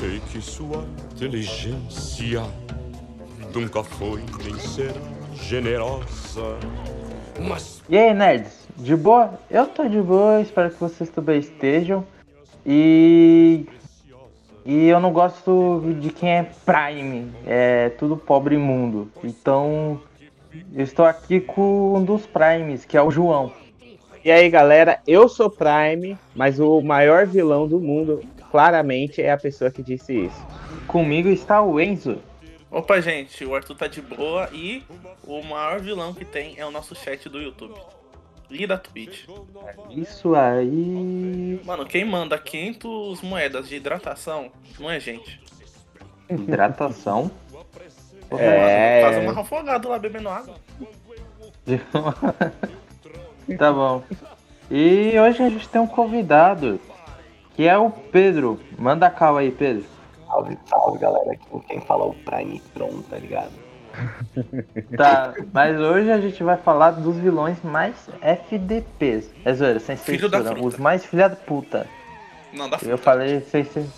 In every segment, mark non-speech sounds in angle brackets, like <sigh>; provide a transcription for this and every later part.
Sei que sua inteligência nunca foi nem será generosa. Mas E aí, nerds? De boa? Eu tô de boa, espero que vocês também estejam. E. E eu não gosto de quem é Prime, é tudo pobre imundo. Então, eu estou aqui com um dos Primes, que é o João. E aí, galera, eu sou Prime, mas o maior vilão do mundo, claramente, é a pessoa que disse isso. Comigo está o Enzo. Opa, gente, o Arthur tá de boa e o maior vilão que tem é o nosso chat do YouTube. E da Twitch. Isso aí. Mano, quem manda 500 moedas de hidratação não é gente. Hidratação. É. Faz uma afogada lá bebendo água. <laughs> tá bom. E hoje a gente tem um convidado, que é o Pedro. Manda a cal aí, Pedro. Salve, salve, galera. Aqui quem fala é o Prime Tron, tá ligado? <laughs> Tá, mas hoje a gente vai falar dos vilões mais FDPs. É zoeira, sem Filho da censura. fruta. Os mais filha da puta. Não, dá Eu falei sem censura.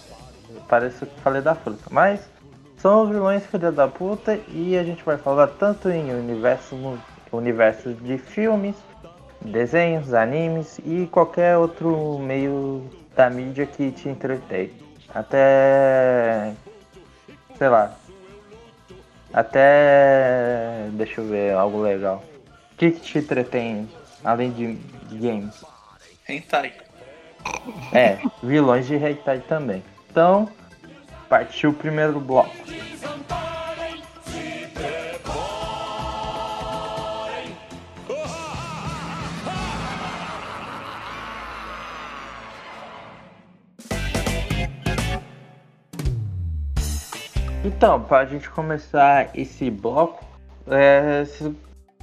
Parece que falei da fruta. Mas são os vilões filha da puta e a gente vai falar tanto em universo, no universo de filmes, desenhos, animes e qualquer outro meio da mídia que te entretém. Até. sei lá. Até. deixa eu ver algo legal. O que, que te entretém além de, games? Hentai. É, vilões de hentai também. Então, partiu o primeiro bloco. Então, para a gente começar esse bloco, é,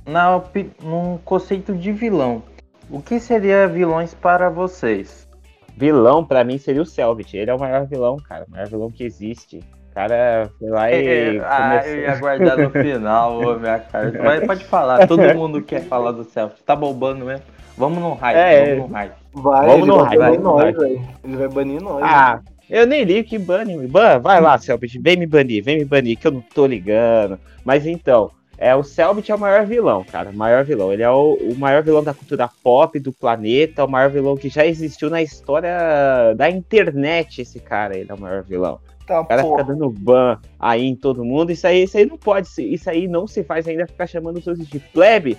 na, num conceito de vilão, o que seria vilões para vocês? Vilão, pra mim, seria o Selvit. Ele é o maior vilão, cara. O maior vilão que existe. O cara foi lá e. ah, começou- eu ia guardar no final, ô, minha cara. <laughs> Mas pode falar, todo mundo quer falar do selfie. Tá bombando mesmo? Vamos no hype, É. vamos no hype. Vai, Vamos ele no vai hype, no nós, velho. Ele vai banir nós. Ah, eu nem ligo que bane. Ban, vai lá, Selbit. Vem me banir, vem me banir, que eu não tô ligando. Mas então, é, o Selbit é o maior vilão, cara. O maior vilão. Ele é o, o maior vilão da cultura pop do planeta, o maior vilão que já existiu na história da internet. Esse cara, ele é o maior vilão. Tá, O cara porra. fica dando ban aí em todo mundo. Isso aí, isso aí não pode ser. Isso aí não se faz ainda ficar chamando os outros de plebe.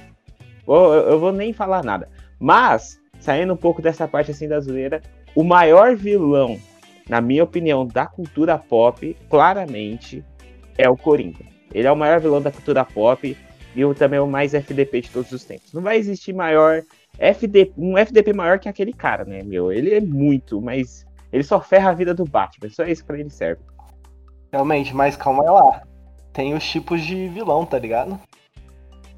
Ô, Eu, eu vou nem falar nada. Mas, saindo um pouco dessa parte assim da zoeira, o maior vilão, na minha opinião, da cultura pop, claramente, é o Coringa. Ele é o maior vilão da cultura pop e o, também é o mais FDP de todos os tempos. Não vai existir maior FD, um FDP maior que aquele cara, né, meu? Ele é muito, mas ele só ferra a vida do Batman. Só isso pra ele serve. Realmente, mas calma lá. Tem os tipos de vilão, tá ligado?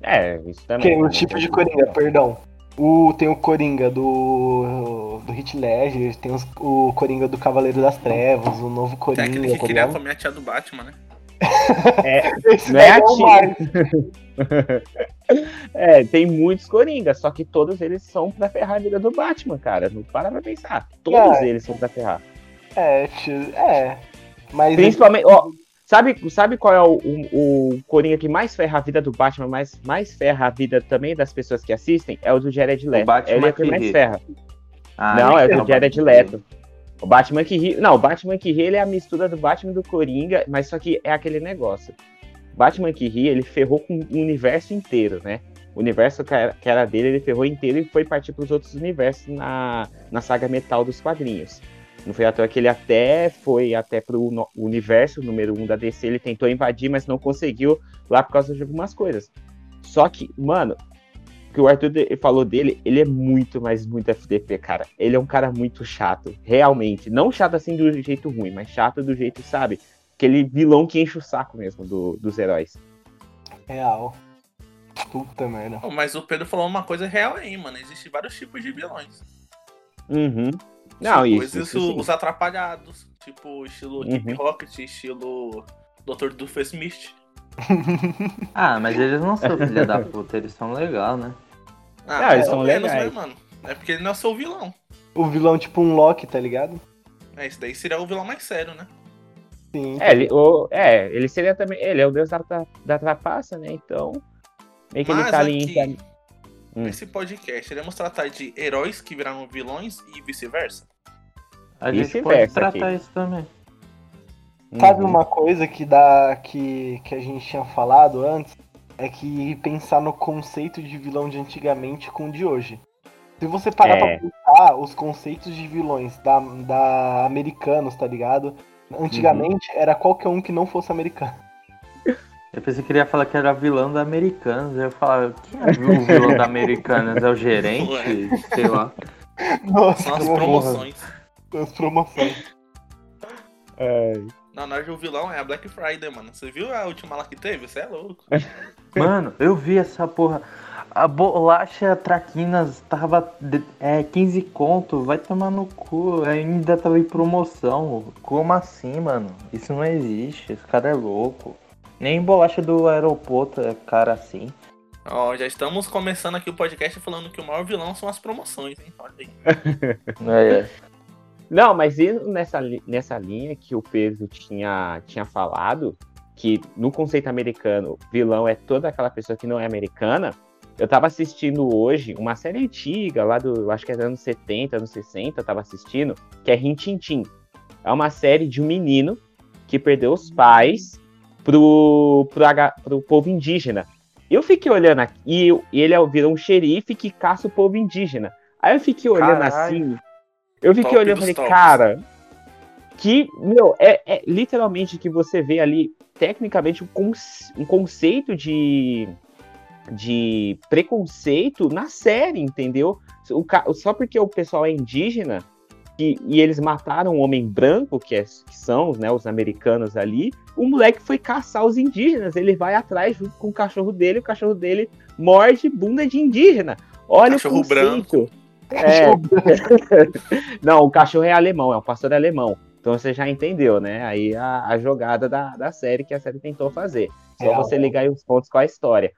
É, isso também. Tem né? o tipo de Coringa, perdão. O, tem o Coringa do, Ledger, tem os- o Coringa do Cavaleiro das Trevas, o novo Tem Coringa. aquele que queria é o- comer a tia do Batman, né? <laughs> <laughs> Esse Não é daí a o tia. <laughs> É, tem muitos Coringas, só que todos eles são pra ferrar a vida do Batman, cara. Não para pra pensar. Todos É. eles são pra ferrar. É, tio, é. Mas Principalmente, ó, sabe, sabe qual é o, o, o Coringa que mais ferra a vida do Batman, mas mais ferra a vida também das pessoas que assistem? É o do Jared Leto. Batman Ele é o que mais ferra. Ah, não, é o então, do Jared Leto. O Batman que ri. Não, o Batman que ri ele é a mistura do Batman e do Coringa, mas só que é aquele negócio. Batman que ri, ele ferrou com o universo inteiro, né? O universo que era, que era dele, ele ferrou inteiro e foi partir para os outros universos na, na saga metal dos quadrinhos. Não foi à toa que ele até foi até pro universo número 1 um da DC, ele tentou invadir, mas não conseguiu lá por causa de algumas coisas. Só que, mano, que o Arthur de- falou dele, ele é muito, mas muito FDP, cara. Ele é um cara muito chato, realmente. Não chato assim do jeito ruim, mas chato do jeito, sabe? Aquele vilão que enche o saco mesmo do- dos heróis. Real. Puta merda. Oh, mas o Pedro falou uma coisa real aí, mano. Existem vários tipos de vilões. Uhum. Não, tipo, isso, isso os atrapalhados, tipo estilo Uhum. Rocket, estilo Dr. Doofenshmirtz. <laughs> Ah, mas eles não são filha da puta, eles são legal, né? Ah, Ah, eles são menos, legais. né, mano? É porque ele não é só o vilão. O vilão tipo um Loki, tá ligado? É, esse daí seria o vilão mais sério, né? Sim. É, ele, o, é, ele seria também. Ele é o deus da, da trapaça, né? Então. Meio que ele Mas tá ali aqui, em. Hum. nesse podcast, iremos tratar de heróis que viraram vilões e vice-versa. A gente Vice-versa pode tratar aqui. isso também. Sabe Uhum. uma coisa que dá que, que a gente tinha falado antes? É que pensar no conceito de vilão de antigamente com o de hoje. Se você parar É. pra pensar os conceitos de vilões da, da americanos, tá ligado? Antigamente era qualquer um que não fosse americano. Eu pensei que ele ia falar que era vilão da Americanas. Eu ia falar, quem é <laughs> o vilão da Americanas? É o gerente? Sei lá. Nossa, São as promoções. As promoções. É, Na verdade, o vilão é a Black Friday, mano. Você viu a última lá que teve? Você é louco. <laughs> Mano, eu vi essa porra. A bolacha Traquinas tava é, 15 conto, vai tomar no cu, ainda tava em promoção. Como assim, mano? Isso não existe, esse cara é louco. Nem bolacha do aeroporto é cara assim. Ó, já estamos começando aqui o podcast falando que o maior vilão são as promoções, hein? Olha aí. <laughs> É, Não, mas nessa, nessa linha que o Pedro tinha, tinha falado, que no conceito americano, vilão é toda aquela pessoa que não é americana. Eu tava assistindo hoje uma série antiga, lá do, acho que é dos anos 70, anos 60, eu tava assistindo, que é Rin Tin Tin. É uma série de um menino que perdeu os pais pro, pro, pro povo indígena. Eu fiquei olhando aqui, e, ele virou um xerife que caça o povo indígena. Aí eu fiquei olhando Caralho. assim, eu fiquei olhando e falei, tops. cara, que, meu, é, é literalmente que você vê ali, tecnicamente, um, conce- um conceito de, de preconceito na série, entendeu? O, só porque o pessoal é indígena e, e eles mataram um homem branco, que, é- que são né, os americanos ali, o moleque foi caçar os indígenas, ele vai atrás junto com o cachorro dele, o cachorro dele morde bunda de indígena. Olha Cachorro o conceito. branco. É. <laughs> Não, o cachorro é alemão, é um pastor alemão. Então você já entendeu, né? Aí a, a jogada da, da série que a série tentou fazer. Só Real. você ligar aí os pontos com a história.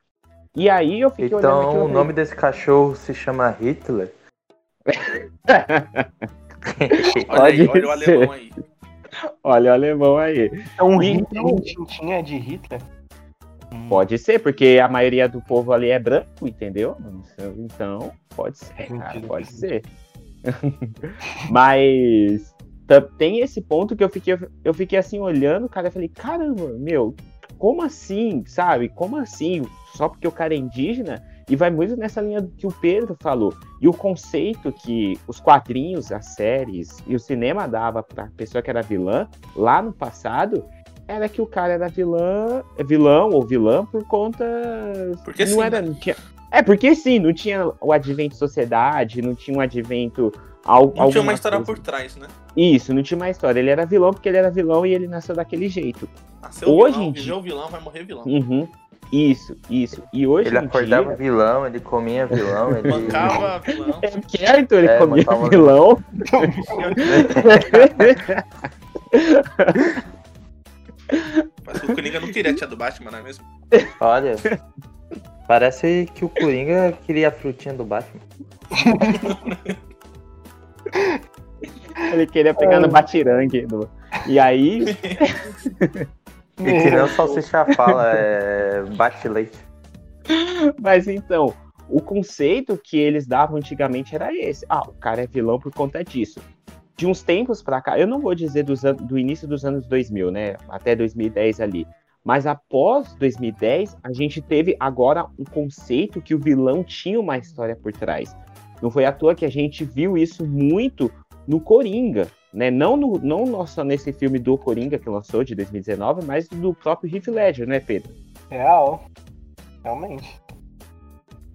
E aí eu fiquei olhando aquilo. então o nome desse cachorro se chama Hitler. <laughs> Olha aí, olha o alemão aí. Olha o alemão aí. Então, Hitler, um tintim é de Hitler? Pode ser, porque a maioria do povo ali é branco, entendeu? Então, pode ser, cara, pode ser. <laughs> Mas tem esse ponto que eu fiquei, eu fiquei assim olhando, cara, eu falei, caramba, meu, como assim, sabe? Como assim? Só porque o cara é indígena? E vai muito nessa linha que o Pedro falou. E o conceito que os quadrinhos, as séries e o cinema dava pra pessoa que era vilã lá no passado era que o cara era vilã, vilão ou vilã por conta. Porque não sim, era, né? não tinha, é, porque sim, não tinha o advento sociedade, não tinha um advento. Al, Não tinha alguma uma história coisa. por trás, né? Isso, não tinha uma história. Ele era vilão porque ele era vilão e ele nasceu daquele jeito. Nasceu Hoje vilão, viveu vilão, vai morrer vilão. Uhum. Isso, isso. E hoje Ele acordava dia. vilão, ele comia vilão, ele. Bancava vilão. É certo, ele É, comia matava- <laughs> vilão. <laughs> <laughs> Mas o Coringa não queria a tia do Batman, não é mesmo? Olha. Parece que o Coringa queria a frutinha do Batman. Ele queria pegar no batirangue. no- E aí, E que nem o Salsicha fala, é. Bate leite. Mas então, o conceito que eles davam antigamente era esse. Ah, o cara é vilão por conta disso. De uns tempos pra cá, eu não vou dizer dos do início dos anos 2000, né? Até 2010 ali. Mas após 2010, a gente teve agora um conceito que o vilão tinha uma história por trás. Não foi à toa que a gente viu isso muito no Coringa, né? Não, no, não só nesse filme do Coringa que lançou de 2019, mas do próprio Heath Ledger, né, Pedro? Real. Realmente.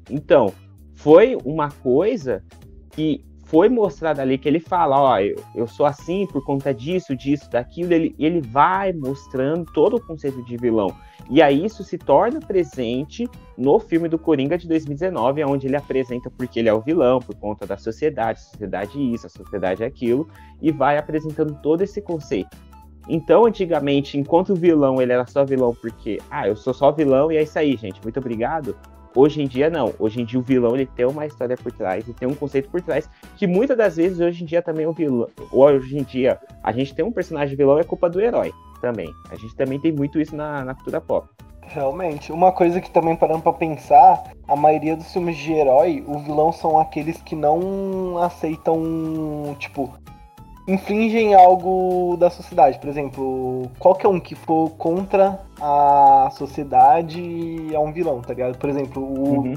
Então, foi uma coisa que foi mostrada ali, que ele fala, ó, eu, eu sou assim por conta disso, disso, daquilo, ele, ele vai mostrando todo o conceito de vilão. E aí isso se torna presente no filme do Coringa de 2019, onde ele apresenta porque ele é o vilão, por conta da sociedade, sociedade isso, a sociedade aquilo, e vai apresentando todo esse conceito. Então, antigamente, enquanto o vilão ele era só vilão porque, ah, eu sou só vilão e é isso aí, gente, muito obrigado. Hoje em dia, não. Hoje em dia, o vilão ele tem uma história por trás, ele tem um conceito por trás, que muitas das vezes, hoje em dia, também o vilão. Hoje em dia, a gente tem um personagem vilão, é culpa do herói. também. A gente também tem muito isso na, na cultura pop. Realmente. Uma coisa que também parando pra pensar, a maioria dos filmes de herói, o vilão são aqueles que não aceitam, tipo, infringem algo da sociedade. Por exemplo, qualquer um que for contra a sociedade é um vilão, tá ligado? Por exemplo, o Uhum.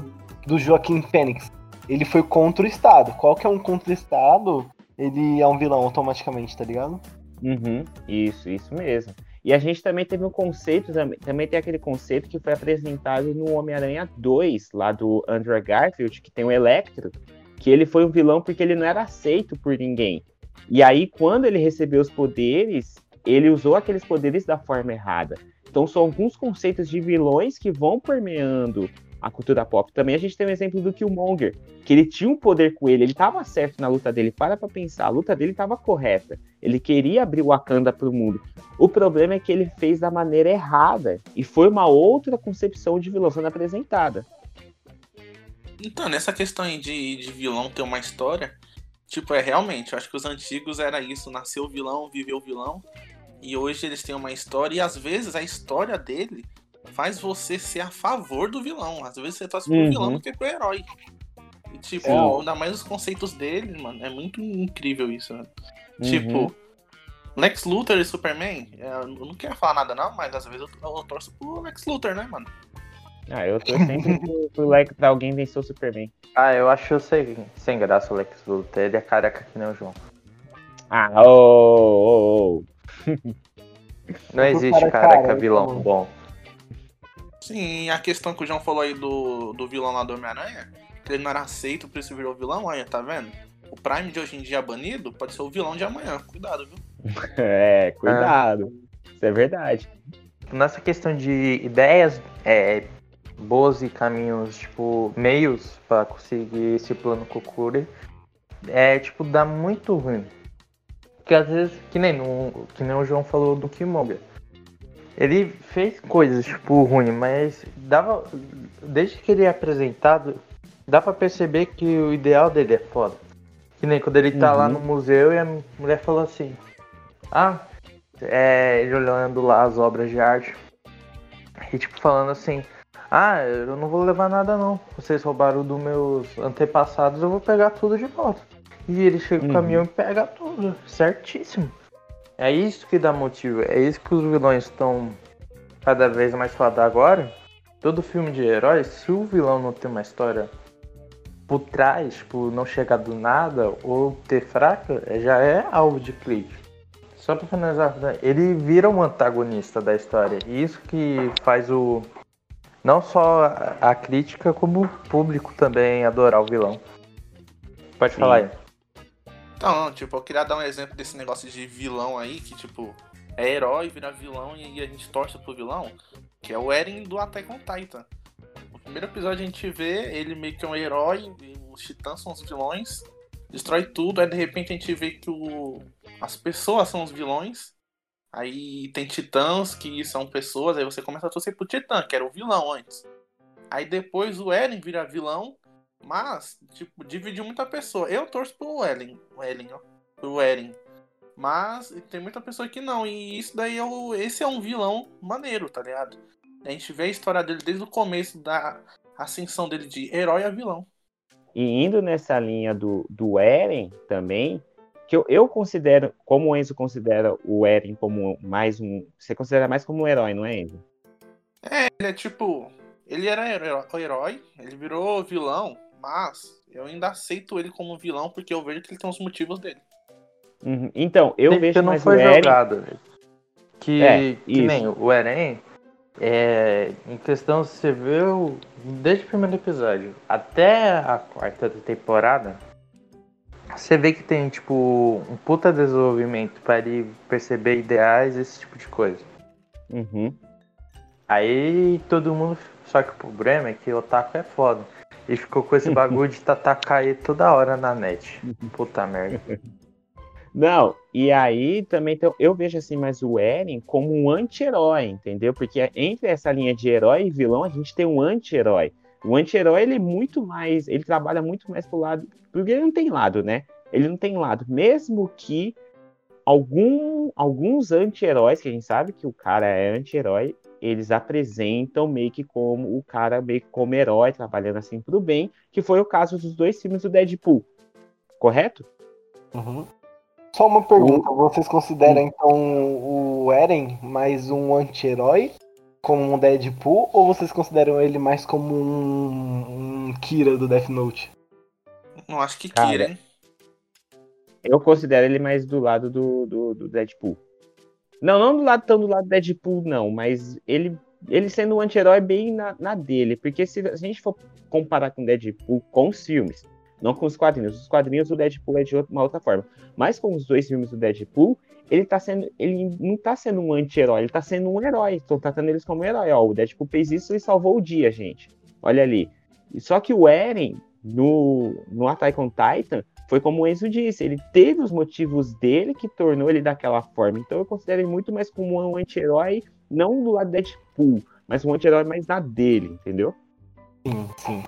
do Joaquim Fênix. Ele foi contra o Estado. Qualquer um contra o Estado, ele é um vilão automaticamente, tá ligado? Uhum, isso, isso mesmo. E a gente também teve um conceito, também, também tem aquele conceito que foi apresentado no Homem-Aranha 2, lá do Andrew Garfield, que tem o Electro, que ele foi um vilão porque ele não era aceito por ninguém. E aí, quando ele recebeu os poderes, ele usou aqueles poderes da forma errada. Então, são alguns conceitos de vilões que vão permeando a cultura pop. Também a gente tem o exemplo do Killmonger, que ele tinha um poder com ele, ele estava certo na luta dele. Para pra pensar, a luta dele estava correta. Ele queria abrir Wakanda para o mundo. O problema é que ele fez da maneira errada e foi uma outra concepção de vilão sendo apresentada. Então, nessa questão aí de, de vilão ter uma história, tipo, é realmente, eu acho que os antigos era isso, nasceu o vilão, viveu o vilão, e hoje eles têm uma história, e às vezes a história dele faz você ser a favor do vilão. Às vezes você torce pro Uhum. vilão do que pro herói. E, tipo, É. ainda mais os conceitos dele, mano, é muito incrível isso, né? Uhum. Tipo, Lex Luthor e Superman, é, eu não quero falar nada não, mas às vezes eu, eu torço pro Lex Luthor, né, mano? Ah, eu tô sempre pro, pro like pra alguém vencer o Superman. Ah, eu acho sem, sem graça o Lex Luthor. Ele é careca que nem o João. Ah, ô, ô, ô. Não O existe é careca careca, vilão mano. bom. Sim, a questão que o João falou aí do, do vilão lá do Homem-Aranha, que ele não era aceito, por isso virou vilão, olha, tá vendo? O Prime de hoje em dia banido pode ser o vilão de amanhã, cuidado, viu? <laughs> É, cuidado. Isso é verdade. Nessa questão de ideias é, boas e caminhos, tipo, meios pra conseguir esse plano Kokuri, é, tipo, dá muito ruim. Porque às vezes, que nem, no, que nem o João falou do Killmonger. Ele fez coisas, tipo, ruim, mas dava. Desde que ele é apresentado, dá pra perceber que o ideal dele é foda. Que nem quando ele tá Uhum. lá no museu e a mulher falou assim: Ah, é, ele olhando lá as obras de arte. E tipo, falando assim: Ah, eu não vou levar nada não. Vocês roubaram dos meus antepassados, eu vou pegar tudo de volta. E ele chega Uhum. no caminhão e pega tudo. Certíssimo. É isso que dá motivo. É isso que os vilões estão cada vez mais foda agora. Todo filme de heróis, se o vilão não tem uma história por trás, tipo, não chegar do nada ou ter fraca, já é alvo de clique. Só pra finalizar, né, ele vira um antagonista da história. E isso que faz o. Não só a- a crítica, como o público também adorar o vilão. Pode Sim. falar aí. Então, não, tipo, eu queria dar um exemplo desse negócio de vilão aí, que, tipo, é herói, vira vilão e a gente torce pro vilão, que é o Eren do Attack on Titan. No primeiro episódio a gente vê ele meio que é um herói, e os titãs são os vilões, destrói tudo, aí de repente a gente vê que o... as pessoas são os vilões, aí tem titãs que são pessoas, aí você começa a torcer pro titã, que era o vilão antes. Aí depois o Eren vira vilão, mas, tipo, dividiu muita pessoa. Eu torço pro Ellen, o Ellen, ó, pro Eren. Mas tem muita pessoa que não. E isso daí é o, esse é um vilão maneiro, tá ligado? A gente vê a história dele desde o começo da ascensão dele de herói a vilão. E indo nessa linha do, do Eren também, que eu, eu considero, como o Enzo considera o Eren como mais um. Você considera mais como um herói, não é, Enzo? Ele é tipo. Ele era o herói, ele virou vilão, mas eu ainda aceito ele como vilão porque eu vejo que ele tem os motivos dele. Uhum. Então, eu Tem- vejo que não mais foi o Eren. jogado. Que, É, que nem o Eren, é, em questão, você viu desde o primeiro episódio até a quarta temporada, você vê que tem, tipo, um puta desenvolvimento para ele perceber ideais, esse tipo de coisa. Uhum. Aí todo mundo. Só que o problema é que o Otaku é foda. E ficou com esse <laughs> bagulho de tatacar ele toda hora na net. Puta merda. <laughs> Não, e aí também então, eu vejo assim mais o Eren como um anti-herói, entendeu? Porque entre essa linha de herói e vilão, a gente tem um anti-herói. O anti-herói, ele é muito mais, ele trabalha muito mais pro lado, porque ele não tem lado, né? Ele não tem lado, mesmo que algum, alguns anti-heróis, que a gente sabe que o cara é anti-herói, eles apresentam meio que como o cara meio que como herói, trabalhando assim pro bem, que foi o caso dos dois filmes do Deadpool. Correto? Uhum. Só uma pergunta, vocês consideram então o Eren mais um anti-herói? Como um Deadpool? Ou vocês consideram ele mais como um, um Kira do Death Note? Não acho que Cara, Kira, hein? Eu considero ele mais do lado do, do, do Deadpool. Não, não do lado tão do lado do Deadpool, não, mas ele, ele sendo um anti-herói bem na, na dele. Porque se, se a gente for comparar com o Deadpool com os filmes, não com os quadrinhos. Os quadrinhos do Deadpool é de outra- uma outra forma. Mas com os dois filmes do Deadpool, ele tá sendo. Ele não tá sendo um anti-herói, ele tá sendo um herói. Estão tratando eles como um herói. Ó, o Deadpool fez isso e salvou o dia, gente. Olha ali. Só que o Eren, no, no Attack on Titan, foi como o Enzo disse, ele teve os motivos dele que tornou ele daquela forma. Então eu considero ele muito mais como um anti-herói, não do lado do Deadpool, mas um anti-herói mais na dele, entendeu? Sim, sim.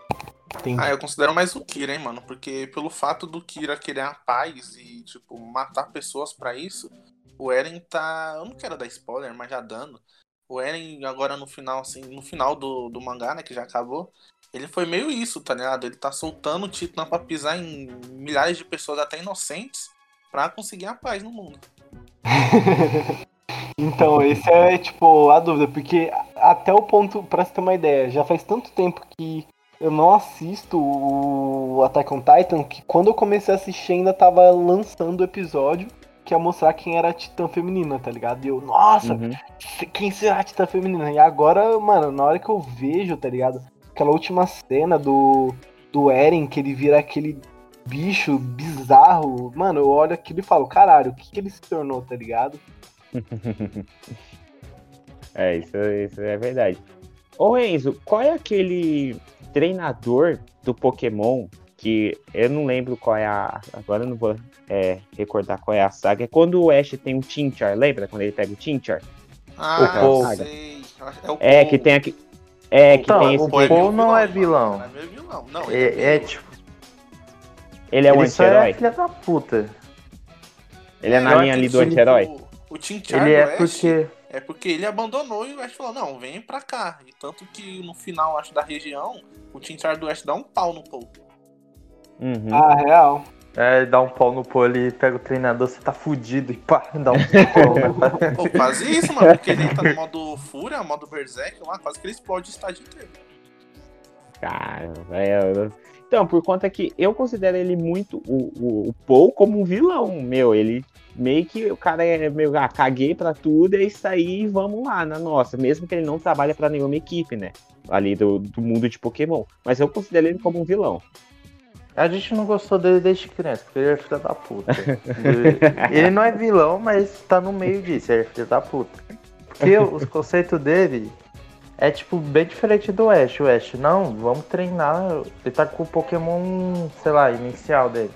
Entendi. Ah, eu considero mais o Kira, hein, mano? Porque pelo fato do Kira querer a paz e, tipo, matar pessoas pra isso, o Eren tá. Eu não quero dar spoiler, mas já dando. O Eren, agora no final, assim, no final do, do mangá, né, que já acabou, ele foi meio isso, tá ligado? Ele tá soltando o Titã pra pisar em milhares de pessoas, até inocentes, pra conseguir a paz no mundo. <laughs> Então, esse é, tipo, a dúvida, porque até o ponto, pra você ter uma ideia, já faz tanto tempo que eu não assisto o Attack on Titan, que quando eu comecei a assistir ainda tava lançando o episódio que ia mostrar quem era a Titã feminina, tá ligado? E eu, nossa, Uhum. quem será a Titã feminina? E agora, mano, na hora que eu vejo, tá ligado? Aquela última cena do, do Eren, que ele vira aquele bicho bizarro, mano, eu olho aquilo e falo, caralho, o que, que ele se tornou, tá ligado? <laughs> É, isso, isso é verdade. Ô Enzo, qual é aquele treinador do Pokémon que eu não lembro qual é a. Agora eu não vou é, recordar qual é a saga. É quando o Ash tem um Tinchar, lembra? Quando ele pega o Tinchar? Ah, Paul. eu sei. É, o É, Paul. que tem aqui. É, que Então, tem o esse. Paul é Paul meio não é vilão. Não é vilão. Não, ele é, É, é tipo, Ele é um ele só é anti-herói. filha da puta. Ele é na linha ali do anti-herói. O, o Tinchar Ele é Ash porque. É porque ele abandonou e o Ash falou, não, vem pra cá. E tanto que no final, acho, da região, o Tinchar do Ash dá um pau no Paul. Uhum. Ah, real. É, dá um pau no pô ali, pega o treinador, você tá fudido e pá, dá um pau. né? <laughs> Pô, quase isso, mano, porque ele tá no modo Fúria, modo Berserk lá, quase que ele explode o estádio inteiro. Cara, velho. Então, por conta que eu considero ele muito, o, o, o Paul, como um vilão, meu. Ele meio que o cara é meio, ah, caguei pra tudo, é isso aí, vamos lá, na nossa. Mesmo que ele não trabalha pra nenhuma equipe, né? Ali do, do mundo de Pokémon. Mas eu considero ele como um vilão. A gente não gostou dele desde criança, porque ele é filho da puta. ele não é vilão, mas tá no meio disso, ele é filho da puta. Porque os conceitos dele é tipo bem diferente do Ash. O Ash, não, vamos treinar. Ele tá com o Pokémon, sei lá, inicial dele.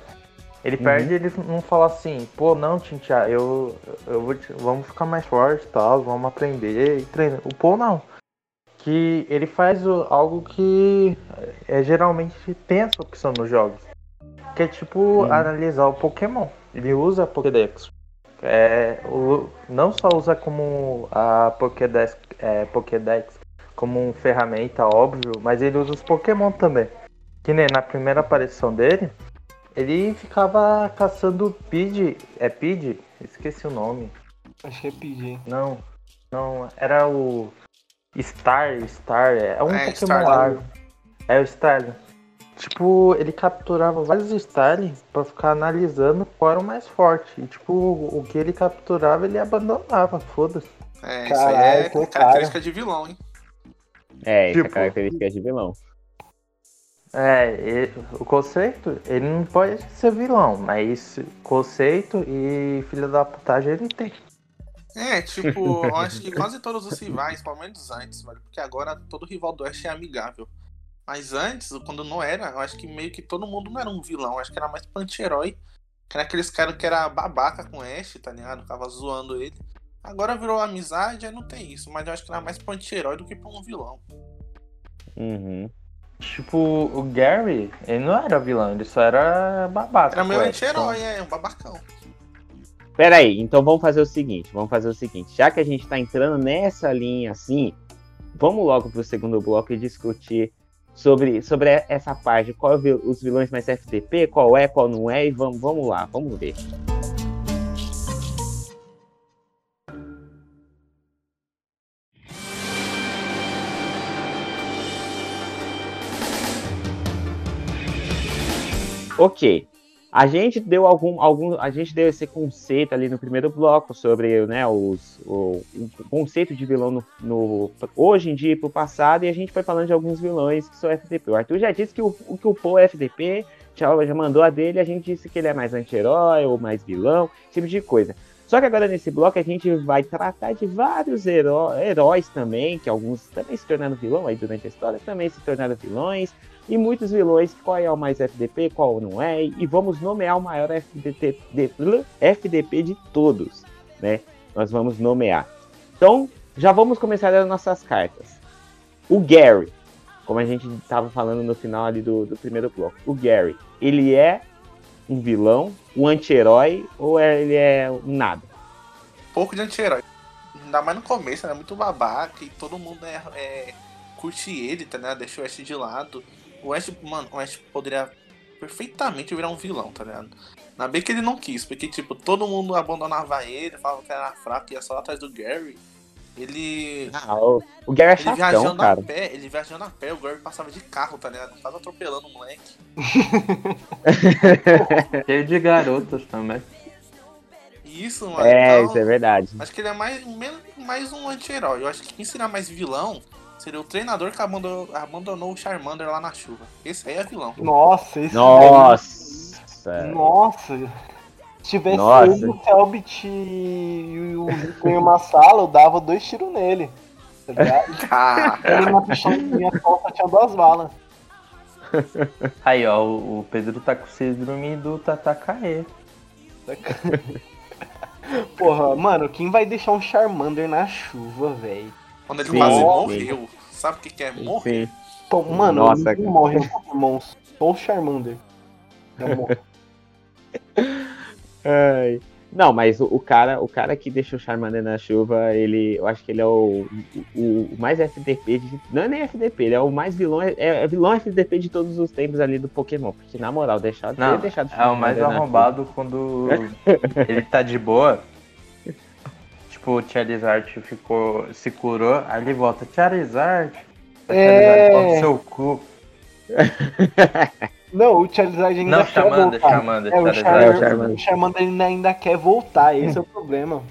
Ele Uhum. perde ele não fala assim, pô, não, Tintia, eu, eu vou te- vamos ficar mais forte e tal, vamos aprender e treinar. O Pô não. Que ele faz o- algo que é, geralmente tem essa opção nos jogos. Que é tipo Uhum. analisar o Pokémon. Ele usa a Pokédex. É, o- não só usa como a Pokédex, é, Pokédex como uma ferramenta, óbvio, mas ele usa os Pokémon também. Que nem na primeira aparição dele, ele ficava caçando Pidge. É Pidge? Esqueci o nome. Acho que é PG. Não, não, era o Star, Star, é um É, Pokémon Starly. lá. É o Starling. Tipo, ele capturava vários Starling pra ficar analisando qual era o mais forte. E tipo, o que ele capturava ele abandonava, foda-se. É, isso aí é característica de vilão, hein? É, é Tipo- característica de vilão. É, e- o conceito, ele não pode ser vilão, mas conceito e filha da putagem ele tem. É, tipo, eu acho que quase todos os rivais, pelo menos antes, velho, porque agora todo rival do Ash é amigável. Mas antes, quando não era, eu acho que meio que todo mundo não era um vilão, eu acho que era mais pro anti-herói. Que era aqueles caras que era babaca com o Ash, tá ligado? Ficava zoando ele. Agora virou amizade, aí não tem isso, mas eu acho que era mais pro anti-herói do que pra um vilão. Uhum. Tipo, o Gary, ele não era vilão, ele só era babaca. Era meio anti-herói, é, um babacão. Pera aí, então vamos fazer o seguinte, vamos fazer o seguinte, já que a gente tá entrando nessa linha assim, vamos logo pro segundo bloco e discutir sobre, sobre essa parte, qual é os vilões mais FDP, qual é, qual não é, e vamos, vamos lá, vamos ver. Ok. A gente deu algum, algum, a gente deu esse conceito ali no primeiro bloco sobre, né, os, o, o conceito de vilão no, no- hoje em dia e pro passado, e a gente foi falando de alguns vilões que são FDP. O Arthur já disse que o, o que o Poe é FDP, já, já mandou a dele, a gente disse que ele é mais anti-herói ou mais vilão, esse tipo de coisa. Só que agora nesse bloco a gente vai tratar de vários heró- heróis também, que alguns também se tornaram vilão aí durante a história, também se tornaram vilões, e muitos vilões, qual é o mais FDP, qual não é, e vamos nomear o maior FDP de, FDP de todos, né? Nós vamos nomear. Então, já vamos começar as nossas cartas. O Gary, como a gente estava falando no final ali do, do primeiro bloco, o Gary, ele é um vilão, um anti-herói ou é- ele é um nada? pouco de anti-herói. Ainda mais no começo, né? Muito babaca e todo mundo é, é, curte ele, tá ligado? Deixa o Ash de lado. O Ash, mano, o Ash poderia perfeitamente virar um vilão, tá ligado? Ainda bem que ele não quis, porque, tipo, todo mundo abandonava ele, falava que era fraco, ia só atrás do Gary. Ele. Ah, o, o Gary é Ele chatão, viajando cara. a pé, ele viajando a pé, o Gary passava de carro, tá ligado? Tava atropelando o moleque. <laughs> Cheio de garotas também. E isso, mano. É, então, isso é verdade. Acho que ele é mais, menos- mais um anti-herói. Eu acho que quem seria mais vilão seria o treinador que abandonou, abandonou o Charmander lá na chuva. Esse aí é vilão. Nossa, esse Nossa! daí- Nossa. Se tivesse Nossa. o Selbit e o Rico em uma sala, eu dava dois tiros nele. Tá ligado? <laughs> Ele na pistolinha só tinha duas balas. <laughs> Aí, ó, o, Pedro tá com síndrome do Tatakae. Porra, mano, quem vai deixar um Charmander na chuva, velho? quando ele Sim, quase morreu. Sabe o que, que é morrer? Sim. Pô, mano, Nossa, ninguém cara. morre no Pokémon, só o Charmander. <laughs> Ai. Não, mas o, o cara, o cara que deixa o Charmander na chuva, ele, eu acho que ele é o, o, o mais FDP de, não é nem FDP, ele é o mais vilão, é, é vilão FDP de todos os tempos ali do Pokémon, porque na moral, deixar Não, deixado é o mais arrombado quando ele tá de boa. Tipo, o Charizard ficou, se curou, aí ele volta, Charizard. O É. Charizard no seu cu. <laughs> Não, o Charizard ainda Não, quer Charmander, voltar. Charmander, É, o Charizard. Charmander, É, o Charmander. o Charmander ainda, ainda quer voltar, esse é o problema.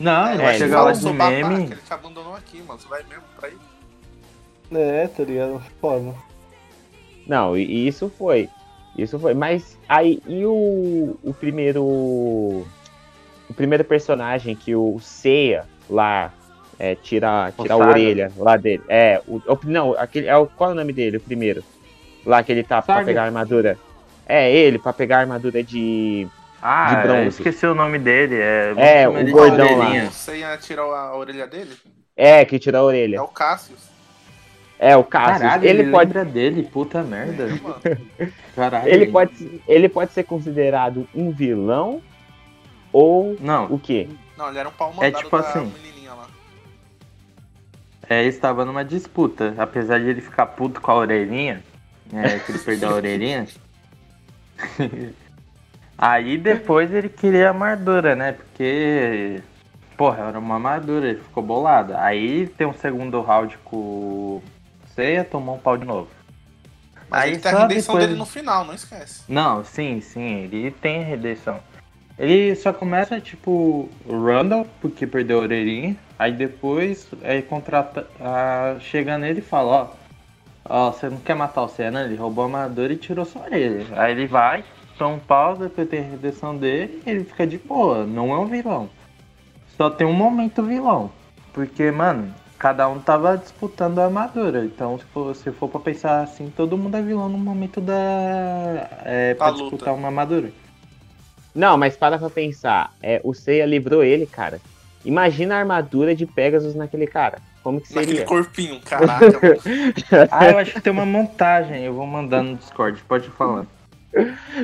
Não, ele É, vai ele chegar lá de sou babaca, meme. ele te abandonou aqui, mano. Você vai mesmo pra ir? É, tá ligado? Foda. Não, e, e isso foi. Isso foi. Mas aí, e o, o primeiro. O primeiro personagem que o Seiya lá é, tira, O tira a orelha lá dele. É, o, o- não, aquele, é o, qual é o nome dele, o primeiro? Lá que ele tá pra Saga. pegar a armadura. É, ele, pra pegar a armadura de. Ah, de bronze. eu esqueci o nome dele. É, É, o gordão lá. Você ia tirar a orelha dele? É, que tira a É orelha. o Cassius. É, o Cassius. Caralho, ele, ele pode. lembra dele, puta merda. É. Caralho. Ele pode, ele pode ser considerado um vilão ou Não, o quê? Não, ele era um pau mandado tipo da assim. menininha lá. é, estava numa disputa. Apesar de ele ficar puto com a orelhinha, é, que ele perdeu a orelhinha. <laughs> Aí depois ele queria a armadura, né? Porque. Porra, era uma armadura, ele ficou bolado. Aí tem um segundo round com o Seiya, tomou um pau de novo. Mas Aí ele tem a redenção depois- dele no final, não esquece. Não, sim, sim, ele tem redenção. Ele só começa, tipo, o Randall, porque perdeu a orelhinha. Aí depois é, contrata, ah, chega nele e fala, ó, ó, você não quer matar o Senna? Ele roubou a armadura e tirou sua orelha. Aí ele vai, toma um pau, depois tem a redenção dele e ele fica de boa, não é um vilão. Só tem um momento vilão. Porque, mano, cada um tava disputando a armadura. Então, se for, se for pra pensar assim, todo mundo é vilão no momento da. É, pra luta. disputar uma armadura. Não, mas para pra pensar. É, o Seiya livrou ele, cara. Imagina a armadura de Pegasus naquele cara. Como que Naquele seria? corpinho, <laughs> caraca. Ah, eu acho que tem uma montagem. Eu vou mandar no Discord, pode falar.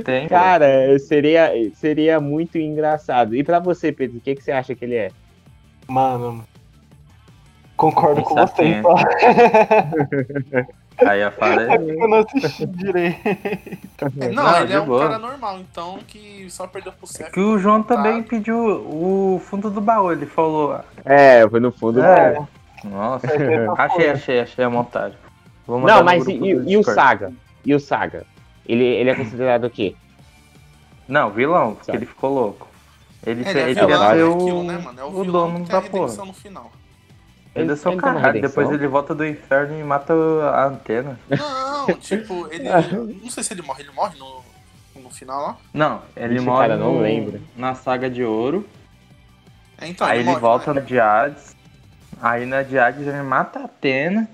Tem, Cara, seria, seria muito engraçado. E pra você, Pedro, o que, que você acha que ele é? Mano. Concordo com você. <laughs> Aí eu falei. É eu não assisti direito. É, Não, Não, ele é um boa. cara normal, então que só perdeu pro Seth. Que o João também Tá. pediu o fundo do baú, ele falou. É, foi no fundo. É. do- Nossa, Essa <laughs> achei, achei, achei a montagem. Não, mas e, e o. Saga? E o Saga? Ele, ele é considerado o quê? Não, vilão, porque Sabe. ele ficou louco. Ele, Ele é ele vilão, verdade. ser é o, aquilo, né, mano? É o, o vilão dono da a porra. redenção no final. Ele é Ele tem uma caralho, depois ele volta do inferno e mata a antena. Não, tipo, ele. <laughs> Não sei se ele morre, ele morre no, no final lá. Não, ele Ixi, morre cara, não no- lembro. na saga de ouro. É, então, aí ele morre, volta né? no Diades. Aí na Diades ele mata a Atena.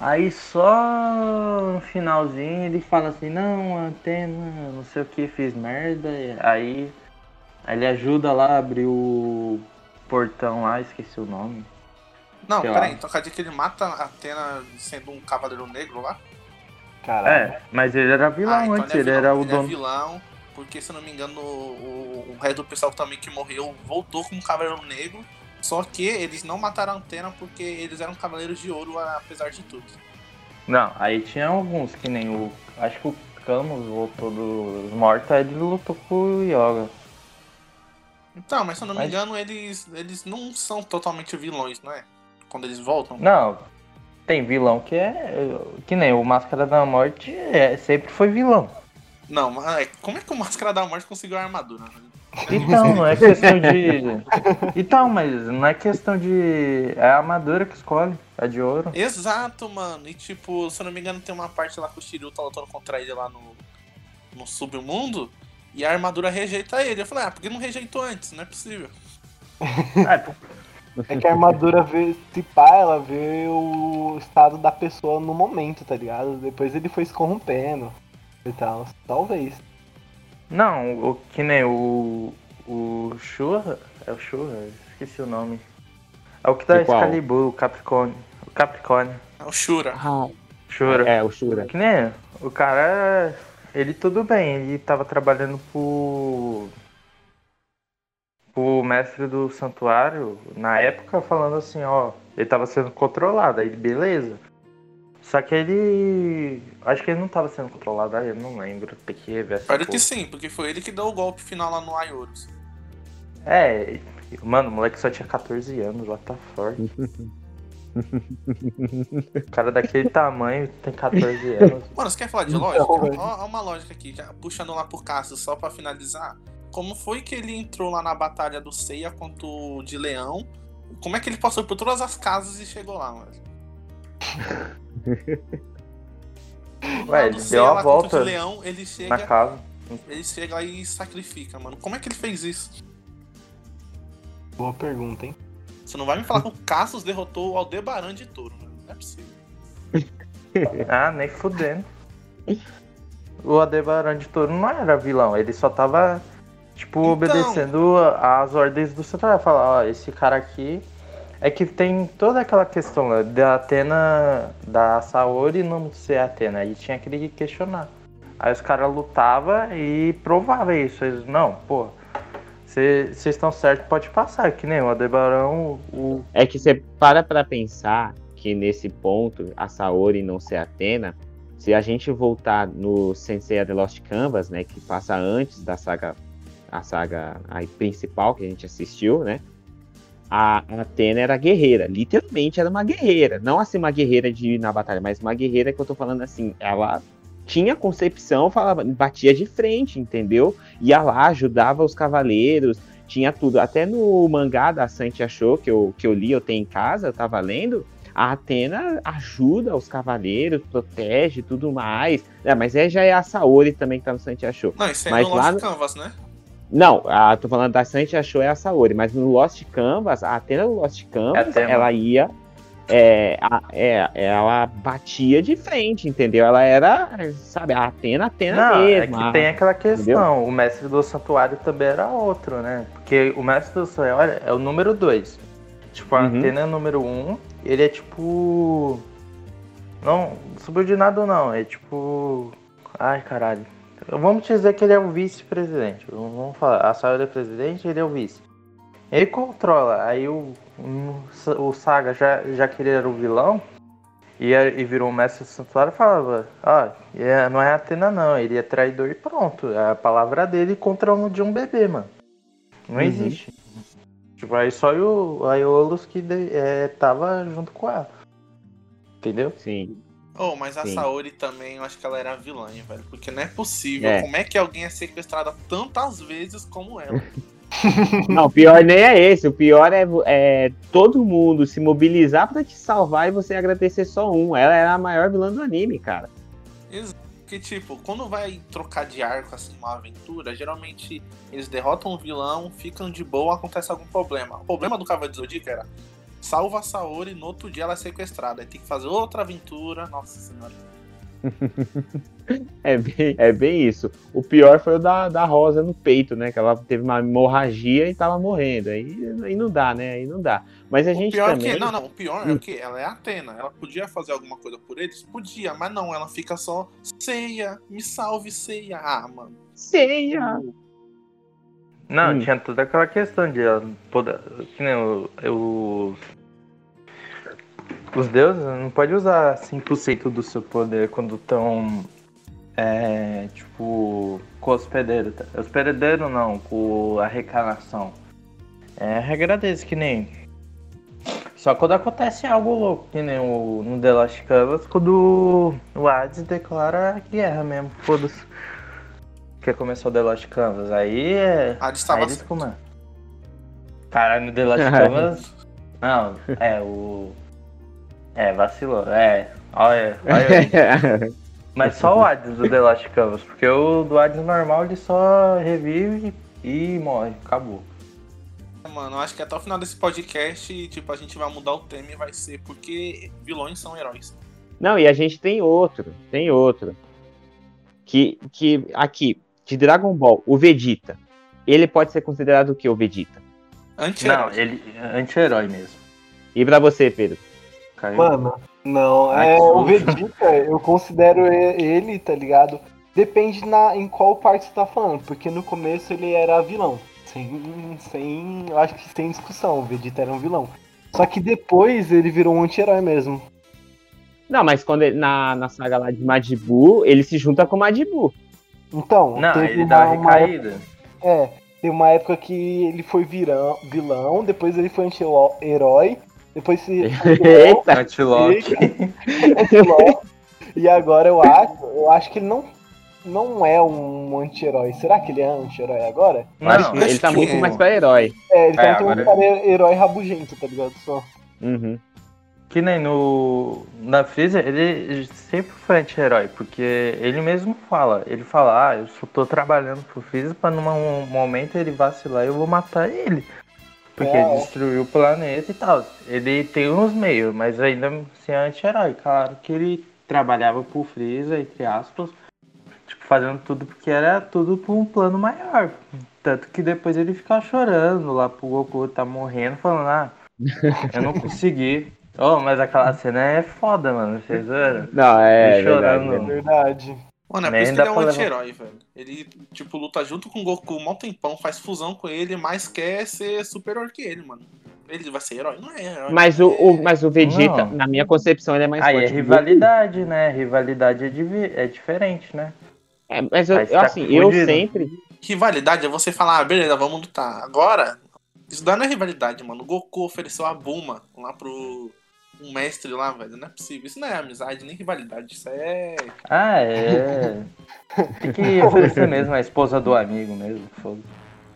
Aí só no finalzinho ele fala assim, não, a Atena, não sei o que, fiz merda. Aí, aí ele ajuda lá a abrir o portão lá, esqueci o nome. Não, sei peraí, então quer dizer que ele mata a Atena sendo um cavaleiro negro lá? Caralho. É, mas ele era vilão ah, então antes, ele, ele, é vilão, era o ele dono. é vilão, porque se eu não me engano, o, o, o resto do pessoal também que morreu voltou como cavaleiro negro. Só que eles não mataram a Antena porque eles eram cavaleiros de ouro, apesar de tudo. Não, aí tinha alguns, que nem o. Acho que o Camus voltou dos mortos, aí ele lutou com o Yoga. Então, mas se eu não me Mas- engano, eles, eles não são totalmente vilões, não é? Quando eles voltam. Não, tem vilão que é. Que nem o Máscara da Morte é, sempre foi vilão. Não, mas é, como é que o Máscara da Morte conseguiu a armadura? né? Então, não é <laughs> questão de. Então, mas não é questão de. É a armadura que escolhe, a de ouro. Exato, mano. E tipo, se eu não me engano, tem uma parte lá que o Shiryu tá lutando contra ele lá no, no submundo. E a armadura rejeita ele. Eu falei, ah, por que não rejeitou antes? Não é possível. <laughs> É que a armadura vê, se pá, ela vê o estado da pessoa no momento, tá ligado? Depois ele foi se corrompendo e tal. Talvez. Não, o, que nem o. O Shura. É o Shura? Esqueci o nome. É o que dá qual? Excalibur, o Capricórnio. O Capricórnio. É o Shura. Shura. É, o Shura. Que nem o cara, ele tudo bem, ele tava trabalhando pro pro mestre do santuário na época falando assim, ó, ele tava sendo controlado, aí beleza. Só que ele, acho que ele não tava sendo controlado, aí eu não lembro, tem que rever essa Espero que sim, porque foi ele que deu o golpe final lá no Ayorus. É, mano, o moleque só tinha 14 anos, lá tá forte. o cara daquele tamanho tem 14 <laughs> anos. Mano, você quer falar de Então, lógica? Ó, ó uma lógica aqui, já puxando lá pro Cassius, só pra finalizar. Como foi que ele entrou lá na batalha do Seiya contra o de Leão? Como é que ele passou por todas as casas e chegou lá, mano? <laughs> Ué, ele deu a volta de Leão, ele na chega, casa. ele chega lá e sacrifica, mano. Como é que ele fez isso? Boa pergunta, hein? Você não vai me falar que o Cassius derrotou o Aldebaran de Touro, mano. Não é possível. <laughs> Ah, nem fudendo. O Adebaran de Toro não era vilão, ele só tava, tipo, Então. obedecendo as ordens do Central. Falar, ó, esse cara aqui. É que tem toda aquela questão né, da Atena, da Saori não ser Atena. Aí tinha que questionar. Aí os caras lutavam e provavam isso. Eles, não, pô, vocês estão certos, pode passar. Que nem o Adebaran, o, É que você para pra pensar que nesse ponto, a Saori não ser Atena, se a gente voltar no Sensei The Lost Canvas, né, que passa antes da saga, a saga aí, principal que a gente assistiu, né, a Atena era guerreira, literalmente era uma guerreira, não assim uma guerreira de ir na batalha, mas uma guerreira que eu tô falando assim, ela tinha concepção, falava, batia de frente, entendeu? Ia lá, ajudava os cavaleiros, tinha tudo. Até no mangá da Santi achou que eu, que eu li, eu tenho em casa, eu tava lendo. A Atena ajuda os cavaleiros, protege tudo mais. É, mas aí já é a Saori também que tá no Santi achou. Não, isso aí Mas no lá no- Canvas, né? Não, a, tô falando da Santi achou é a Saori, mas no Lost Canvas, a Atena do Lost Canvas, É a Atena. ela ia. É, a- é, ela batia de frente, entendeu? Ela era, sabe, a Atena, Atena Não, mesmo. é que a- tem aquela questão. entendeu? O mestre do santuário também era outro, né? Porque o mestre do santuário é o número 2. Tipo, a Uhum. antena é o número 1. Um, ele é tipo. Não, subordinado não. É tipo. Ai, caralho. Vamos dizer que ele é o vice-presidente. Vamos falar, a Saori é presidente, ele é o vice. Ele controla. Aí o, o Saga, já, já que ele era o vilão, e, e virou o mestre do santuário, falava: Ah, não é Atena, não, ele é traidor e pronto. É a palavra dele contra um de um bebê, mano. Não uhum. existe. Tipo, aí só o Aiolos que de, é, tava junto com ela. Entendeu? Sim. Oh, mas a Sim. Saori também, eu acho que ela era vilã, velho. Porque não é possível. É. Como é que alguém é sequestrada tantas vezes como ela? <laughs> Não, o pior nem é esse. O pior é, é, todo mundo se mobilizar para te salvar e você agradecer só um. Ela era a maior vilã do anime, cara. Exato. Porque, tipo, quando vai trocar de arco, assim, uma aventura, geralmente eles derrotam o vilão, ficam de boa, acontece algum problema. O problema do Cavaleiro do Zodíaco era salva a Saori, no outro dia ela é sequestrada. Aí tem que fazer outra aventura. Nossa senhora. <laughs> é, bem, é bem isso. O pior foi o da, da Rosa no peito, né? Que ela teve uma hemorragia e tava morrendo. Aí, aí não dá, né? Aí não dá. Mas a o gente pior também... É que, não, não, o pior é hum. que ela é Atena. Ela podia fazer alguma coisa por eles? Podia, mas não, ela fica só ceia, me salve, ceia. Ah, mano. Ceia! Não, hum. tinha toda aquela questão de poder, que nem o, o os deuses não pode usar 100% do seu poder quando estão é, tipo com o hospedeiro. Tá? Hospedeiro não, com a reencarnação. É a regra deles, que nem. Só quando acontece algo louco, que nem o, no The Last Canvas, quando o Hades declara guerra mesmo, foda-se. Que começou o The Lost Canvas. Aí é. Hades tava. Aí eles Caralho, no The Lost <laughs> Canvas. Não, é o. É, vacilou. É, olha, olha <laughs> Mas só o Hades do The Last Canvas, porque o do Hades normal ele só revive e morre, acabou. Mano, eu acho que até o final desse podcast, tipo, a gente vai mudar o tema e vai ser porque vilões são heróis. Não, e a gente tem outro, tem outro. Que, que aqui, de Dragon Ball, o Vegeta, ele pode ser considerado o que, o Vegeta? Anti-herói. Não, ele anti-herói mesmo. E pra você, Pedro? Caiu. Mano, não. É, o Vegeta, eu considero ele, tá ligado? Depende na, em qual parte você tá falando, porque no começo ele era vilão. Sem, sem. Eu acho que sem discussão, o Vegeta era um vilão. Só que depois ele virou um anti-herói mesmo. Não, mas quando ele, na, na saga lá de Madibu, ele se junta com o Madibu. Então, não, ele uma, dá uma recaída. Época, é, tem uma época que ele foi virão, vilão, depois ele foi anti-herói, depois se. <laughs> Eita! Antilock. <laughs> e agora eu acho, eu acho que ele não, não é um anti-herói. Será que ele é anti-herói agora? Não, acho que ele tá muito mais pra herói. É, ele tá é, muito mais pra herói rabugento, tá ligado? Só. Uhum. Que nem no. Na Freezer, ele sempre foi anti-herói, porque ele mesmo fala. Ele fala, ah, eu só tô trabalhando pro Freezer pra num momento ele vacilar e eu vou matar ele. Porque é. ele destruiu o planeta e tal. Ele tem uns meios, mas ainda se é anti-herói. Claro que ele trabalhava pro Freeza, entre aspas, tipo, fazendo tudo porque era tudo por um plano maior. Tanto que depois ele fica chorando lá pro Goku tá morrendo, falando, ah, eu não consegui. Oh, mas aquela cena é foda, mano. Vocês viram? Não, é. chorando. É verdade. Mano, é por isso que ele é um anti-herói, velho. Ele, tipo, luta junto com o Goku um tempão, faz fusão com ele, mas quer ser superior que ele, mano. Ele vai ser herói? Não é herói. Mas o, o mas o Vegeta, não. na minha concepção, ele é mais Aí forte. Aí é rivalidade, né? Rivalidade é, div... é diferente, né? É, mas eu, eu tá assim, eu sempre. Rivalidade é você falar, ah, beleza, vamos lutar. Agora, isso daí não é rivalidade, mano. O Goku ofereceu a Buma lá pro um mestre lá, velho. Não é possível. Isso não é amizade, nem rivalidade. Isso é. Ah, é. Tem que <laughs> oferecer mesmo a esposa do amigo mesmo, foda.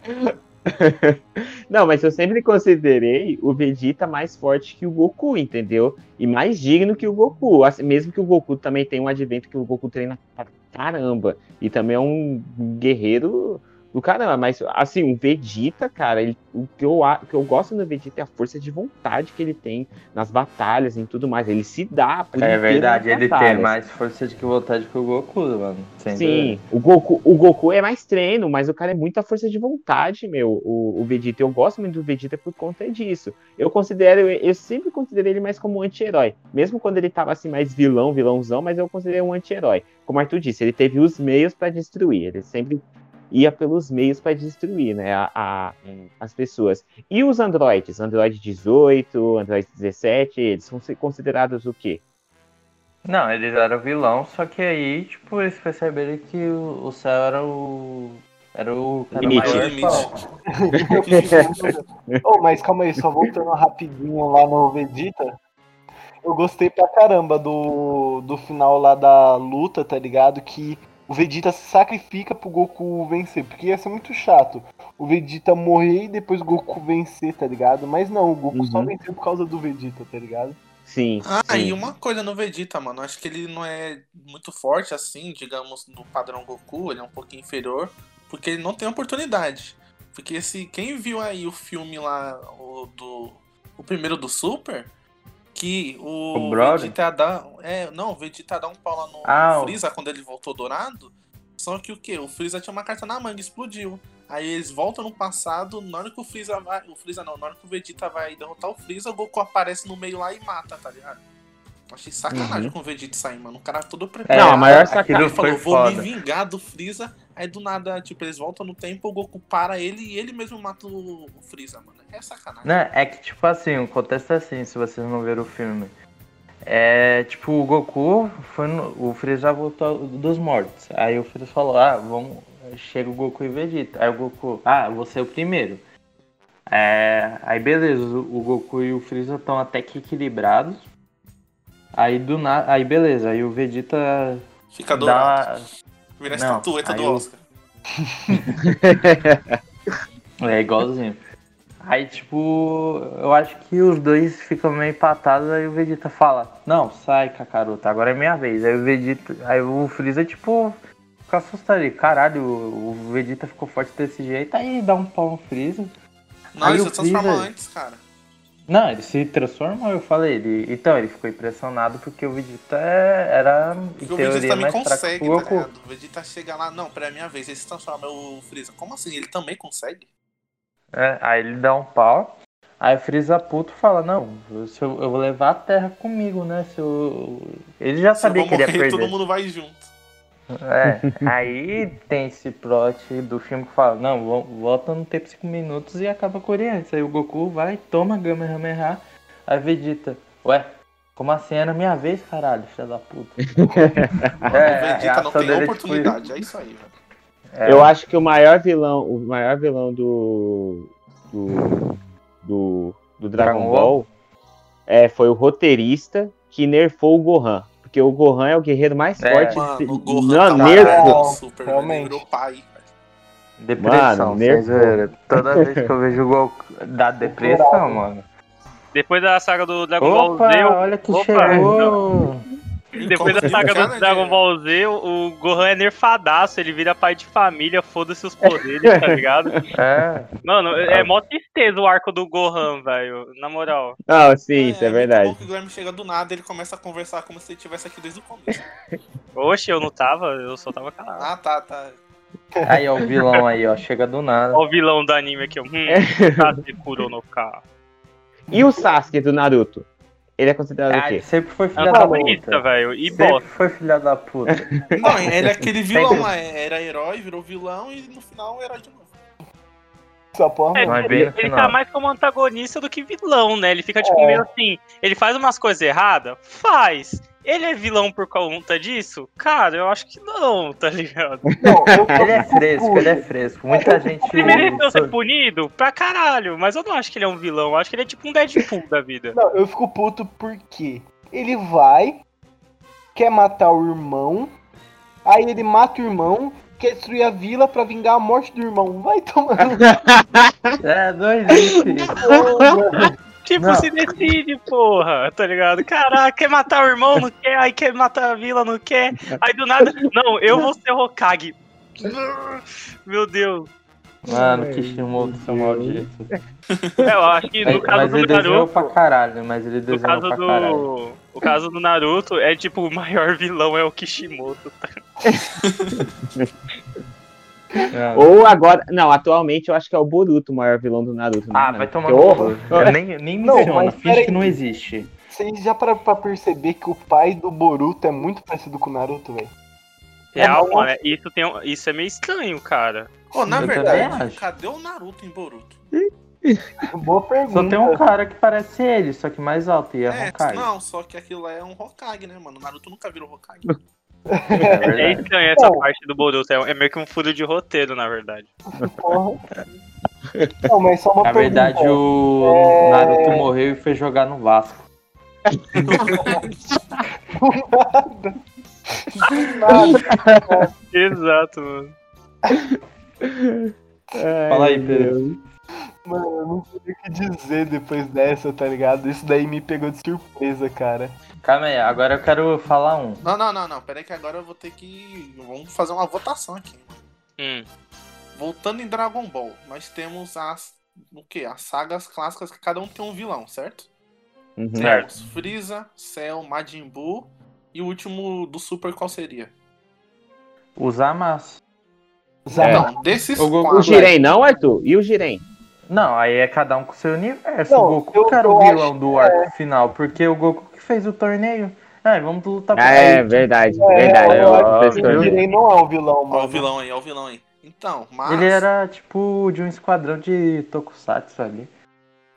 <laughs> Não, mas eu sempre considerei o Vegeta mais forte que o Goku, entendeu? E mais digno que o Goku. Assim, mesmo que o Goku também tenha um advento que o Goku treina pra caramba. E também é um guerreiro do caramba, mas assim, o Vegeta, cara, ele, o, que eu, o que eu gosto no Vegeta é a força de vontade que ele tem nas batalhas e tudo mais. Ele se dá por É verdade, ele tem batalhas. mais força de que vontade que o Goku, mano. Sem Sim, o Goku, o Goku é mais treino, mas o cara é muita força de vontade, meu. O, o Vegeta, eu gosto muito do Vegeta por conta disso. Eu considero, eu sempre considerei ele mais como um anti-herói. Mesmo quando ele tava assim, mais vilão, vilãozão, mas eu considerei um anti-herói. Como o Arthur disse, ele teve os meios pra destruir. Ele sempre ia pelos meios pra destruir, né, a, a- as pessoas. E os androides? Android 18, Android 17, eles são considerados o quê? Não, eles eram vilão, só que aí, tipo, eles perceberam que o, o céu era o. Era o cara Limite. maior. Limite. Oh, <laughs> mas calma aí, só voltando rapidinho lá no Vegeta. Eu gostei pra caramba do, do final lá da luta, tá ligado? Que o Vegeta se sacrifica pro Goku vencer, porque ia ser muito chato. O Vegeta morrer e depois o Goku vencer, tá ligado? Mas não, o Goku só Uhum. venceu por causa do Vegeta, tá ligado? Sim. Ah, sim. e uma coisa no Vegeta, mano. Acho que ele não é muito forte assim, digamos, no padrão Goku. Ele é um pouquinho inferior. Porque ele não tem oportunidade. Porque se quem viu aí o filme lá, o do. O primeiro do Super, que o, O? Vegeta dá. É, não, o Vegeta dá um pau lá no Ah, Freeza quando ele voltou dourado. Só que o que? O Freeza tinha uma carta na manga, explodiu. Aí eles voltam no passado, na hora que o Freeza vai. O Freeza não, na hora que o Vegeta vai derrotar o Freeza, o Goku aparece no meio lá e mata, tá ligado? Achei sacanagem Uhum. com o Vegeta sair, mano. O cara todo É, preparado. Não, a maior sacanagem Ele falou, vou foda. me vingar do Freeza. Aí do nada, tipo, eles voltam no tempo, o Goku para ele e ele mesmo mata o Freeza, mano. É sacanagem. Né? É que, tipo assim, o contexto é assim, se vocês não viram o filme. É, tipo, o Goku foi no, O Freeza voltou dos mortos. Aí o Freeza falou, ah, vamos. Chega o Goku e Vegeta. Aí o Goku, ah, vou ser o primeiro. É, aí beleza, o, o Goku e o Freeza estão até que equilibrados. Aí do nada. Aí beleza, aí o Vegeta Fica dourado. dá. Vira a estatueta do aí o- Oscar. <laughs> É igualzinho. Aí, tipo, eu acho que os dois ficam meio empatados, aí o Vegeta fala, não, sai, Kakaroto, agora é minha vez. Aí o Vegeta. Aí o Freeza, tipo, fica assustado ali. Caralho, o o Vegeta ficou forte desse jeito, aí dá um pau no Freeza. Não, Aí ele o se transforma Freeza- antes, cara. Não, ele se transformou, eu falei. Ele, então, ele ficou impressionado porque o Vegeta é- era, em Porque o teoria, Vegeta também mais fraco consegue, o tá? O Vegeta chega lá, não, pra minha vez, ele se transforma o Freeza. Como assim? Ele também consegue? É, aí ele dá um pau. Aí o Freeza puto fala, não, eu, eu vou levar a terra comigo, né? Se eu... Ele já sabia que ele ia morrer, perder. todo mundo vai junto. É, aí tem esse plot do filme que fala, não, vo- volta no tempo 5 minutos e acaba com o Oriente. Aí o Goku vai, toma Kamehameha, aí Vegeta, ué, como assim? Era minha vez, caralho, filha da puta. o <laughs> É, Vegeta a não tem é tipo oportunidade, é isso aí, velho. É, Eu acho que o maior vilão, o maior vilão do do, do, do Dragon, Dragon Ball, é, foi o roteirista que nerfou o Gohan. Porque o Gohan é o guerreiro mais É. forte. Mano, de- o Gohan não, tá nerfo. nerfo. super, realmente. Ele virou pai. Depressão, Mano, nerfou. Toda vez que eu vejo o Goku, <laughs> dá depressão, mano. Depois da saga do Dragon Ball Opa, Z, eu- olha que Opa, chegou. Depois da saga do Dragon Ball Z, o Gohan é nerfadaço, ele vira pai de família, foda-se os poderes, tá <laughs> ligado? É, Mano, é mó tristeza o arco do Gohan, velho, na moral. Não, sim, isso é muito verdade. o Guilherme chega do nada ele começa a conversar como se ele estivesse aqui desde o começo. Oxe, eu não tava, eu só tava calado. Ah, tá, tá. aí ó, o vilão aí, ó, chega do nada. Olha o vilão do anime aqui, ó. Hum, É. Kasekuro no Ka. E o Sasuke do Naruto? Ele é considerado o Ah, ele quê? sempre foi É filha a da puta. velho, e Sempre bosta. foi filha da puta. <laughs> Não, ele é aquele vilão Sempre. lá, era herói, virou vilão e no final herói de novo. Essa porra, É, ele, ele final. tá mais como antagonista do que vilão, né? Ele fica tipo É. meio assim. Ele faz umas coisas erradas? Faz. Ele é vilão por conta disso? Cara, eu acho que não, tá ligado? Não, Ele é fresco, ele é fresco. Muita gente. Ele mereceu ser punido pra caralho, mas eu não acho que ele é um vilão. Eu acho que ele é tipo um Deadpool da vida. Não, eu fico puto porque ele vai, quer matar o irmão, aí ele mata o irmão, quer destruir a vila pra vingar a morte do irmão. Vai tomar no <laughs> É, doidice. cu, Tipo, Não. se decide, porra, tá ligado? Caraca, quer matar o irmão, não quer, aí quer matar a vila, não quer. Aí do nada, não, eu vou ser Hokage. Meu Deus. Mano, Kishimoto, seu maldito. É, eu acho que no Mas, caso mas do ele Naruto. pra caralho, mas ele desenhou caso pra caralho. do. O caso do Naruto é tipo, o maior vilão é o Kishimoto. <laughs> É. Ou agora. Não, atualmente eu acho que é o Boruto o maior vilão do Naruto. né, Ah, mano? vai tomar Que horror. Eu Nem, nem Não, menciona, mas finge que não existe. Vocês já pararam pra perceber que o pai do Boruto é muito parecido com o Naruto, velho? Real, bom. mano, é- isso, tem, um- isso é meio estranho, cara. Pô, na Eu verdade, cadê o Naruto em Boruto? <laughs> Boa pergunta. Só tem um cara que parece ele, só que mais alto, e é, É, Hokage. não, só que aquilo lá é um Hokage, né, mano? O Naruto nunca virou Hokage. <laughs> É É estranho essa Não. parte do Boruto. É, meio que um furo de roteiro, na verdade. Porra. Não, mas só uma Na pergunta. verdade, o É. Naruto morreu e foi jogar no Vasco. Nada. <laughs> Exato, mano. Fala aí, Pedro. Mano, eu não sei o que dizer depois dessa, tá ligado? Isso daí me pegou de surpresa, cara. Calma aí, agora eu quero falar um. Não, não, não, não. Pera aí que agora eu vou ter que. Vamos fazer uma votação aqui. Hum. Voltando em Dragon Ball, nós temos as. O quê? As sagas clássicas que cada um tem um vilão, certo? Uhum. Certo. Freeza, Cell, Majin Buu e o último do Super qual seria? Usar massa. Zama. Não, desses O Goku- O quatro. Jiren não, Arthur? E o Jiren? Não, aí é cada um com seu universo. Não, o Goku eu- que era eu o vilão do arco final, porque o Goku que fez o torneio. Ah, vamos lutar Ah, é, ele. verdade, É, verdade. eu ó, ó, que pessoal. o Jiren não é o vilão, Ó, mano. o vilão aí, ó, o vilão aí. Então, mas. Ele era tipo de um esquadrão de Tokusatsu ali.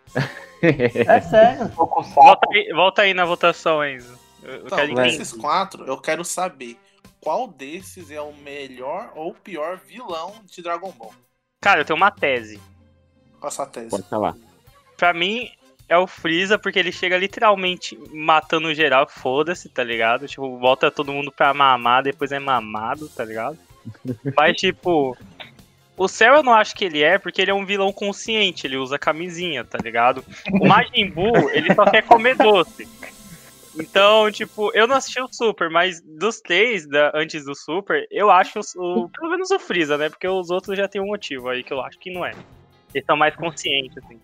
<laughs> É sério. Saco. Volta, aí, volta aí na votação, Enzo. Eu, eu Então, quero desses quatro, eu quero saber qual desses é o melhor ou pior vilão de Dragon Ball. Cara, eu tenho uma tese. Qual essa tese? Pode falar. Pra mim, é o Freeza, porque ele chega literalmente matando geral, foda-se, tá ligado? Tipo, volta todo mundo pra mamar, depois é mamado, tá ligado? <laughs> Mas, tipo, o Cell eu não acho que ele é, porque ele é um vilão consciente, ele usa camisinha, tá ligado? O Majin Buu, ele só quer comer doce. Então, tipo, eu não assisti o Super, mas dos três, da, antes do Super, eu acho o, o- pelo menos o Freeza, né? Porque os outros já tem um motivo aí que eu acho que não é. Eles são mais conscientes, assim.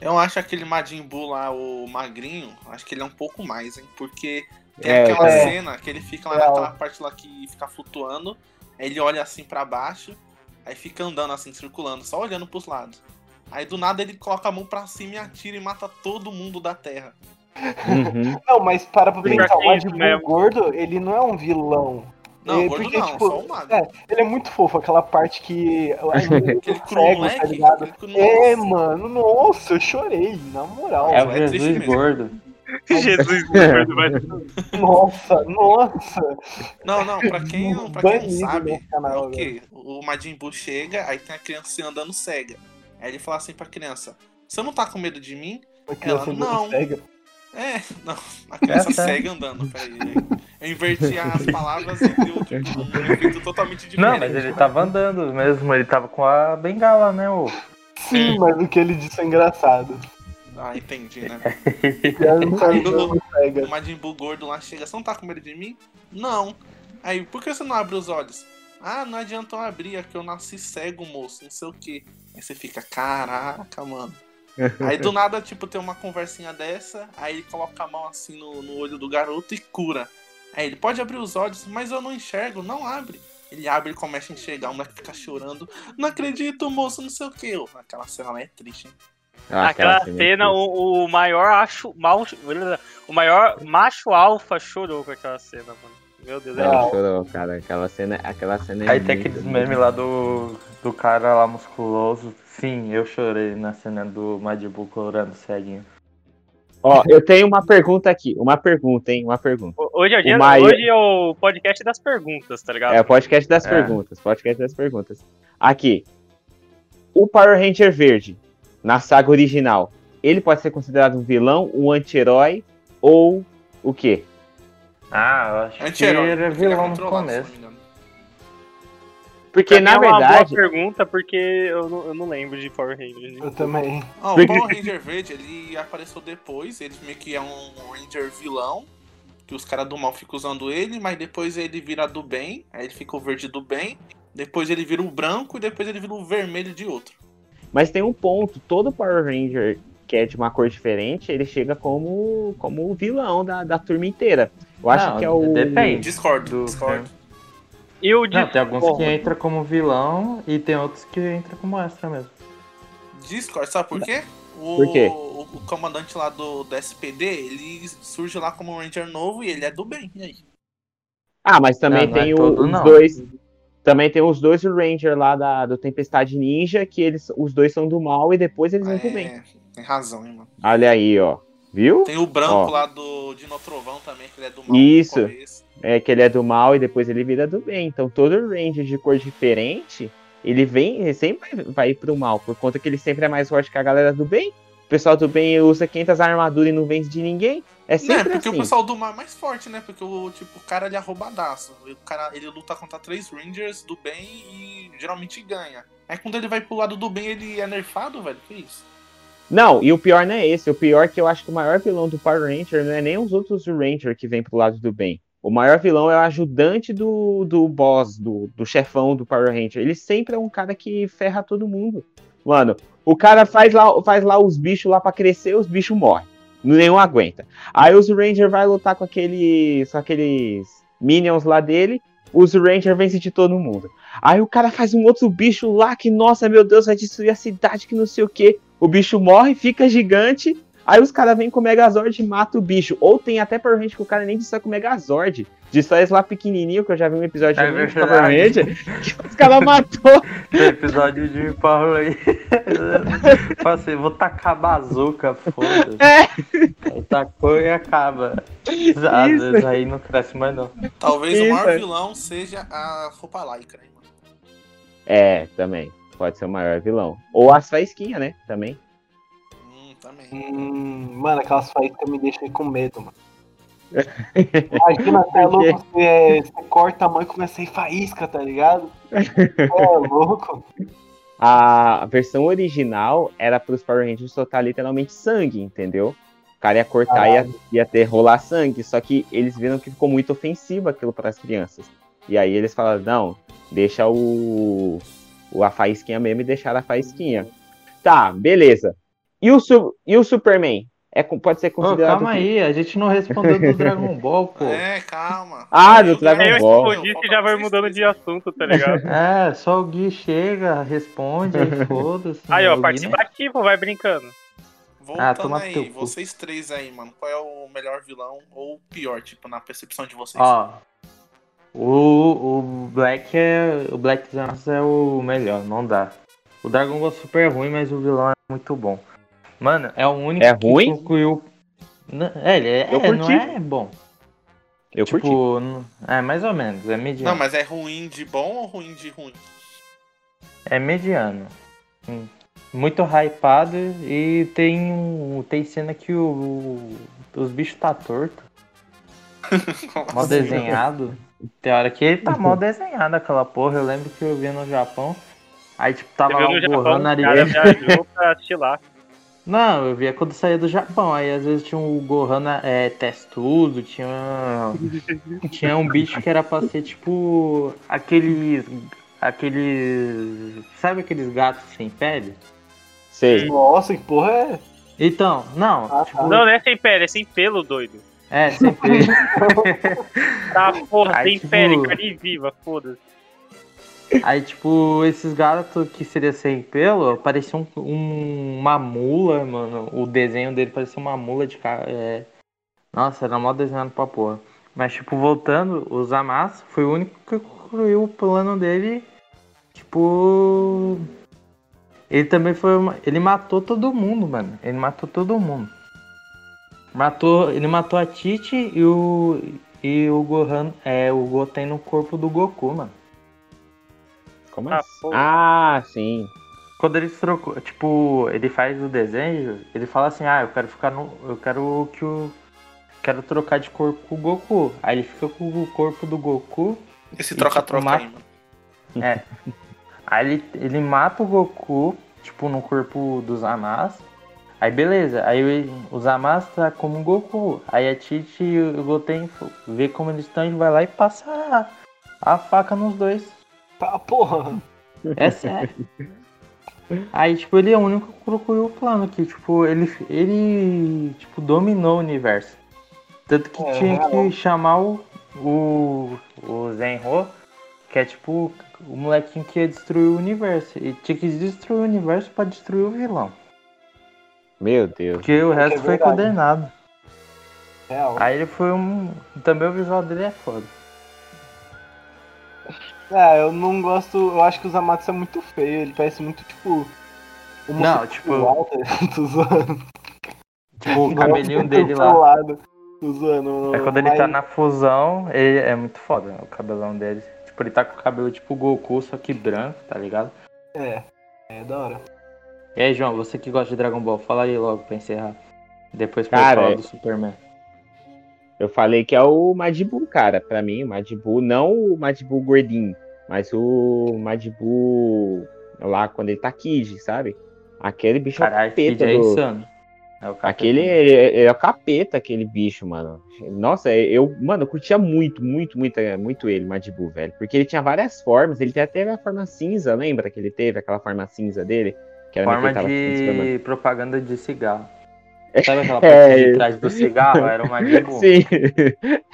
Eu acho aquele Majin Buu lá, o magrinho, acho que ele é um pouco mais, hein? Porque tem É, aquela é. cena que ele fica lá Real. naquela parte lá que fica flutuando, aí ele olha assim pra baixo, aí fica andando assim, circulando, só olhando pros lados. Aí do nada ele coloca a mão pra cima e atira e mata todo mundo da Terra. Uhum. Não, mas para pra pensar, o Majin Buu gordo, ele não é um vilão. Não, É, gordo porque, não, tipo, só o magro. é, Ele é muito fofo, aquela parte que. <laughs> Aquele cego, tá moleque, ligado? aquele É, mano, nossa, eu chorei, na moral. É o é Jesus gordo. <laughs> Jesus, vai <laughs> Nossa, nossa. Não, não, pra quem, não- pra quem não sabe, canal, é o quê? O Majin Buu chega, aí tem a criança andando cega. Aí ele fala assim pra criança, você não tá com medo de mim? Ela, andando não. cega. É, não, a criança É, tá. cega andando. Peraí, eu inverti as <laughs> palavras e deu tipo, um efeito totalmente diferente. Não, mas ele tava andando mesmo, ele tava com a bengala, né? O... Sim, mas o que ele disse é engraçado. Ah, entendi, né? Criança Aí cega. O Majin Buu gordo lá chega, você não tá com medo de mim? Não. Aí, por que você não abre os olhos? Ah, não adianta eu abrir, é que eu nasci cego, moço, não sei o que. Aí você fica, caraca, mano. <laughs> Aí do nada, tipo, tem uma conversinha dessa, aí ele coloca a mão assim no, no olho do garoto e cura. Aí ele pode abrir os olhos, mas eu não enxergo, não abre. Ele abre e começa a enxergar, o moleque fica chorando. Não acredito, moço, não sei o que. Aquela cena lá é triste, hein? Ah, Aquela cena cena, o, o maior acho, mal, o maior macho alfa chorou com aquela cena, mano. Meu Deus, é Não. chorou, cara. Aquela cena, aquela cena é Aí tem muito- aqueles memes lá do, do cara lá musculoso. Sim, eu chorei na cena do Majin Buu colorando ceguinho. Ó, eu tenho uma pergunta aqui. Uma pergunta, hein? Uma pergunta. Hoje é, o dia, O hoje é o podcast das perguntas, tá ligado? É o podcast das É. perguntas. Podcast das perguntas. Aqui. O Power Ranger verde, na saga original, ele pode ser considerado um vilão, um anti-herói ou o quê? Ah, eu acho que Anti-herói. ele é ele é vilão no começo. Porque, Pra mim na é uma verdade, boa pergunta, porque eu não, eu não lembro de Power Rangers. Eu também. Porque- o Power Ranger Verde, ele apareceu depois, ele meio que é um Ranger vilão, que os caras do mal ficam usando ele, mas depois ele vira do bem, aí ele fica o verde do bem, depois ele vira o branco e depois ele vira o vermelho de outro. Mas tem um ponto, todo Power Ranger que é de uma cor diferente, ele chega como, como o vilão da, da turma inteira. Eu acho Não, que é o. depende. Discordo, Do discordo. E de. Não, tem alguns que entram como vilão e tem outros que entram como extra mesmo. Discord, sabe por quê? O, Por quê? o, o comandante lá do, do SPD, ele surge lá como um Ranger novo e ele é do bem. E aí? Ah, mas também Não, não é tem o- todo, os não. dois. Também tem os dois Ranger lá da, do Tempestade Ninja, que eles, os dois são do mal e depois eles vão pro bem. É, tem razão, hein, mano. Olha aí, ó. Viu? Tem o branco Ó. lá do Dino Trovão também, que ele é do mal. Isso. É que ele é do mal e depois ele vira do bem. Então todo Ranger de cor diferente, ele vem, ele sempre vai, vai pro mal, por conta que ele sempre é mais forte que a galera do bem. O pessoal do bem usa 500 armaduras e não vence de ninguém. É Não, é sempre porque assim. o pessoal do mal é mais forte, né? Porque o, tipo, o cara ele é roubadaço. O cara ele luta contra três Rangers do bem e geralmente ganha. Aí quando ele vai pro lado do bem, ele é nerfado, velho. Que isso? Não, e o pior não é esse. O pior é que eu acho que o maior vilão do Power Ranger não é nem os outros Ranger que vem pro lado do bem. O maior vilão é o ajudante do, do boss, do, do chefão do Power Ranger. Ele sempre é um cara que ferra todo mundo. Mano, o cara faz lá, faz lá os bichos lá pra crescer, os bichos morrem. Nenhum aguenta. Aí os Ranger vai lutar com aqueles, com aqueles minions lá dele. Os Ranger vencem de todo mundo. Aí o cara faz um outro bicho lá que, nossa, meu Deus, vai destruir a cidade, que não sei o que. O bicho morre, fica gigante. Aí os caras vêm com o Megazord e matam o bicho. Ou tem até Power Ranger que o cara nem destrói com o Megazord. Destrói esse lá pequenininho, que eu já vi um episódio É de. Power Ranger. Que os caras matou. <laughs> Tem episódio de Power aí. <laughs> Fala assim, vou tacar bazuca, foda-se. É. Aí tacou e acaba. Às Isso. vezes aí não cresce mais não. Talvez Isso, o maior é. vilão seja a roupa mano. É, também. Pode ser o maior vilão. Ou as faísquinhas, né? Também. Hum, mano, aquelas faíscas me deixam com medo, mano. <laughs> Imagina, é quê? louco, você, é- você corta a mão e começa a sair faísca, tá ligado? É louco. A versão original era para os Power Rangers soltar literalmente sangue, entendeu? O cara ia cortar e ia, ia ter rolar sangue, só que eles viram que ficou muito ofensivo aquilo para as crianças. E aí eles falaram, não, deixa o, o a faísquinha mesmo e deixaram a faísquinha. Tá, beleza. E o, Su- e o Superman? É, pode ser considerado. calma o quê? aí, a gente não respondeu do Dragon <laughs> Ball, pô. É, calma. Ah, do Eu- Dragon Aí eu Ball. respondi e já vai mudando de assunto, tá ligado? <laughs> É, só o Gui chega, responde, <laughs> foda-se. Aí, ó, O Gui, né? participativo, vai brincando. Ah, Voltando toma aí, teu vocês três aí, mano. Qual é o melhor vilão ou o pior, tipo, na percepção de vocês? Ó, o, o Black é. O Black Zans é o melhor, não dá. O Dragon Ball é super ruim, mas o vilão é muito bom. Mano, é o único É que ruim? concluiu. Não, É, ele é, Eu é, não curti. é bom. Eu curti. tipo, não- é mais ou menos, é mediano. Não, mas é ruim de bom ou ruim de ruim? É mediano. Hum. Muito hypado e tem um. Tem cena que o, o- os bichos tá torto. <laughs> Mal desenhado. Tem hora que ele tá mal desenhado aquela porra. Eu lembro que eu vi no Japão. Aí tipo, tava lá viu no o Japão, Gohan o na cara viajou pra assistir lá. <laughs> Não, eu via quando saía do Japão. Aí às vezes tinha o Gohan é, testudo, tinha. tinha um bicho que era pra ser tipo. aqueles. aqueles. Sabe aqueles gatos sem pele? Sei. Nossa, que porra é? Então, não, Ah, tipo, Não, não é sem pele, é sem pelo, doido. é, sem pele. Tá, <laughs> porra, Aí, sem tipo- pele, carne viva, foda-se. Aí, tipo, esses gatos que seria sem pelo, parecia um, um- uma mula, mano. O desenho dele parecia uma mula de cara. É... Nossa, era mal desenhado pra porra. Mas, tipo, voltando, o Zamasu foi o único que concluiu o plano dele. Tipo. Ele também foi. uma- Ele matou todo mundo, mano. Ele matou todo mundo. Matou. Ele matou a Titi e o. E o Gohan. É, o Goten no corpo do Goku, mano. Como Ah, assim? Ah, sim. Quando ele trocou, tipo, ele faz o desenho, ele fala assim, ah, eu quero ficar no. Eu quero que o. Quero trocar de corpo com o Goku. Aí ele fica com o corpo do Goku. Esse E, troca-troca tipo, aí, mano. <laughs> É. Aí ele, ele mata o Goku, tipo, no corpo do Zamasu. Aí beleza, aí o- o Zamasu tá como o Goku. Aí a Titi e o Goten vê como eles estão e vai lá e passa a, a faca nos dois. Tá, porra. É sério. Aí, tipo, ele é o único que colocou o plano que, tipo, ele, ele tipo, dominou o universo. Tanto que É, tinha real. que chamar o, o, o Zenro, que é tipo o molequinho que ia destruir o universo. E tinha que destruir o universo pra destruir o vilão. Meu Deus. Porque o resto foi verdade. condenado. Aí ele foi um. Também o visual dele é foda. Ah, eu não gosto. Eu acho que o Zamatos é muito feio. Ele parece muito tipo. O Não, tipo- Walter. <laughs> Tô zoando. Tipo, o cabelinho dele lá. colado. Tô zoando. É quando ele mas- tá na fusão, ele é muito foda, o cabelão dele. Tipo, ele tá com o cabelo tipo Goku, só que branco, tá ligado? É. É da hora. E aí, João, você que gosta de Dragon Ball, fala aí logo pra encerrar. Depois pra falar é- do Superman. Eu falei que é o Madibu, cara. Pra mim, o Madibu, não o Madibu gordinho, mas o Madibu lá quando ele tá Kid, sabe? Aquele bicho é Caralho, capeta é insano. É o capeta. Aquele ele, ele é o capeta, aquele bicho, mano. Nossa, eu, mano, eu curtia muito, muito, muito, muito ele, Madibu, velho. Porque ele tinha várias formas. Ele até teve a forma cinza, lembra que ele teve aquela forma cinza dele? Que era Forma de propaganda de cigarro. Sabe aquela <laughs> É. parte de trás do cigarro? Era o Madibu. <laughs> Sim,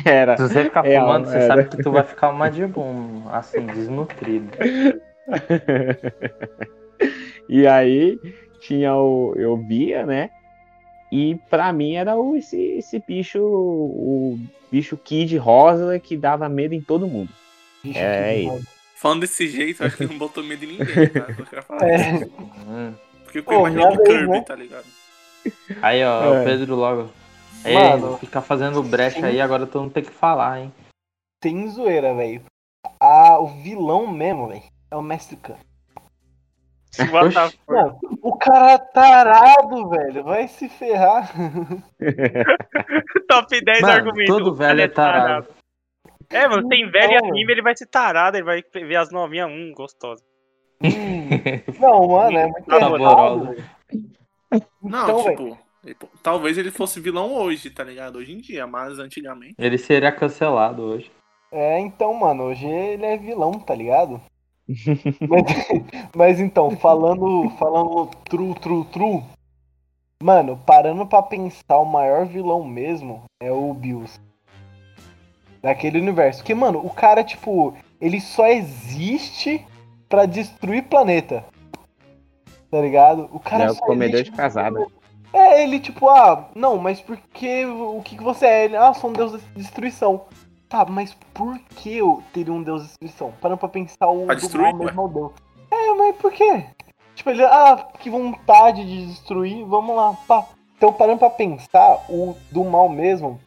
era. Se você ficar É, fumando, você era. sabe que tu vai ficar um Madibu, um, assim, desnutrido. <laughs> e aí tinha o. Eu via, né? E pra mim era o, esse, esse bicho, o bicho Kid rosa que dava medo em todo mundo. Bicho, É ele. demais. Falando desse jeito, acho que não botou medo em ninguém, tá? Eu quero falar. É. Porque eu Pô, imagino o Kirby, né? tá ligado? Aí, ó, É. o Pedro logo. Ei, Mano, fica fazendo brecha sim. aí, agora tu não tem que falar, hein? Sem zoeira, velho. Ah, o vilão mesmo, velho. É o Mestre Khan. What the Oxi. fuck? Mano, o cara é tarado, velho. Vai se ferrar. <laughs> Top 10 Mano, argumentos. todo velho é tarado. É, mano, tem velho e anime, ele vai ser tarado, ele vai ver as novinhas, hum, gostosa. Não, mano, é muito errado. Não, Então, tipo, ele- talvez ele fosse vilão hoje, tá ligado? Hoje em dia, mas antigamente. Ele seria cancelado hoje. É, então, mano, hoje ele é vilão, tá ligado? mas, <laughs> mas então, falando, falando true, true, true. Mano, parando pra pensar, o maior vilão mesmo é o Bills. Daquele universo. Porque, mano, o cara, tipo, ele só existe pra destruir planeta. Tá ligado? O cara Ele é o só comedor de casada. É, ele tipo, ah, não, mas por que, o que, que você é? Ele, ah, sou um deus da destruição. Tá, mas por que eu teria um deus da destruição? Parando pra pensar o Pra do destruir, mal mesmo é deus. É, mas por quê? Tipo, ele, ah, que vontade de destruir, vamos lá, pá. Então, parando pra pensar, o do mal mesmo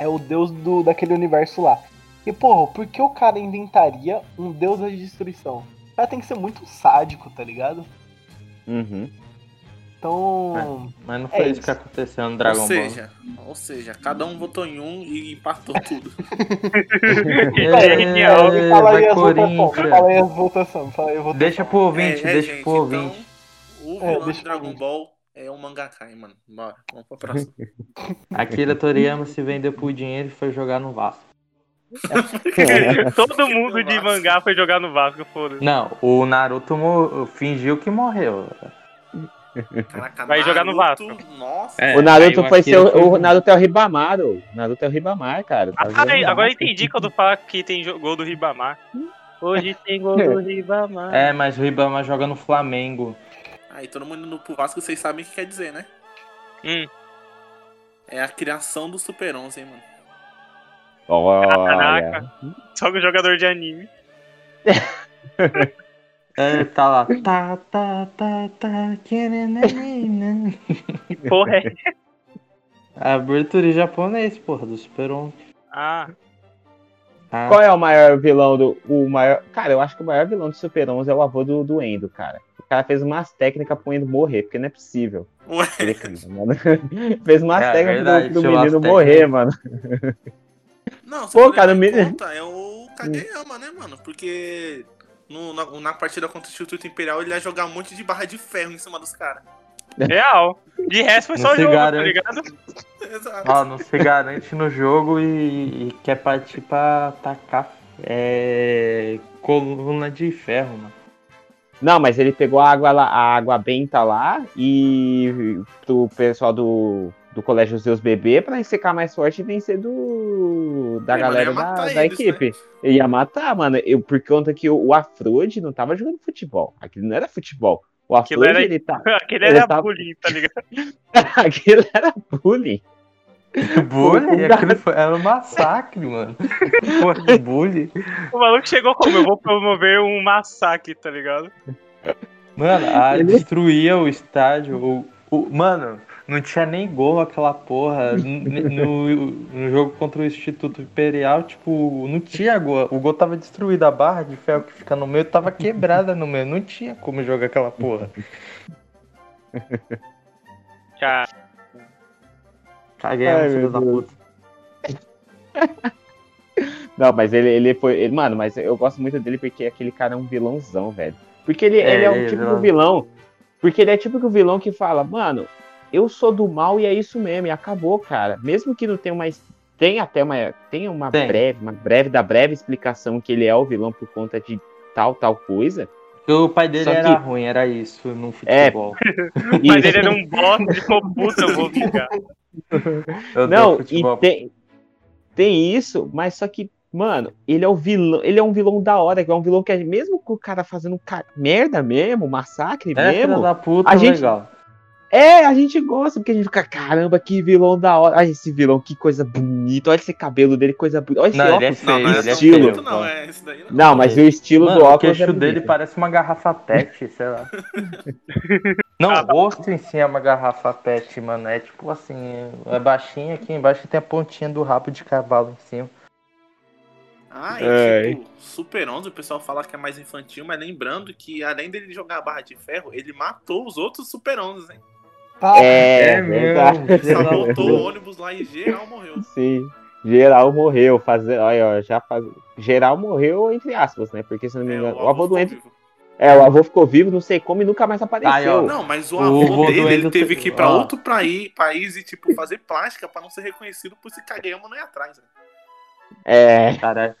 é o deus do, daquele universo lá. E, porra, por que o cara inventaria um deus da destruição? O cara tem que ser muito sádico, tá ligado? Uhum. Então. Mas não É foi isso isso. que aconteceu no Dragon ou Ball. seja, ou seja, cada um votou em um e empatou tudo. <laughs> É. É, Fala aí as votações, Corinthians. fala aí as votações, fala aí as votações. Deixa pro ouvinte, É, é, deixa gente, pro ouvinte. Então, o É, vilão de Dragon. Ball é o Mangakai, mano. Bora, vamos pra próxima. <laughs> Akira Toriyama se vendeu por dinheiro e foi jogar no Vasco. <laughs> Todo mundo de mangá foi jogar no Vasco, foda-se. Não, o Naruto mo- fingiu que morreu. Caraca, Vai jogar no Naruto, Vasco. Nossa. É, o Naruto aí foi ser. O, o Naruto é o Ribamar, o Naruto é o Ribamar, cara. Tá Ah, jogando agora entendi quando <laughs> fala que tem gol do Ribamar. Hoje tem gol do Ribamar. É, mas o Ribama joga no Flamengo. Aí todo mundo indo pro Vasco, vocês sabem o que quer dizer, né? Hum. É a criação do Super 11, hein, mano. Olha. Caraca. Só o jogador de anime. <laughs> É, tá lá. <laughs> Tá, tá, tá, tá, querendo. Que porra é? <laughs> A abertura em japonês, porra, do Super 11. Ah, Ah, Qual é o maior vilão do. O maior. Cara, eu acho que o maior vilão do Super 11 é o avô do, do Endo, cara. O cara fez umas técnicas pro Endo morrer, porque não é possível. Ué, Ele, cara, fez umas É, técnicas verdade, pro, menino técnicas. morrer, mano. Não, se Pô, for cara, me- conta, é o Kageyama, né, mano? Porque no- na, na partida contra o Instituto Imperial ele ia jogar um monte de barra de ferro em cima dos caras. <laughs> real. De resto foi Não só jogo, tá garante. ligado? Exato. Ó, não se garante no jogo e, e quer partir pra atacar é, coluna de ferro, mano. Não, mas ele pegou a água, lá, a água benta lá e pro pessoal do, do Colégio Zeus beber pra secar mais forte e vencer do, da É, galera da, da eles, equipe. Ele ia matar, mano. Eu, por conta que o, o Afrode não tava jogando futebol. Aquilo não era futebol. O Aquilo Afrode, era- ele tá. <laughs> Aquele Ele era tá- bullying, tá ligado? <laughs> Aquilo era bullying. Bullying? Aquilo foi, era um massacre, mano. <laughs> Porra de bullying. O maluco chegou como? Eu vou promover um massacre, tá ligado? Mano, a, Ele- destruía o estádio. O, o- mano, não tinha nem gol aquela porra. No, no jogo contra o Instituto Imperial, tipo, não tinha gol. O gol tava destruído. A barra de ferro que fica no meio tava quebrada no meio. Não tinha como jogar aquela porra. Cara, Caguei, Ai, filho da puta. <laughs> Não, mas ele, ele foi. ele- mano, mas eu gosto muito dele porque aquele cara é um vilãozão, velho. Porque ele É, ele é um é tipo vilão. de vilão. Porque ele é tipo o vilão que fala, mano, eu sou do mal e é isso mesmo, e acabou, cara. Mesmo que não tenha uma. Tem até uma. Tem uma Tem. breve, uma breve, da breve explicação que ele é o vilão por conta de tal, tal coisa. Porque o pai dele Só era que- ruim, era isso no É. futebol. <laughs> mas Isso. ele era um bosta de ficou puta, eu vou vingar. Eu Não, e tem, tem isso, mas só que, mano, ele é o vilão, ele é um vilão da hora, que é um vilão que é- mesmo com o cara fazendo ca- merda mesmo, massacre É, filho mesmo, da puta, A gente- legal. É, a gente gosta, porque a gente fica, caramba, que vilão da hora. Olha esse vilão, que coisa bonita, olha esse cabelo dele, coisa bonita. Olha esse Não, é óculos. É tão estilo. bonito, não, é esse daí não. Não, mas o estilo Mano, do o óculos é queixo dele bonito. parece uma garrafa pet, sei lá. <laughs> Não, Ah, o rosto em si é uma garrafa pet, mano. É tipo assim, é baixinho aqui embaixo tem a pontinha do rabo de cavalo em cima. Ah, e É. tipo, Super 11, o pessoal fala que é mais infantil, mas lembrando que além dele jogar a barra de ferro, ele matou os outros Super 11, hein? Ah, É, É mesmo. <laughs> Sabotou o ônibus lá e geral morreu. Sim. Geral morreu, fazer, olha, ó, já faz... geral morreu entre aspas, né? Porque se não me É, engano, o avô do vivo. é, o avô ficou vivo, não sei como e nunca mais apareceu. Não, mas o O avô avô do dele, ele teve te- que ir pra ó. outro país, país e, tipo, fazer plástica pra não ser reconhecido por esse Kageyama não ir atrás. né? É, Cara,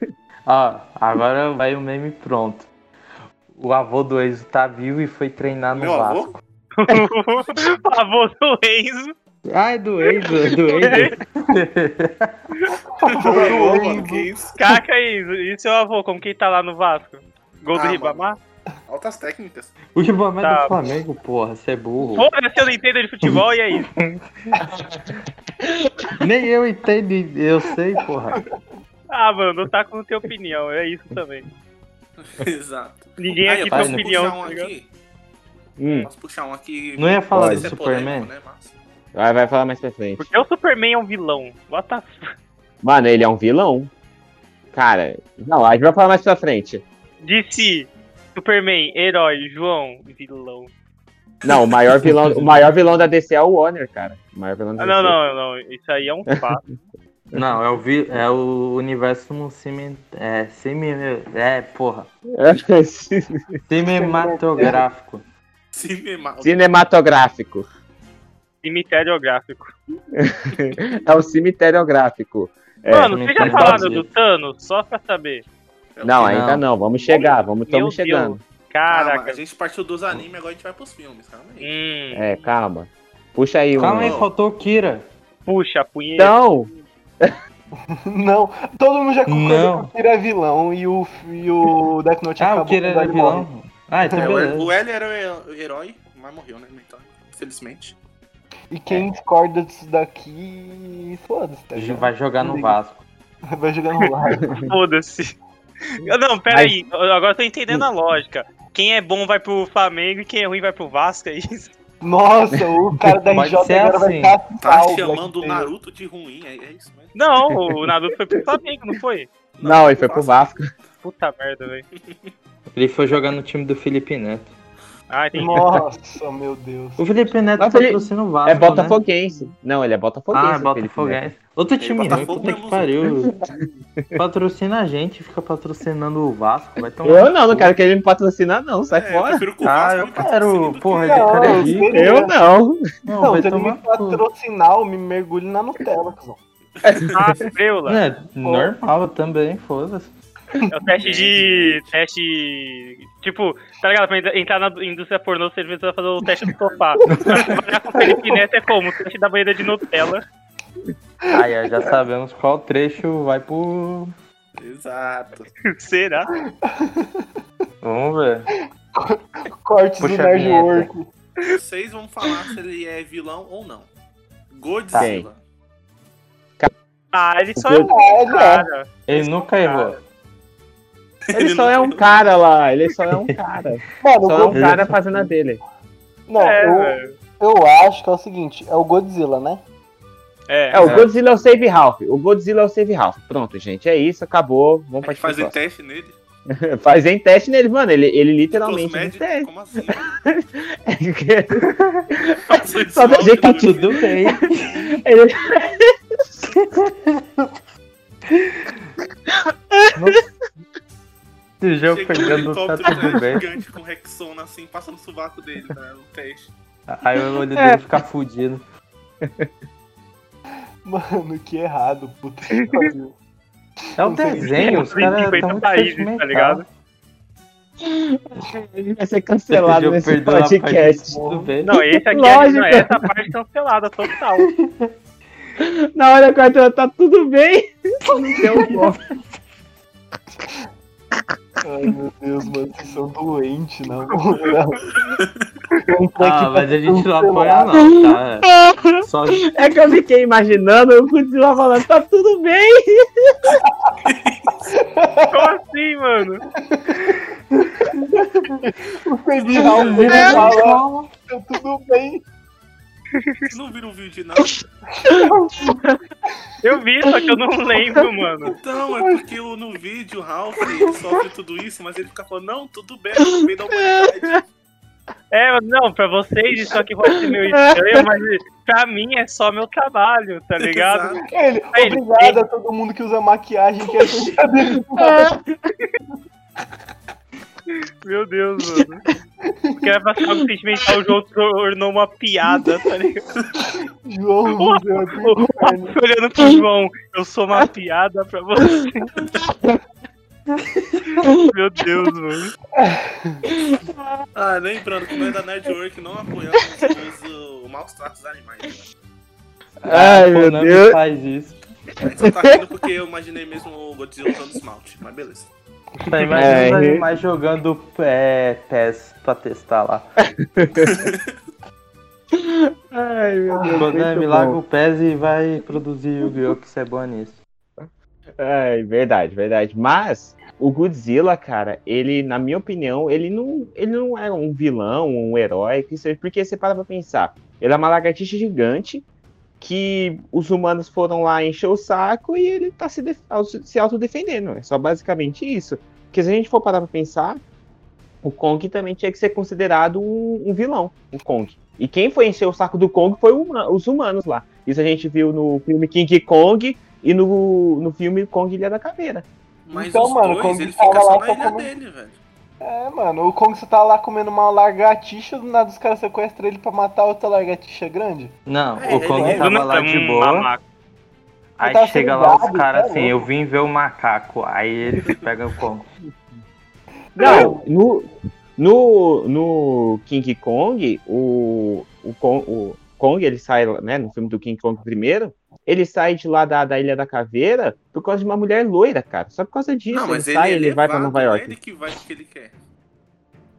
ó, agora vai o meme pronto. O avô do Enzo tá vivo e foi treinar no Meu avô? Vasco. o <laughs> avô do Enzo. Ai, do Enzo, do Enzo. <laughs> Mano, que isso? Caca Enzo. E seu avô, como que tá lá no Vasco? Gol do Ah, Ribamar? Altas técnicas. O Ribamar é Tá. do Flamengo, porra, você é burro. Foda-se, eu não entendo de futebol e é isso. <laughs> Nem eu entendo, eu sei, porra. Ah, mano, o Taco não tem opinião, é isso também. Exato. Ninguém Aí, aqui tem opinião, um tá aqui? Hum, Posso puxar um aqui? Não ia falar Não do é Superman? polêmico, né, mas... vai, vai falar mais pra frente. Porque o Superman é um vilão. What the f... Mano, ele é um vilão. Cara, não, a gente vai falar mais pra frente. DC, Superman, herói, João, vilão. Não, o maior vilão, o maior vilão da DC é o Warner, cara. O maior vilão da Ah, DC. não, não, não. Isso aí é um fato. <laughs> Não, é o, vi, é o universo cime, é, semi, é, porra, <laughs> cinematográfico. Cinema... Cinematográfico. Cemitério gráfico. <laughs> É o cemiteriográfico. É, Mano, vocês já cemitério falaram vazio. do Thanos? Só pra saber. não, Não. ainda não. Vamos chegar, vamos, estamos chegando. Caraca. a gente partiu dos animes, agora a gente vai pros filmes, calma aí. Hum, É, calma. Puxa aí Calma um. aí, faltou o Kira. puxa, a punheta. Então, <laughs> Não, todo mundo já concordou Não. que o Kira é vilão e o, e o Death Note Ah, o acabou Kira quando era ele morre. vilão. Ah, então É, beleza. o L era o herói, mas morreu, né? Então, infelizmente. E quem discorda disso daqui, foda-se, tá ligado? <laughs> Vai jogar no Vasco. Vai jogar no lar. Foda-se. Não, pera aí. Agora eu tô entendendo a lógica. Quem é bom vai pro Flamengo e quem é ruim vai pro Vasco, é isso? Nossa, o cara da <laughs> RJ agora assim. vai estar Tá chamando o. Naruto de ruim, é, é isso mesmo. Não, o Naruto foi pro Flamengo, não foi? não, ele foi pro Vasco. Puta merda, velho. <laughs> Ele foi jogar no time do Felipe Neto. Ah, entendi. Nossa, meu Deus. O Felipe Neto patrocina o Vasco, É né? Botafoguense. Não, ele é Botafoguense. Ah, é. Botafoguense. Outro time ruim, Botafogo puta que pariu. <laughs> Patrocina a gente, fica patrocinando o Vasco, vai tomar. Eu não, não quero que ele me patrocina, não. Sai É, eu fora. que o Ah, eu quero, patrocine que- porra, de cara eu rico. Eu não. Não, Não, vai se ele me patrocinar, eu me mergulho na Nutella, cuzão. Ah. É, normal também, foda-se. É o teste de. Teste. Tipo, tá ligado? Pra entra- entrar na indústria pornô, você precisa fazer o teste do sofá. <laughs> Trabalhar com Felipe Neto é como? O teste da banheira de Nutella. Aí ó, já sabemos qual trecho vai pro. Exato. Será? Vamos ver. Cortes Puxa do Nerd. Work. Vocês vão falar se ele é vilão ou não. Godzilla. Ah, ele só O é um Ah, cara. Ele nunca errou. Ele só é um cara lá, ele só é um <laughs> cara. Mano, Só é um cara fazendo a dele. não, é, eu, velho. eu acho que é o seguinte, é o Godzilla, né? É, É, o É. Godzilla é o Save Ralph. O Godzilla é o Save Ralph. Pronto, gente, é isso, acabou. Vamos pra próxima. teste nele. <laughs> Fazem teste nele, mano. Ele, ele literalmente Cosmético, teste. como assim? Só Só da gente Tá tudo bem. Ele- <laughs> Esse jogo Chega um pegando tá helicóptero tudo bem. gigante com Rexona assim, passa no sovaco dele, né? No teste. Aí o olho É. <laughs> dele fica fudido. Mano, que errado, puta que <laughs> pariu. É um desenho, os caras 50 estão muito países, tá ligado? Ele vai ser cancelado nesse podcast. Não, esse aqui Lógico. não, essa parte cancelada total. <laughs> Na hora que o Arthur tá tudo bem. Não deu bom. Ai, meu Deus, mano, vocês são doentes, na moral. Eu entrei aqui Ah, pra mas a gente não apoia não, tá? Só É que eu fiquei imaginando o Godzilla falando, tá tudo bem. Como assim, mano? O Felipe Raul fala, tá tudo bem. Vocês não viram o vídeo, não? <laughs> Eu vi, só que eu não lembro, mano. Então, é porque o- no vídeo o Ralph ele sofre tudo isso, mas ele fica falando, não, tudo bem, tudo bem da humanidade. É, não, pra vocês isso aqui pode ser meio estranho, mas pra mim é só meu trabalho, tá ligado? Exato. Ele, ele- obrigado a todo mundo que usa maquiagem que é <laughs> brincadeira. Meu Deus, mano. Porque era pra ser algo sentimental, o João tornou uma piada, tá ligado? João, O Deus. Ralph olhando pro João, eu sou uma piada pra você. Meu Deus, mano. Ah, lembrando que nós da Network não apoiamos os, uh, maus tratos dos animais. Né? Ai, a meu Deus. faz isso. A gente só tá rindo porque eu imaginei mesmo o Godzilla usando esmalte, mas beleza. Tá, imagina É, os animais jogando é, PES pra testar lá. <laughs> Ai, meu Deus. Konami, larga bom. o PES e vai produzir Yu-Gi-Oh! que você é boa nisso. É, verdade, verdade. Mas o Godzilla, cara, ele, na minha opinião, ele não, ele não é um vilão, um herói, que seja, porque você para pra pensar. Ele é uma lagartixa gigante que os humanos foram lá encher o saco e ele tá se, se autodefendendo. É só basicamente isso. Porque se a gente for parar pra pensar, o Kong também tinha que ser considerado um, um vilão, o Kong. E quem foi encher o saco do Kong foi o huma- os humanos lá. Isso a gente viu no filme King Kong e no, no filme Kong Ilha da Caveira. Mas Então, os mano, dois, quando ele fica só lá na ilha comer- dele, velho. É, mano, o Kong você tá lá comendo uma lagartixa, do nada os caras sequestram ele pra matar outra lagartixa grande. Não, É, o Kong ele- tava lá de boa. Mamaco. Aí chega lá os caras tá assim, eu vim ver o macaco. Aí ele pega o Kong. <laughs> Não, no, no, no King Kong, o, o, Kong, o Kong, ele sai, né, no filme do King Kong primeiro, ele sai de lá da, da Ilha da Caveira por causa de uma mulher loira, cara. Só por causa disso. Não, mas ele ele, sai, é ele vai pra Nova não é York. ele que vai porque ele quer.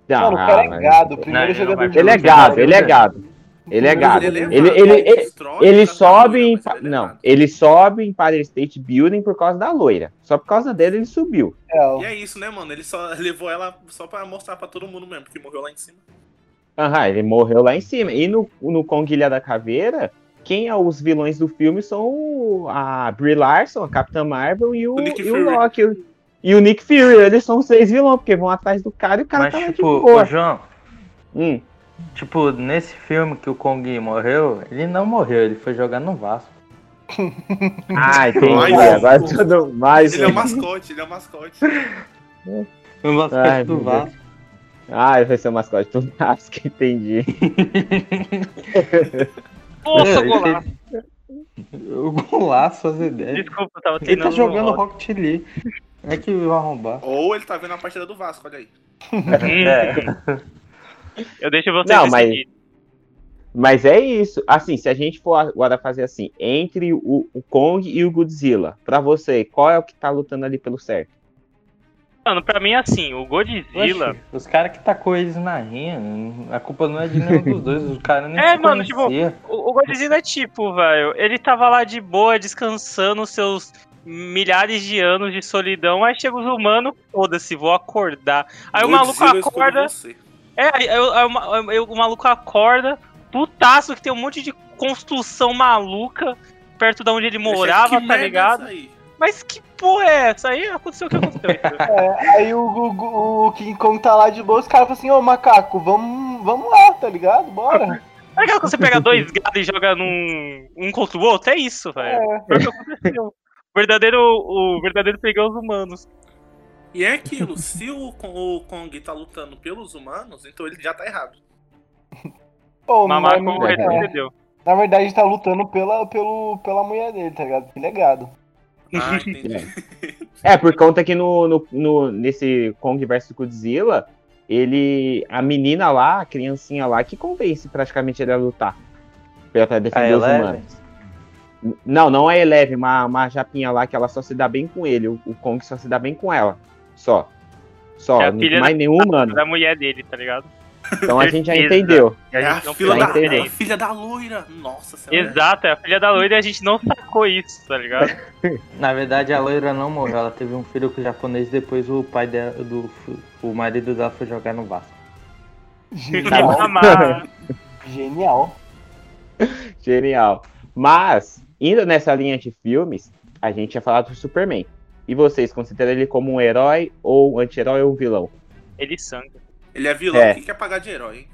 Não, mano, o cara é mas- gado, primeiro ele não jogador Ele é Ele gado, é ele é gado. gado. Ele é gado. ele é Ele, levado, ele, ele ele, ele sobe em, ele é não, ele sobe em Empire State Building por causa da loira. Só por causa dele ele subiu. céu. E é isso, né, mano? Ele só <laughs> levou ela só pra mostrar pra todo mundo mesmo, porque morreu lá em cima. Aham, ele morreu lá em cima. E no, no Kong Ilha da Caveira, quem é os vilões do filme são o- a Brie Larson, a Capitã Marvel e o, O Nick e o Fury. Loki. o- E o Nick Fury, eles são os seis vilões, porque vão atrás do cara e o cara Mas tá lá de tipo, boa. ô João, Hum. tipo, nesse filme que o Kong morreu, ele não morreu, ele foi jogar no Vasco. <laughs> Ah, entendi. Mas- Agora <laughs> tudo mais. Ele é o mascote, ele é o mascote. No Vasco Ai, do Vasco. Ah, ele vai ser o mascote do Vasco, <laughs> entendi. Nossa, É, golaço. O golaço, as ideias. Desculpa, eu tava Ele tá jogando no- Rocket League. É que vai arrombar. Ou ele tá vendo a partida do Vasco, olha aí. É. <laughs> Eu deixo vocês Não, mas- decidirem. Mas é isso. Assim, se a gente for agora fazer assim, entre o, o Kong e o Godzilla, pra você, qual é o que tá lutando ali pelo certo? Mano, pra mim, assim, o Godzilla. Oxi, os caras que tacou eles na rinha, a culpa não é de nenhum dos dois, os caras nem É, se mano, tipo, conhecia. O, o Godzilla é tipo, velho, ele tava lá de boa, descansando os seus milhares de anos de solidão, aí chega os humanos, foda-se, vou acordar. Aí o maluco acorda, é, aí, aí o- aí o ma- aí o maluco acorda, putaço, que tem um monte de construção maluca perto da onde ele morava, tá é ligado? essa aí? Mas que porra é essa? Aí aconteceu o que aconteceu. <laughs> É, aí o, o, o King Kong tá lá de boa, os caras falam assim, ô macaco, vamos, vamos lá, tá ligado? Bora. É aquela que você pega dois gatos e joga num um contra o outro? É isso, velho. É. Foi o que aconteceu. O verdadeiro, o verdadeiro pegou os humanos. E é aquilo, se o, o Kong tá lutando pelos humanos, então ele já tá errado. <laughs> Pô, Mamaco é. retrocedeu. Na verdade, tá lutando pela, pelo, pela mulher dele, tá ligado? Que legado. Ah, <laughs> entendi. É, por conta que no, no, no- nesse Kong vs Godzilla, ele. A menina lá, a criancinha lá, que convence praticamente ele a lutar. Pra defender A os Eleven? humanos. N- Não, não é Eleven, uma, uma japinha lá que ela só se dá bem com ele. O, o Kong só se dá bem com ela. Só. Só, É a não- filha mais nenhum humano. Da mulher dele, tá ligado? Então a gente já entendeu. É a, não filha da, é a filha da loira. Nossa senhora. Exato, é a filha da loira e a gente não sacou isso, tá ligado? <laughs> Na verdade, a loira não morreu, ela teve um filho com o japonês, depois o pai dela, do, o marido dela foi jogar no Vasco. Genial. Amar. <laughs> Genial. Genial. Mas, indo nessa linha de filmes, a gente ia falar do Superman. E vocês consideram ele como um herói ou um anti-herói ou um vilão? Ele sangra. Ele é vilão É. que quer pagar de herói, hein?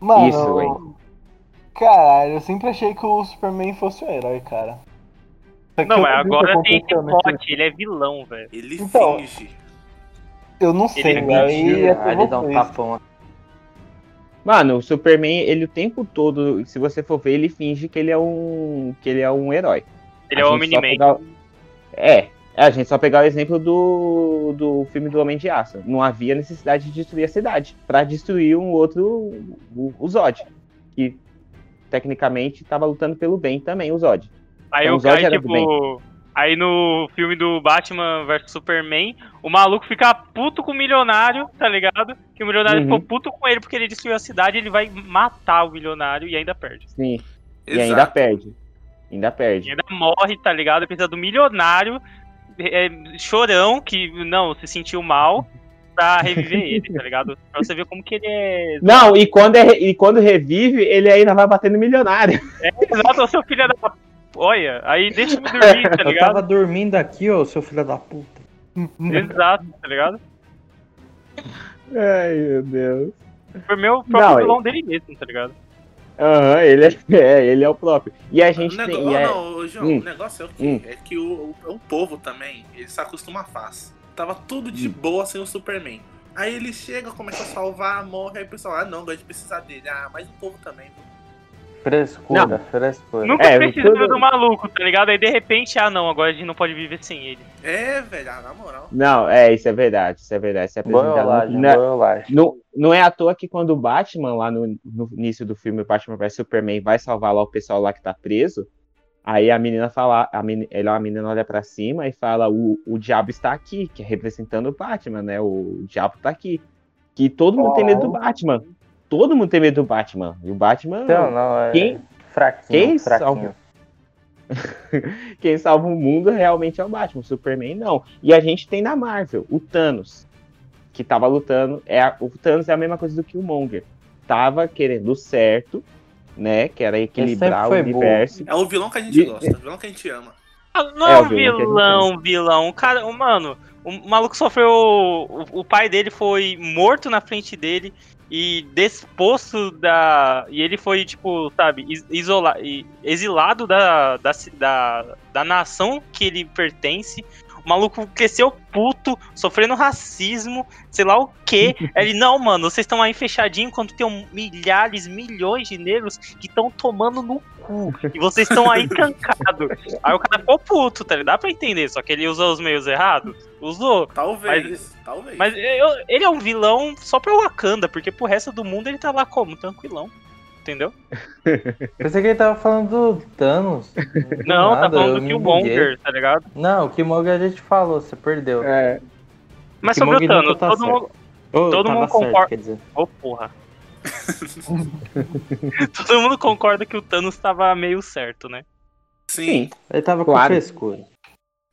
Mano, Isso, hein? caralho, eu sempre achei que o Superman fosse o herói, cara. Não, mas agora tem esse pote, ele é vilão, velho. Ele Então, finge. Eu não sei, Ele é ele dá um tapão. Mano, o Superman, ele o tempo todo, se você for ver, ele finge que ele é um, que ele é um herói. Ele A é o Omni-Man. pegar- É, é, a gente só pegar o exemplo do, do filme do Homem de Aço. Não havia necessidade de destruir a cidade pra destruir um outro, o, o Zod, que tecnicamente tava lutando pelo bem também, o Zod. Aí Então, o Zod cara, era do tipo. Aí no filme do Batman vs Superman, o maluco fica puto com o milionário, tá ligado? Que o milionário Uhum. ficou puto com ele porque ele destruiu a cidade, ele vai matar o milionário e ainda perde. Sim. E Exato. ainda perde. Ainda E perde. ainda morre, tá ligado? Precisa do milionário, é, chorão, que não, se sentiu mal, pra reviver ele, tá ligado? <laughs> Pra você ver como que ele é. Não, e quando, é, e quando revive, ele ainda vai batendo milionário. Exato, seu filho da. Olha, aí deixa eu dormir, <laughs> tá Eu ligado? tava dormindo aqui, ô, seu filho da puta. Exato, tá ligado? Ai, meu Deus. Foi meu próprio Não, vilão dele mesmo, tá ligado? Aham, ele, é, <laughs> é, ele é o próprio. E a O gente nego... tem. oh, e é- não, João, Hum. o negócio é o quê? Hum. É que o, o, o povo também, ele se acostuma fácil. Tava tudo de Hum. boa sem o Superman. Aí ele chega, começa a salvar, morre, aí o pessoal, ah não, gosta de precisar dele. Ah, mas o povo também. Frescura, Não. frescura. Nunca É, precisou tudo- do maluco, tá ligado? Aí de repente, ah não, agora a gente não pode viver sem ele. É, velho, ah, na moral. Não, é, isso é verdade, isso é verdade. Isso é apresentado. Não, não, não é à toa que quando o Batman, lá no, no início do filme, o Batman vs Superman, vai salvar lá o pessoal lá que tá preso, aí a menina fala, a menina, ela, a menina olha pra cima e fala, o, o diabo está aqui, que é representando o Batman, né? O diabo tá aqui. Que todo mundo tem medo do Batman. Todo mundo tem medo do Batman. E o Batman. Então, não, é Quem- fraquinho, quem fraquinho. <laughs> Quem salva o mundo realmente é o Batman, o Superman não. E a gente tem na Marvel o Thanos, que tava lutando. É a- o Thanos é a mesma coisa do que o Monger. Tava querendo o certo, né? Que era equilibrar o universo. É o vilão que a gente E- gosta, o vilão que a gente ama. Ah, Não É, é, o um vilão vilão, vilão. O cara, mano, o maluco sofreu. O, o pai dele foi morto na frente dele e desposto da. E ele foi, tipo, sabe, is- isola, e- exilado da, da, da, da nação que ele pertence. O maluco cresceu puto, sofrendo racismo, sei lá o quê. <laughs> Ele, não, mano, vocês estão aí fechadinho enquanto tem milhares, milhões de negros que estão tomando no cu. E vocês estão aí <laughs> trancados. Aí o cara ficou puto, tá ligado? Dá pra entender, só que ele usou os meios errados. Usou. Talvez, talvez. Mas eu- ele é um vilão só pra Wakanda, porque pro resto do mundo ele tá lá como? Tranquilão. Entendeu? <laughs> Pensei que ele tava falando do Thanos. <laughs> Não, tá nada, falando eu do Killmonger, tá ligado? Não, o Killmonger a gente falou, você perdeu. É, Mas sobre o Thanos, tá todo certo. mundo. Ô, todo mundo certo, concorda. Quer dizer. Ô, porra. <laughs> todo mundo concorda que o Thanos tava meio certo, né? Sim. Ele tava Claro. com frescura.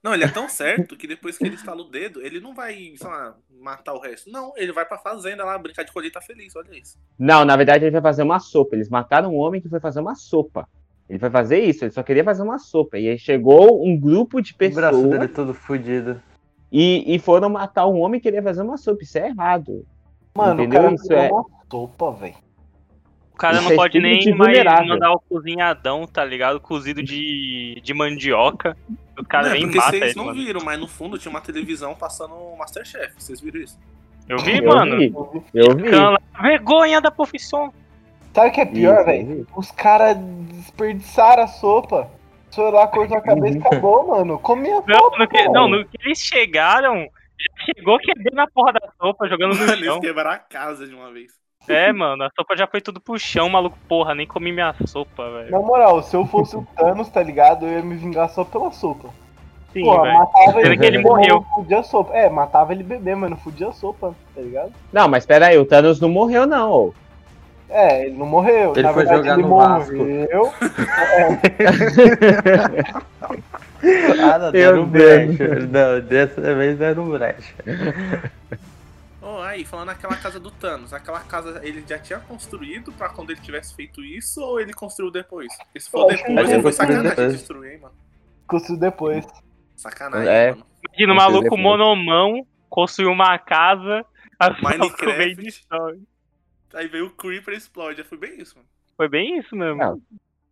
Não, ele é tão certo que depois que ele estala o dedo, ele não vai, sei lá, matar o resto. Não, ele vai pra fazenda lá brincar de colheita feliz, olha isso. Não, na verdade ele vai fazer uma sopa. Eles mataram um homem que foi fazer uma sopa. Ele foi fazer isso, ele só queria fazer uma sopa. E aí chegou um grupo de O braço dele pessoas todo fudido. e, e foram matar um homem que queria fazer uma sopa. Isso é errado. Mano, Entendeu? o cara Isso é- uma sopa, velho. O cara não é pode nem mais vulnerável. mandar o cozinhadão, tá ligado? Cozido de, de mandioca. O cara não, é e porque mata vocês não mano. viram, mas no fundo tinha uma televisão passando o Masterchef. Vocês viram isso? Eu vi, Eu mano. vi, eu vi. Cala- Vergonha da profissão. Sabe o que é pior, velho? Os caras desperdiçaram a sopa. Foi lá, cortou a cabeça e acabou, mano. Comi a Não, sopa, no que, não, no que eles chegaram, chegou quebrando na porra da sopa, jogando no Mano, eles chão. quebraram a casa de uma vez. É, mano, a sopa já foi tudo pro chão, maluco. Porra, nem comi minha sopa, velho. Na moral, se eu fosse o Thanos, tá ligado? Eu ia me vingar só pela sopa. Sim, Pô, matava ele, que ele bebê, mas morreu. não fudia a sopa. É, matava ele beber, mas não fudia a sopa, tá ligado? Não, mas pera aí, o Thanos não morreu, não. ô. É, ele não morreu. Ele Na foi verdade, jogar ele no Vasco. morreu. <laughs> Ah, não, deram Deus. brecha. Não, dessa vez deram brecha. Oh, aí, falando naquela casa do Thanos, aquela casa ele já tinha construído pra quando ele tivesse feito isso ou ele construiu depois? Porque se for depois, ele foi sacanagem depois. destruir, hein, mano. Construiu depois. Sacanagem, É. mano. Imagina o maluco depois. monomão construiu uma casa. a <laughs> Minecraft. Aí veio o Creeper e explode. Foi bem isso, mano. Foi bem isso mesmo. Não.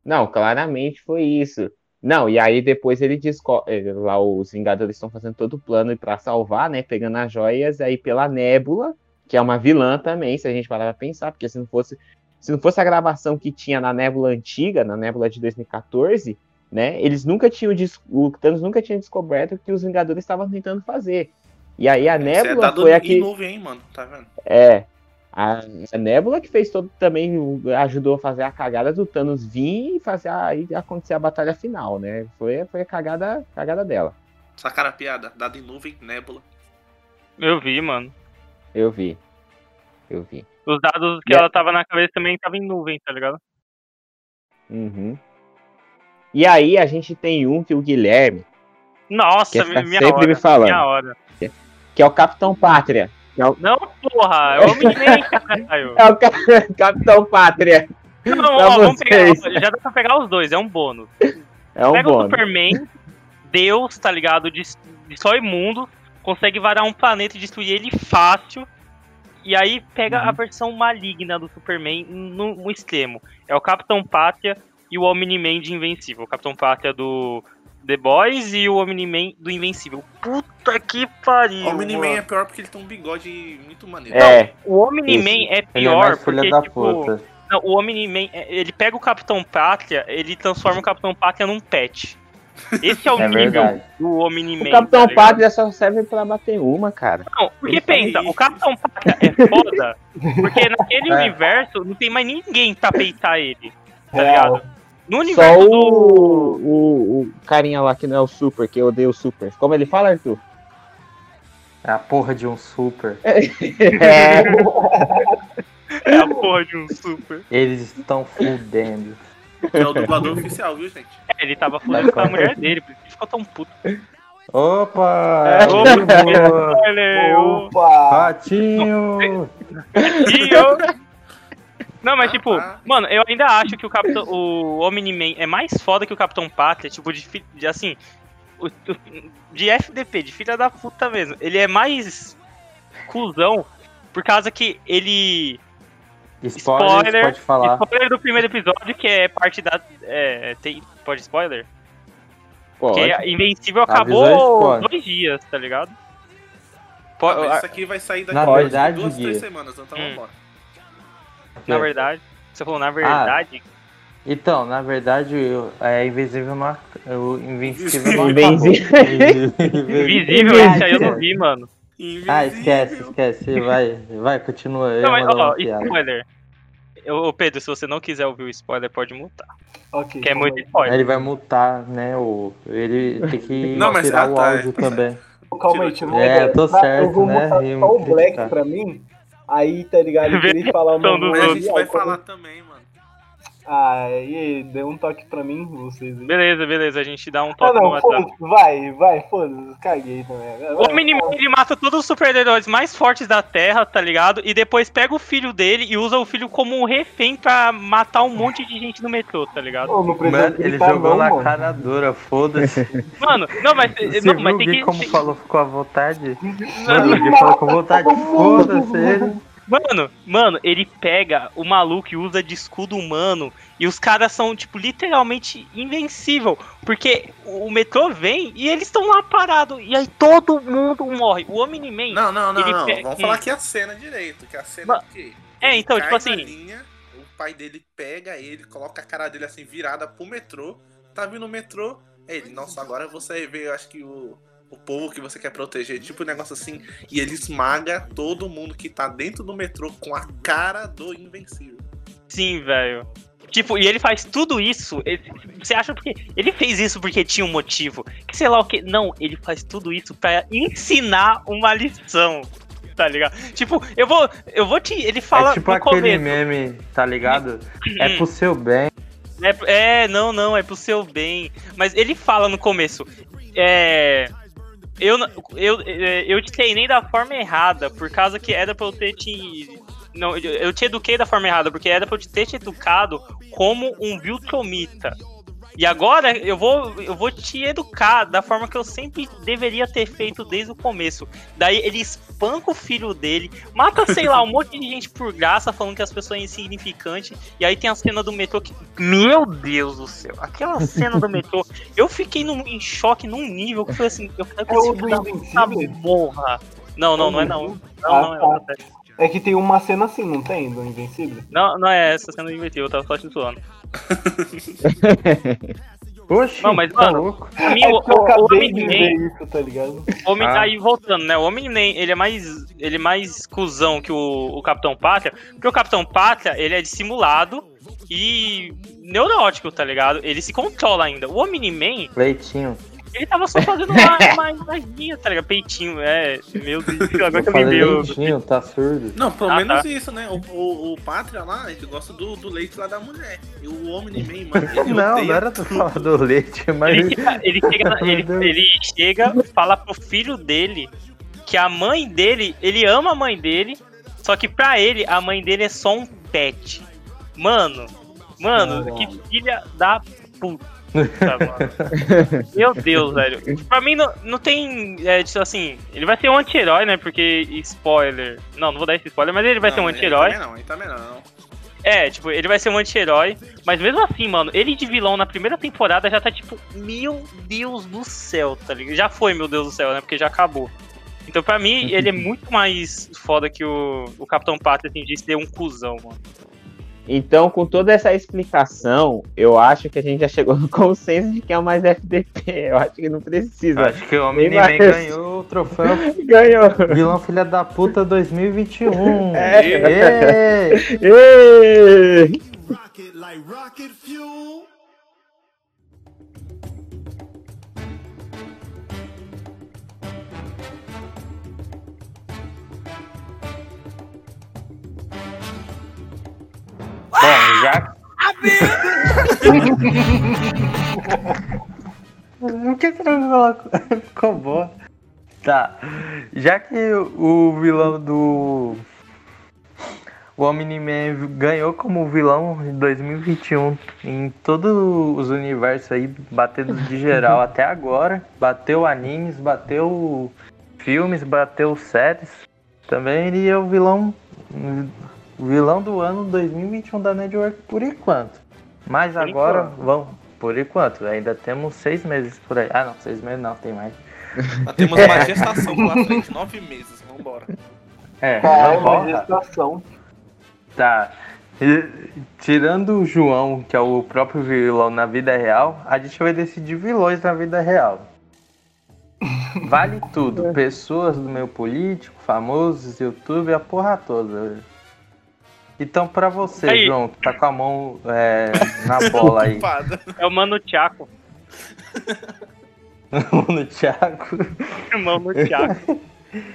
Não, claramente foi isso. Não, e aí depois ele descobre. Lá os Vingadores estão fazendo todo o plano pra salvar, né? Pegando as joias aí pela Nébula, que é uma vilã também, se a gente parar pra pensar, porque se não fosse. Se não fosse a gravação que tinha na Nébula antiga, na Nébula de 2014, né? Eles nunca tinham. O Thanos nunca tinha descoberto o que os Vingadores estavam tentando fazer. E aí a é Nébula dado foi em aqui. nuvem, hein, mano. Tá vendo? É. A, a Nebula que fez todo também ajudou a fazer a cagada do Thanos vir e fazer aí acontecer a batalha final, né? Foi, foi a cagada, cagada dela. Sacaram a piada. Dado em nuvem, nébula. Eu vi, mano. Eu vi. Eu vi. Os dados que E ela tava na cabeça também tava em nuvem, tá ligado? Uhum. E aí a gente tem um que o Guilherme, Nossa, Que fica minha sempre hora. me falando. Minha hora. que é o Capitão Pátria. É o- Não, porra, é o Omni-Man, caralho. <laughs> É o Ca- <laughs> Capitão Pátria. Não, ó, vamos pegar, já dá pra pegar os dois, é um bônus. É um Pega o bônus. Superman, Deus, tá ligado? De, de só imundo, consegue varar um planeta e destruir ele fácil. E aí pega Uhum. a versão maligna do Superman no, no extremo. É o Capitão Pátria e o Omni-Man de Invencível. O Capitão Pátria do The Boys e o Omni-Man do Invencível. Puta que pariu! O Omni-Man é pior porque ele tem um bigode muito maneiro. É, O Omni-Man é Ele é pior mais porque, da tipo, puta. não, o Omni-Man, é, ele pega o Capitão Pátria, ele transforma o Capitão Pátria num pet. Esse é o <laughs> É nível verdade. do Omni-Man. o Capitão tá? Pátria só serve pra bater uma, cara. Não, porque pensa, o Capitão Pátria é foda, <laughs> porque naquele É. universo não tem mais ninguém pra peitar ele, tá Real. ligado? No Só universo do. o, o, o carinha lá que não é o Super, que eu odeio o Super. Como ele fala, Arthur? É a porra de um super. <laughs> É, É a porra de um super. Eles estão fudendo. É o dublador oficial, viu, gente? É, ele tava fudendo com a mulher dele, por isso que ficou tão puto. Opa! É. Olha, ô, Opa! Ratinho! tio. Não, mas Ah, tipo, tá. mano, eu ainda acho que o Capitão. O Omni-Man é mais foda que o Capitão Pátria, tipo, de, de assim. o- de FDP, de filha da puta mesmo. Ele é mais cuzão por causa que ele. Spoiler, Spoiler, pode falar. Spoiler do primeiro episódio, que é parte da. É, tem, pode spoiler? Porque Pode. Invencível acabou dois dias, tá ligado? Ah, Po- mas a- isso aqui vai sair daqui Na verdade, duas, três semanas, então Hum. vambora. Na verdade, você falou na verdade. Então, na verdade, eu- é invisível não invencível Invencível. acabou. Invisível, esse aí eu não vi, mano. Ah, esquece, esquece. Vai, vai, continua. Eu Não, mas, ó, spoiler. Ô, Pedro, se você não quiser ouvir o spoiler, pode mutar. Ok. Que é muito Aí spoiler. Ele vai mutar, né? O... Ele tem que <laughs> Não, mas- tirar ah, o tá, áudio é. também. Calma aí, É, ideia. tô certo, Eu vou né? só o Black pra mim. Aí, tá ligado? <laughs> Eu queria falar uma Mas a gente vai falar também, Ah, e aí, dê um toque pra mim, vocês aí. Beleza, beleza, a gente dá um Ah, toque no não, WhatsApp. foda-se, vai, vai, foda-se, caguei também. Vai, O vai, Omni-Man, ele mata todos os super-heróis mais fortes da Terra, tá ligado? E depois pega o filho dele e usa o filho como um refém pra matar um monte de gente no metrô, tá ligado? Ô, não precisa Mano, ele gritar jogou não, na mano. cara dura, foda-se. <laughs> Mano, não, mas, Você não, viu mas o tem que. como tem- falou, ficou à vontade? Mano, Gui falou com vontade, <laughs> foda-se ele. Mano, mano, ele pega o maluco e usa de escudo humano. E os caras são, tipo, literalmente invencível. Porque o metrô vem e eles estão lá parados. E aí todo mundo morre. O Omni-Man. Não, não, não, não. pe- Vamos falar aqui a cena direito, que a cena é que É, então, tipo assim. linha, o pai dele pega ele, coloca a cara dele assim virada pro metrô. Tá vindo o metrô, ele, nossa, agora você vê, eu acho que o, o povo que você quer proteger, tipo um negócio assim, e ele esmaga todo mundo que tá dentro do metrô com a cara do invencível. Sim, velho. Tipo, e ele faz tudo isso. ele- você acha porque. Ele fez isso porque tinha um motivo. Que sei lá o que. Não, ele faz tudo isso pra ensinar uma lição. Tá ligado? Tipo, eu vou. Eu vou te. Ele fala É tipo no aquele começo. meme, tá ligado? É Hum. pro seu bem. É, é, não, não, é pro seu bem. Mas ele fala no começo. É. Eu, eu, é, eu te treinei da forma errada, por causa que era pra eu ter te. Não, eu- te eduquei da forma errada, porque era pra eu te ter te educado como um Viltromita. E agora eu vou, eu vou te educar da forma que eu sempre deveria ter feito desde o começo. Daí ele espanca o filho dele, mata, sei lá, um monte de gente por graça, falando que as pessoas são insignificantes. E aí tem a cena do metrô que. Meu Deus do céu! Aquela cena do metrô, eu fiquei num- em choque num nível que foi assim, eu quero que É esse o filho da Invencível? morra. Não, não, não é não. Não, Ah, não é tá. outra. É que tem uma cena assim, não tem? Do Invencível? Não, não é essa cena invertida, eu tava só te zoando. <laughs> Oxi, Não, mas, tá mano, louco. Mim, É o, o, isso, tá ligado? Homem, Ah. Aí voltando, né? O Omni-Man, ele é mais. Ele é mais cuzão que o, o Capitão Pátria. Porque o Capitão Pátria, ele é dissimulado e neurótico, tá ligado? Ele se controla ainda. O Omni-Man, Leitinho. Ele tava só fazendo uma, <laughs> uma imaginha, tá ligado? Peitinho, é. Meu Deus, agora que Eu deu. leitinho, tá surdo. Não, pelo Ah, menos tá. isso, né? O, o, o Pátria lá, ele gosta do, do leite lá da mulher. E o Omni-Man, <laughs> mano, ele Não, odeia não era falar do leite, <laughs> mas. Ele, chega- ele, chega, na- ele, ele chega, fala pro filho dele que a mãe dele, ele ama a mãe dele, só que pra ele, a mãe dele é só um pet. Mano, mano, que filha da puta, mano. <laughs> Meu Deus, velho. Pra mim não, não tem. É, tipo assim, ele vai ser um anti-herói, né? Porque, spoiler. Não, não vou dar esse spoiler, mas ele vai ser um Não, anti-herói. Aí também não, aí também não. É, tipo, ele vai ser um anti-herói, mas mesmo assim, mano, ele de vilão na primeira temporada já tá tipo, meu Deus do céu, tá ligado? Já foi, meu Deus do céu, né? Porque já acabou. Então, pra mim, ele é <laughs> muito mais foda que o, o Capitão Pátria, assim, de ser um cuzão, mano. Então, com toda essa explicação, eu acho que a gente já chegou no <laughs> consenso de que é o mais FDP. Eu acho que não precisa. Acho que o Omni-Man mais. ganhou o troféu <laughs> Ganhou! Vilão Filha da Puta 2021. <laughs> É. Ê! Ê! rocket já. Por que você não colocou? Ficou boa. Tá. Já que o vilão do. O Omni-Man ganhou como vilão em 2021 em todos os universos aí, batendo de geral até agora. Bateu animes, bateu filmes, bateu séries. Também ele é o vilão o vilão do ano 2021 da Network por enquanto. Mas Por agora enquanto. vamos por enquanto, ainda temos seis meses por aí. Ah, não, seis meses não, tem mais. Nós temos uma gestação pela frente, nove meses, vambora. É, Calma, vamos lá. gestação. Tá. E, tirando o João, que é o próprio vilão na vida real, a gente vai decidir vilões na vida real. Vale tudo. <laughs> Pessoas do meio político, famosos, YouTube, a porra toda. Então, pra você, Aí. João, que tá com a mão é, na <laughs> bola aí. É o Mano Tchaco. no Thiago. <laughs> Mano Tchaco. <laughs>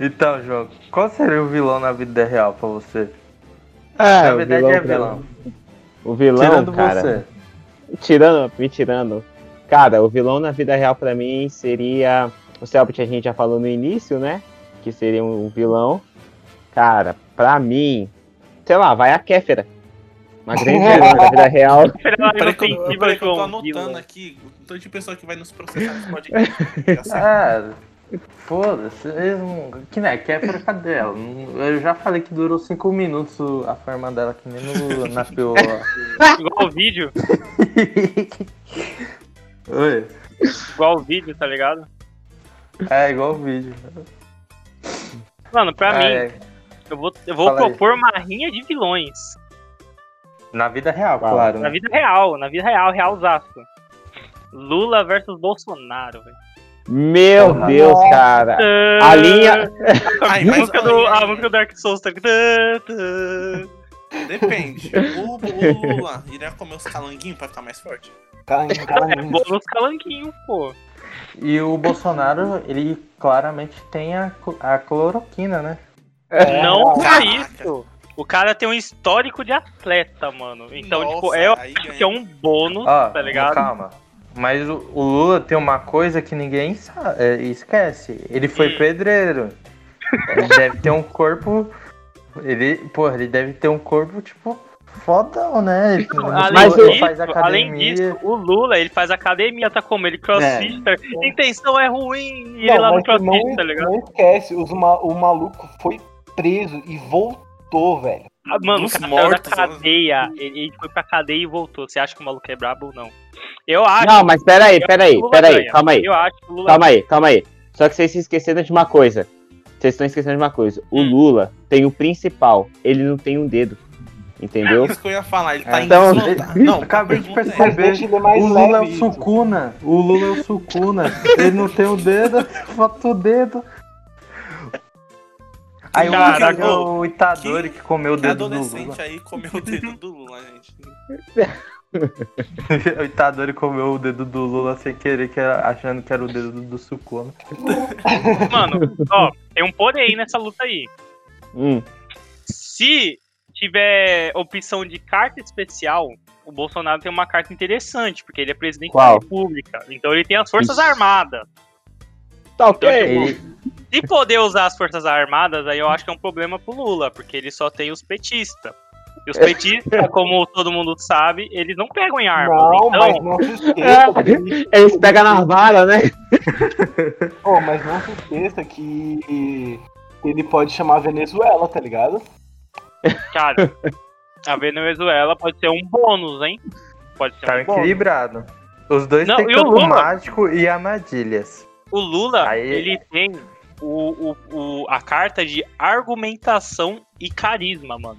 Então, João, qual seria o vilão na vida real pra você? Ah, na o verdade vilão é vilão. O vilão, Tirando cara. você. Tirando, me tirando. Cara, o vilão na vida real pra mim seria. O Selbit a gente já falou no início, né? Que seria um vilão. Cara, pra mim. Sei lá, vai a Kéfera. Uma grande <laughs> vilã da vida real. <laughs> Peraí que, eu, peraí que eu tô anotando aqui o tanto de pessoa que vai nos processar nesse podcast. <laughs> Ah, foda-se. Que né, é por cadê ela? Eu já falei que durou 5 minutos a forma dela, que nem no, na piola. Igual o vídeo. Oi. Igual o vídeo, tá ligado? É igual o vídeo. Mano, pra Ah, mim, é. Eu vou, eu vou Fala aí. propor uma rinha de vilões. Na vida real, claro. Na né? vida real, na vida real, realzaço. Lula versus Bolsonaro, velho. Meu Porra. Deus, cara. A linha. <laughs> Ai, A música, do, a música do Dark Souls tá. Depende. O, o Lula <laughs> iria comer os calanguinhos pra ficar mais forte? Caramba, É caramba. bônus calanquinho, pô. E o Bolsonaro, ele claramente tem a, a cloroquina, né? Não por Caraca. isso. O cara tem um histórico de atleta, mano. Então, Nossa, tipo, é, aí é um bônus, Ó, tá ligado? calma. Mas o, o Lula tem uma coisa que ninguém sa- é, esquece. Ele foi Hum. pedreiro. Ele <laughs> deve ter um corpo. Ele, porra, ele deve ter um corpo, tipo, fodão, né? Ele, Além, Mas disso, o- ele faz além academia. disso, o Lula, ele faz academia, tá como? Ele crossfitter. Intenção é ruim e ele lá Não, no crossfit, não, tá ligado? não esquece, os ma- o maluco foi preso e voltou, velho. Ah, Mano, o Dos cara saiu mortos, da né? cadeia. Ele, ele foi pra cadeia e voltou. Você acha que o maluco é brabo ou não? Eu acho. Não, mas peraí, peraí, o peraí, calma aí. Eu acho que o Lula Calma aí, calma aí. Só que vocês se esqueceram de uma coisa. Vocês estão esquecendo de uma coisa. O Hum. Lula tem o principal, ele não tem um dedo. Entendeu? Isso que eu ia falar, ele tá É, em então, desvantagem. <laughs> Não, acabei de é, perceber. Mais O Lula é o. Sukuna. O Lula é o Sukuna. Ele não tem <laughs> o dedo, falta o dedo. Aí o Caraca, é o Itadori que, comeu o Que dedo do Lula. adolescente aí comeu o dedo do Lula, gente. <laughs> o Itadori comeu o dedo do Lula sem querer, que era- achando que era o dedo do, Sukuna. Mano, ó, tem um porém nessa luta aí. Hum, Se tiver opção de carta especial, o Bolsonaro tem uma carta interessante, porque ele é presidente Qual? da República. Então ele tem as Forças Ixi. Armadas. tá ok. Ele, Se poder usar as Forças Armadas, aí eu acho que é um problema pro Lula, porque ele só tem os petistas. E os petistas, como todo mundo sabe, eles não pegam em armas. Não, então, mas não se esqueça. que- Eles pegam na vara, né? <laughs> Pô, mas não se esqueça que ele pode chamar a Venezuela, tá ligado? cara, a Venezuela pode ser um bônus, hein? Pode ser tá um bônus. equilibrado. Os dois Não, têm o mágico e armadilhas. O Lula, Aí- ele tem o, o, o- a carta de argumentação e carisma, mano.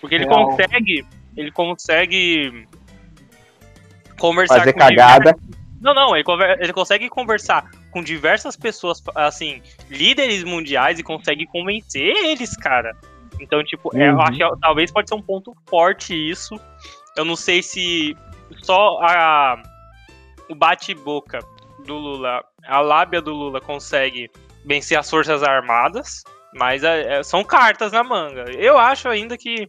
Porque ele Real. consegue. Ele consegue conversar Fazer com cagada. Não, não, ele, conver- ele consegue conversar com diversas pessoas, assim, líderes mundiais e consegue convencer eles, cara. Então, tipo, é, eu Uhum. acho que talvez pode ser um ponto forte isso. Eu não sei se só a, o bate-boca do Lula, a lábia do Lula consegue vencer as Forças Armadas, mas é, é, são cartas na manga. Eu acho ainda que,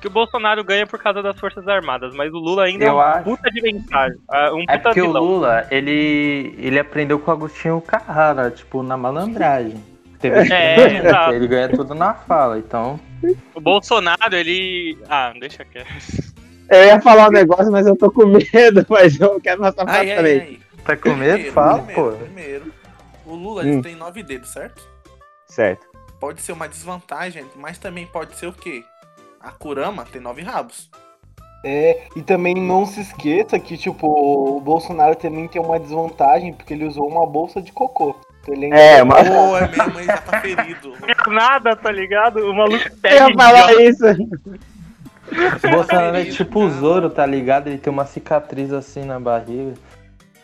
que o Bolsonaro ganha por causa das Forças Armadas, mas o Lula ainda é Eu um acho. puta de vantagem. é Um É puta porque o vilão. Lula, ele, ele aprendeu com o Agostinho Carrara, tipo, na malandragem. <laughs> Teve <laughs> É, <laughs> ele ganha tudo na fala, então. O Bolsonaro, ele. Ah, deixa quieto. Eu ia falar um negócio, mas eu tô com medo, mas eu quero passar pra ai, frente. ai. Tá com medo? Primeiro, Fala, primeiro, pô. Primeiro, o Lula Hum. ele tem nove dedos, certo? Certo. Pode ser uma desvantagem, mas também pode ser o quê? A Kurama tem nove rabos. É, e também não se esqueça que, tipo, o Bolsonaro também tem uma desvantagem, porque ele usou uma bolsa de cocô. Então ele ainda É, uma- Pô, é mesmo, ele já tá ferido. <laughs> Nada, tá ligado? O maluco Eu ia falar isso. O Bolsonaro é tipo o Zoro, tá ligado? Ele tem uma cicatriz assim na barriga.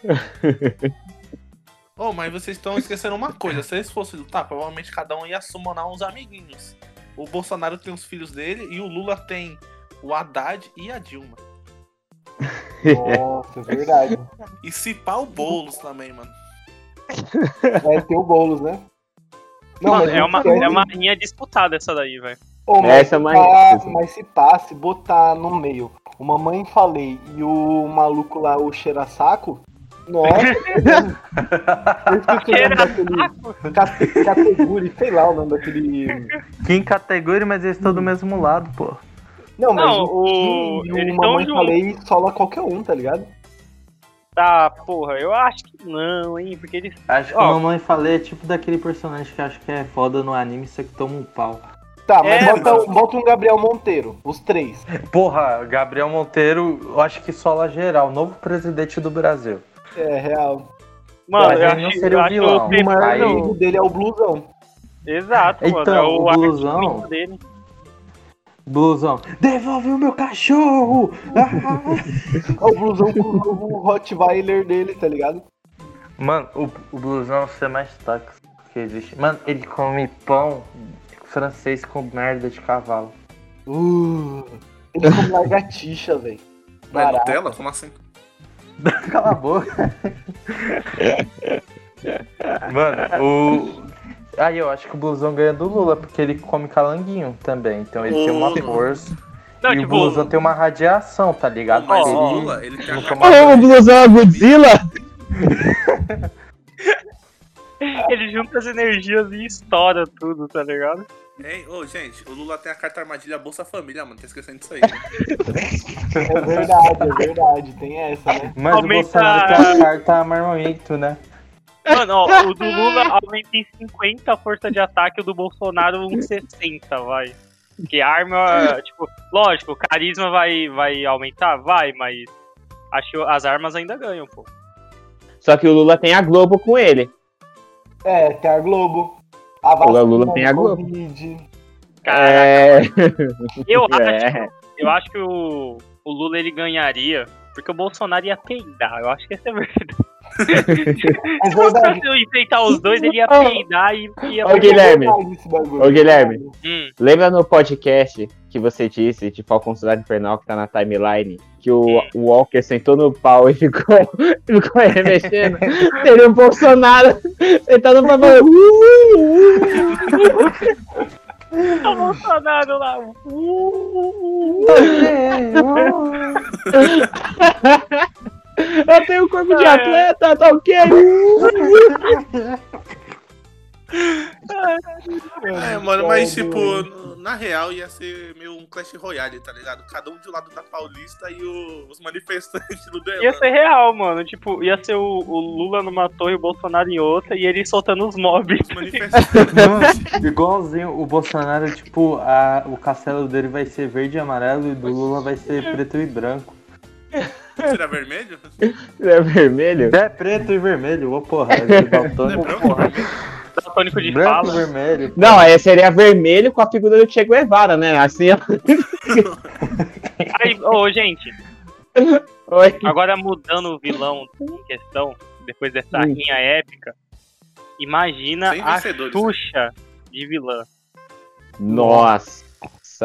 <laughs> Ô, mas vocês estão esquecendo uma coisa. Se eles fossem lutar, provavelmente cada um ia summonar uns amiguinhos. O Bolsonaro tem os filhos dele e o Lula tem o Haddad e a Dilma. Nossa, é verdade. E se pá o Boulos também, mano. Vai ter o Boulos, né? Mano, mas é uma, é uma linha disputada essa daí, velho. Mas, Essa se é uma- pá- mas se pá, se botar no meio o Mamãe Falei e o maluco lá, o Cheira-Saco, nossa, <laughs> eu esqueci o nome daquele. Cate- Categori, sei lá o nome daquele. Quem categoria, mas eles estão do mesmo lado, pô. Não, mas Não, o, o- e o Mamãe juntos. Falei sola qualquer um, tá ligado? Tá, porra, eu acho que não, hein? Porque eles. Acho que Ó. a mamãe falei é tipo daquele personagem que acho que é foda no anime, só que toma um pau. Tá, mas É, bota, mas- bota um Gabriel Monteiro, os três. Porra, Gabriel Monteiro, eu acho que sola geral, novo presidente do Brasil. É, real. Mano, eu acho, seria o vilão. que O maior Aí- inimigo dele é o Blusão. Exato, mano. Então, é o o blusão- dele. Blusão, devolve o meu cachorro! Ah! <laughs> É o Blusão com o Rottweiler dele, tá ligado? Mano, o, o blusão é o ser mais tóxico que existe. Mano, ele come pão francês com merda de cavalo. Uh, ele come lagartixa, velho. Mas Barato. Nutella? Como assim? <laughs> Cala a boca. Mano, o. Aí eu acho que o blusão ganha do Lula, porque ele come calanguinho também. Então ele tem uma força. Não, e tipo, o blusão tem uma radiação, tá ligado? Mas Ele- o Lula, ele tem a nunca carta- mais- Ô, o blusão é Godzilla? <laughs> <laughs> ele junta as energias e estoura tudo, tá ligado? Hein? Ô, gente, o Lula tem a carta armadilha Bolsa Família, mano. Tá esquecendo disso aí. <laughs> É verdade, é verdade. Tem essa, né? Mas Aumenta- o Bolsonaro tem a carta armamento, né? Mano, ó, o do Lula aumenta em 50 a força de ataque, o do Bolsonaro em 60, vai. Porque a arma, tipo, lógico, o carisma vai, vai aumentar? Vai, mas acho as armas ainda ganham, pô. Só que o Lula tem a Globo com ele. É, tem a Globo. A O Lula tem a Globo. Covid. Caraca, É. eu <laughs> acho, é. eu acho que o, o Lula ele ganharia, porque o Bolsonaro ia peidar, eu acho que essa é verdade. <laughs> É Se fosse verdade. pra enfrentar os dois, ele ia peidar e ia... Ô, Guilherme. Ô, Guilherme. Hum, Lembra no podcast que você disse de Falcão Cidade Infernal que tá na timeline? Que o, o Walker sentou no pau e ficou, <laughs> ficou remexendo? Seria o Bolsonaro sentado no pau falando, "Uh, uh, o Bolsonaro lá. uh, uh, uh. Eu tenho corpo de é. atleta, tá ok? <laughs> É, mano, mas tipo, na real ia ser meio um Clash Royale, tá ligado? Cada um de um lado da Paulista e o- os manifestantes do Ia Delano. ser real, mano. Tipo, ia ser o, o Lula numa torre e o Bolsonaro em outra e ele soltando os mobs. Os manifestantes. <laughs> Mano, igualzinho o Bolsonaro, tipo, a, o castelo dele vai ser verde e amarelo e do Lula vai ser preto e branco. Será vermelho? É vermelho? É preto e vermelho, ô porra, é <laughs> é branco? porra. De Branco fala. vermelho. Não, aí seria vermelho com a figura do Che Guevara, né? Assim, ó. <laughs> Aí, ô, gente, Oi. agora mudando o vilão em questão, depois dessa Hum. rinha épica, imagina a vencedores, Xuxa de vilã. Nossa,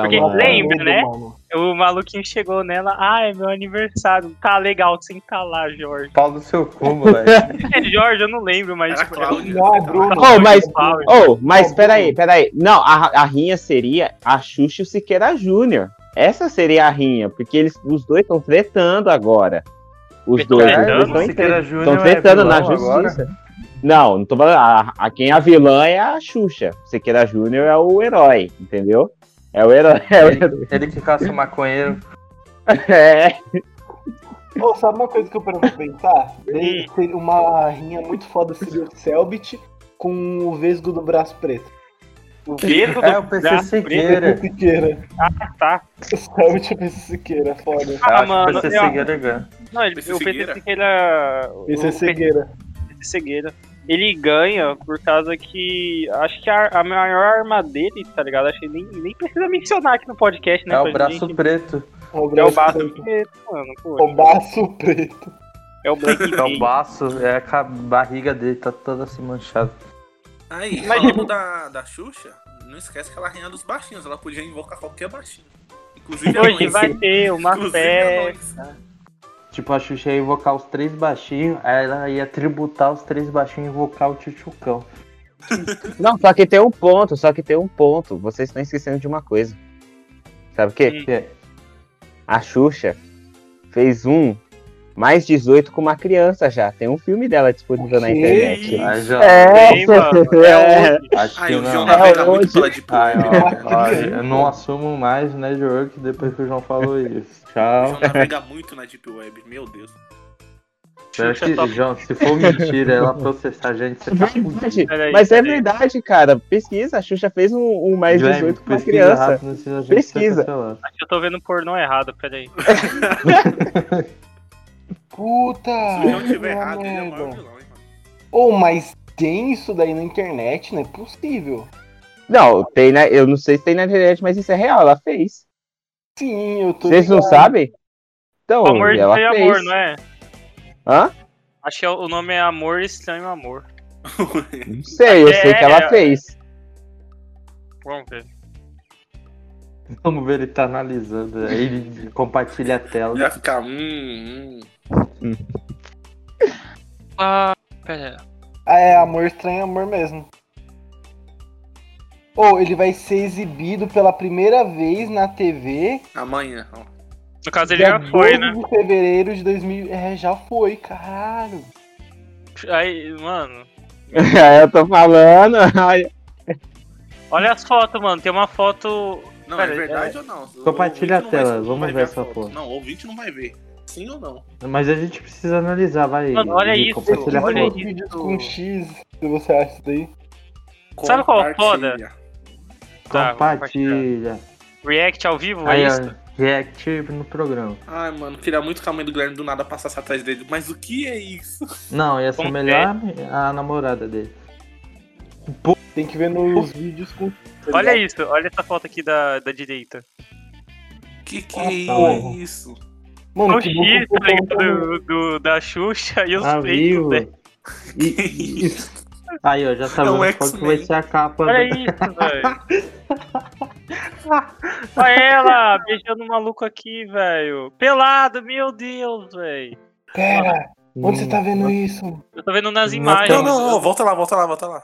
Porque mano. lembra, né? Mano. O maluquinho chegou nela, ah, é meu aniversário. Tá legal, senta lá, Jorge. Pau do seu cu, moleque. <laughs> É Jorge, eu não lembro, mas Era Cláudia. Não, Bruno. Oh, mas, oh, mas peraí, peraí. Não, a, a rinha seria a Xuxa e o Siqueira Júnior. Essa seria a rinha, porque eles, os dois estão tretando agora. Os Tretando? dois estão Júnior é tretando na vilão agora? justiça. Não, não tô falando. A, a quem é a vilã é a Xuxa. Siqueira Júnior é o herói, entendeu? É o herói. É, o herói. Ele, ele que caça o maconheiro. <laughs> É. Ô, sabe uma coisa que eu parei pra pensar? Uma rinha muito foda seria o Selbit com o Vesgo do braço preto. O dedo É o do PC braço Siqueira. Siqueira. Ah, tá. Sabe, tipo, esse Siqueira, foda. Ah, que mano, o PC Siqueira ganha. Não, ele, PC o Segueira? Siqueira. Esse é o. PT Cegueira. Ele ganha por causa que. Acho que a, a maior arma dele, tá ligado? Acho que nem, nem precisa mencionar aqui no podcast, né? É o braço gente- preto. É o É o braço preto. preto, mano. É Pô. o baço preto. É o Black É o Bay. baço, é a barriga dele tá toda assim manchada. Aí, Mas- falando da, da Xuxa, não esquece que ela reina dos baixinhos. Ela podia invocar qualquer baixinho. Inclusive Hoje vai ter uma Inclusive festa. Tipo, a Xuxa ia invocar os três baixinhos, aí ela ia tributar os três baixinhos e invocar o Tchutchucão. <laughs> Não, só que tem um ponto, só que tem um ponto. Vocês estão esquecendo de uma coisa. Sabe o quê? Que é- A Xuxa fez um mais 18 com uma criança já. Tem um filme dela disponível na internet. Aí já. É, Bem, mano, <laughs> é. Acho Ai, que o não. João É muito pela Deep Ai, Web, ó, ó, eu não assumo mais network depois que o João falou isso. O Tchau. João navega muito na Deep Web, meu Deus. Eu acho que, João, se for mentira, ela processar a gente, você tá. Verdade. Peraí, Mas é verdade, cara. Pesquisa. A Xuxa fez um, um mais Guilherme, 18 com uma criança. rápido, Pesquisa. Acho que eu tô vendo pornô errado, peraí. <laughs> <laughs> Puta! Se o João tiver errado, ele é o maior vilão, hein, mano. Ô, mas tem isso daí na internet? Não é possível. Não, tem na, eu não sei se tem na internet, mas isso é real. Ela fez. Sim, eu tô Vocês não sabem? Então, Amor ela Estranho fez. Amor, não é? Hã? Acho que é o nome é Amor Estranho Amor. <laughs> Não sei, eu sei que ela É. fez. Vamos ver. Vamos ver, ele tá analisando. Aí ele compartilha a tela. Ele vai ficar. Hum, hum. Ah, pera. Ah, é Amor Estranho Amor mesmo. Ou ele vai ser exibido pela primeira vez na TV Amanhã. No caso ele já foi, 12 né? de fevereiro de 2000. É, já foi, caralho. Aí, mano. <laughs> É, eu tô falando. ai, Olha as fotos, mano. Tem uma foto. Não, Pera, é verdade ou não? Compartilha a tela, vamos ver essa foto. foto. Não, o ouvinte não vai ver. Sim ou não? Mas a gente precisa analisar, vai. Mano, olha Gui, isso, Compartilha a olha foto. isso. vídeos com X, se você acha isso daí. Sabe qual é foda? Compartilha. Tá, Compartilha. React ao vivo, é Aí, isso? ó, react no programa. Ai, mano, queria muito que a mãe do Guilherme do nada passasse atrás dele. Mas o que é isso? Não, ia ser Como melhor a namorada dele. Tem que ver nos vídeos com. <laughs> Olha isso, olha essa foto aqui da, da direita. Que que Ah, é porra. isso? Mano, o bom tá ligado, do, do- da Xuxa e os Ah, peitos. E- e- <laughs> e- Aí, ó, já sabemos É um qual que vai ser a capa. Olha do- isso, velho. <laughs> Olha ela beijando o maluco aqui, velho. Pelado, meu Deus, velho. Pera, onde Hum. você tá vendo isso? Eu tô vendo nas imagens. Não, não, não, volta lá, volta lá, volta lá.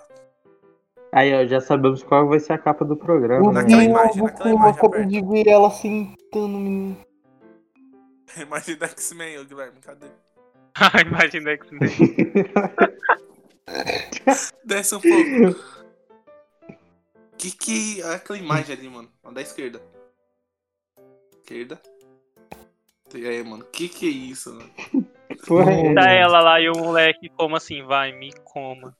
Aí, ó, já sabemos qual vai ser a capa do programa. O né? Naquela imagem, eu naquela imagem acabei aberta. de ver ela sentando, menino. <laughs> Imagina X-Men, ô Guilherme, cadê? Ah, <laughs> imagina X-Men. <laughs> Desce um pouco. Que que. Olha aquela imagem ali, mano. Da esquerda. Esquerda. E aí, mano, que que é isso, mano? Porra. Tá ela lá e o moleque, como assim? Vai, me coma.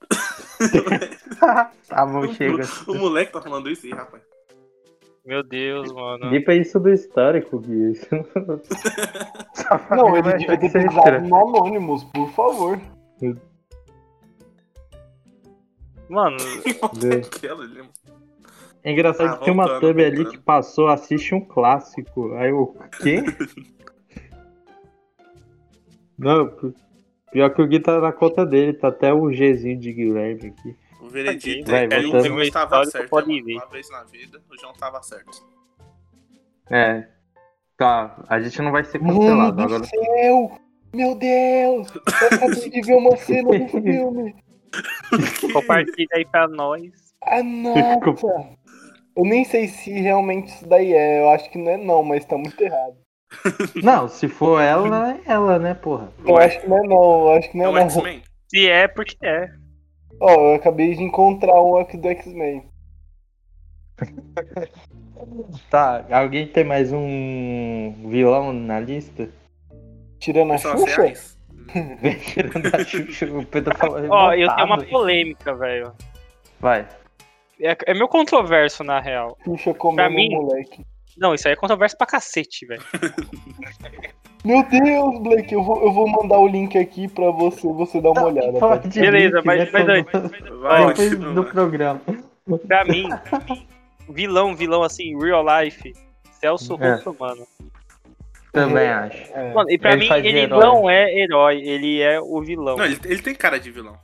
Tá bom, chega. O moleque tá falando isso aí, rapaz. Meu Deus, mano. Limpa isso do histórico, Gui. <laughs> Não, ele devia ter pisado no Anonymous, por favor. Mano. É engraçado Ah, que tem uma voltando, thumb ali que passou, assiste um clássico. Aí eu, quê? <laughs> Não, pi- pior que o Gui tá na conta dele, tá até o Gzinho de Guilherme aqui. O veredito Vai, é o. João estava certo. pode mano. ver. Uma vez na vida, o João tava certo. É. Tá, a gente não vai ser Mano cancelado do agora. céu! Meu Deus! Eu acabei de ver uma cena do <laughs> filme. compartilha aí pra nós. Ah, nossa! Eu nem sei se realmente isso daí é. Eu acho que não é não, mas tá muito errado. <laughs> Não, se for ela, é ela, né, porra? Eu acho que não é não, eu acho que É não o é não. Se é, porque é. Ó, eu acabei de encontrar um aqui do X-Men. <laughs> Tá, alguém tem mais um vilão na lista? Tirando a as Xuxa? <laughs> Tirando a Xuxa, o Pedro falou. Ó, eu tenho uma polêmica, velho. Vai. é, é meu controverso, na real. Xuxa comendo mim- um moleque. Não, isso aí é controverso pra cacete, velho. <laughs> Meu Deus, Blake, eu vou, eu vou mandar o link aqui pra você, você dar uma olhada. tá? Pode Beleza, vir, mas- mas Vai, Depois do programa. Pra mim, vilão, vilão assim, real life, Celso É. Russo, mano. Também acho. É. Mano, e pra Ele mim, ele herói. não é herói, ele é o vilão. Não, ele, ele tem cara de vilão.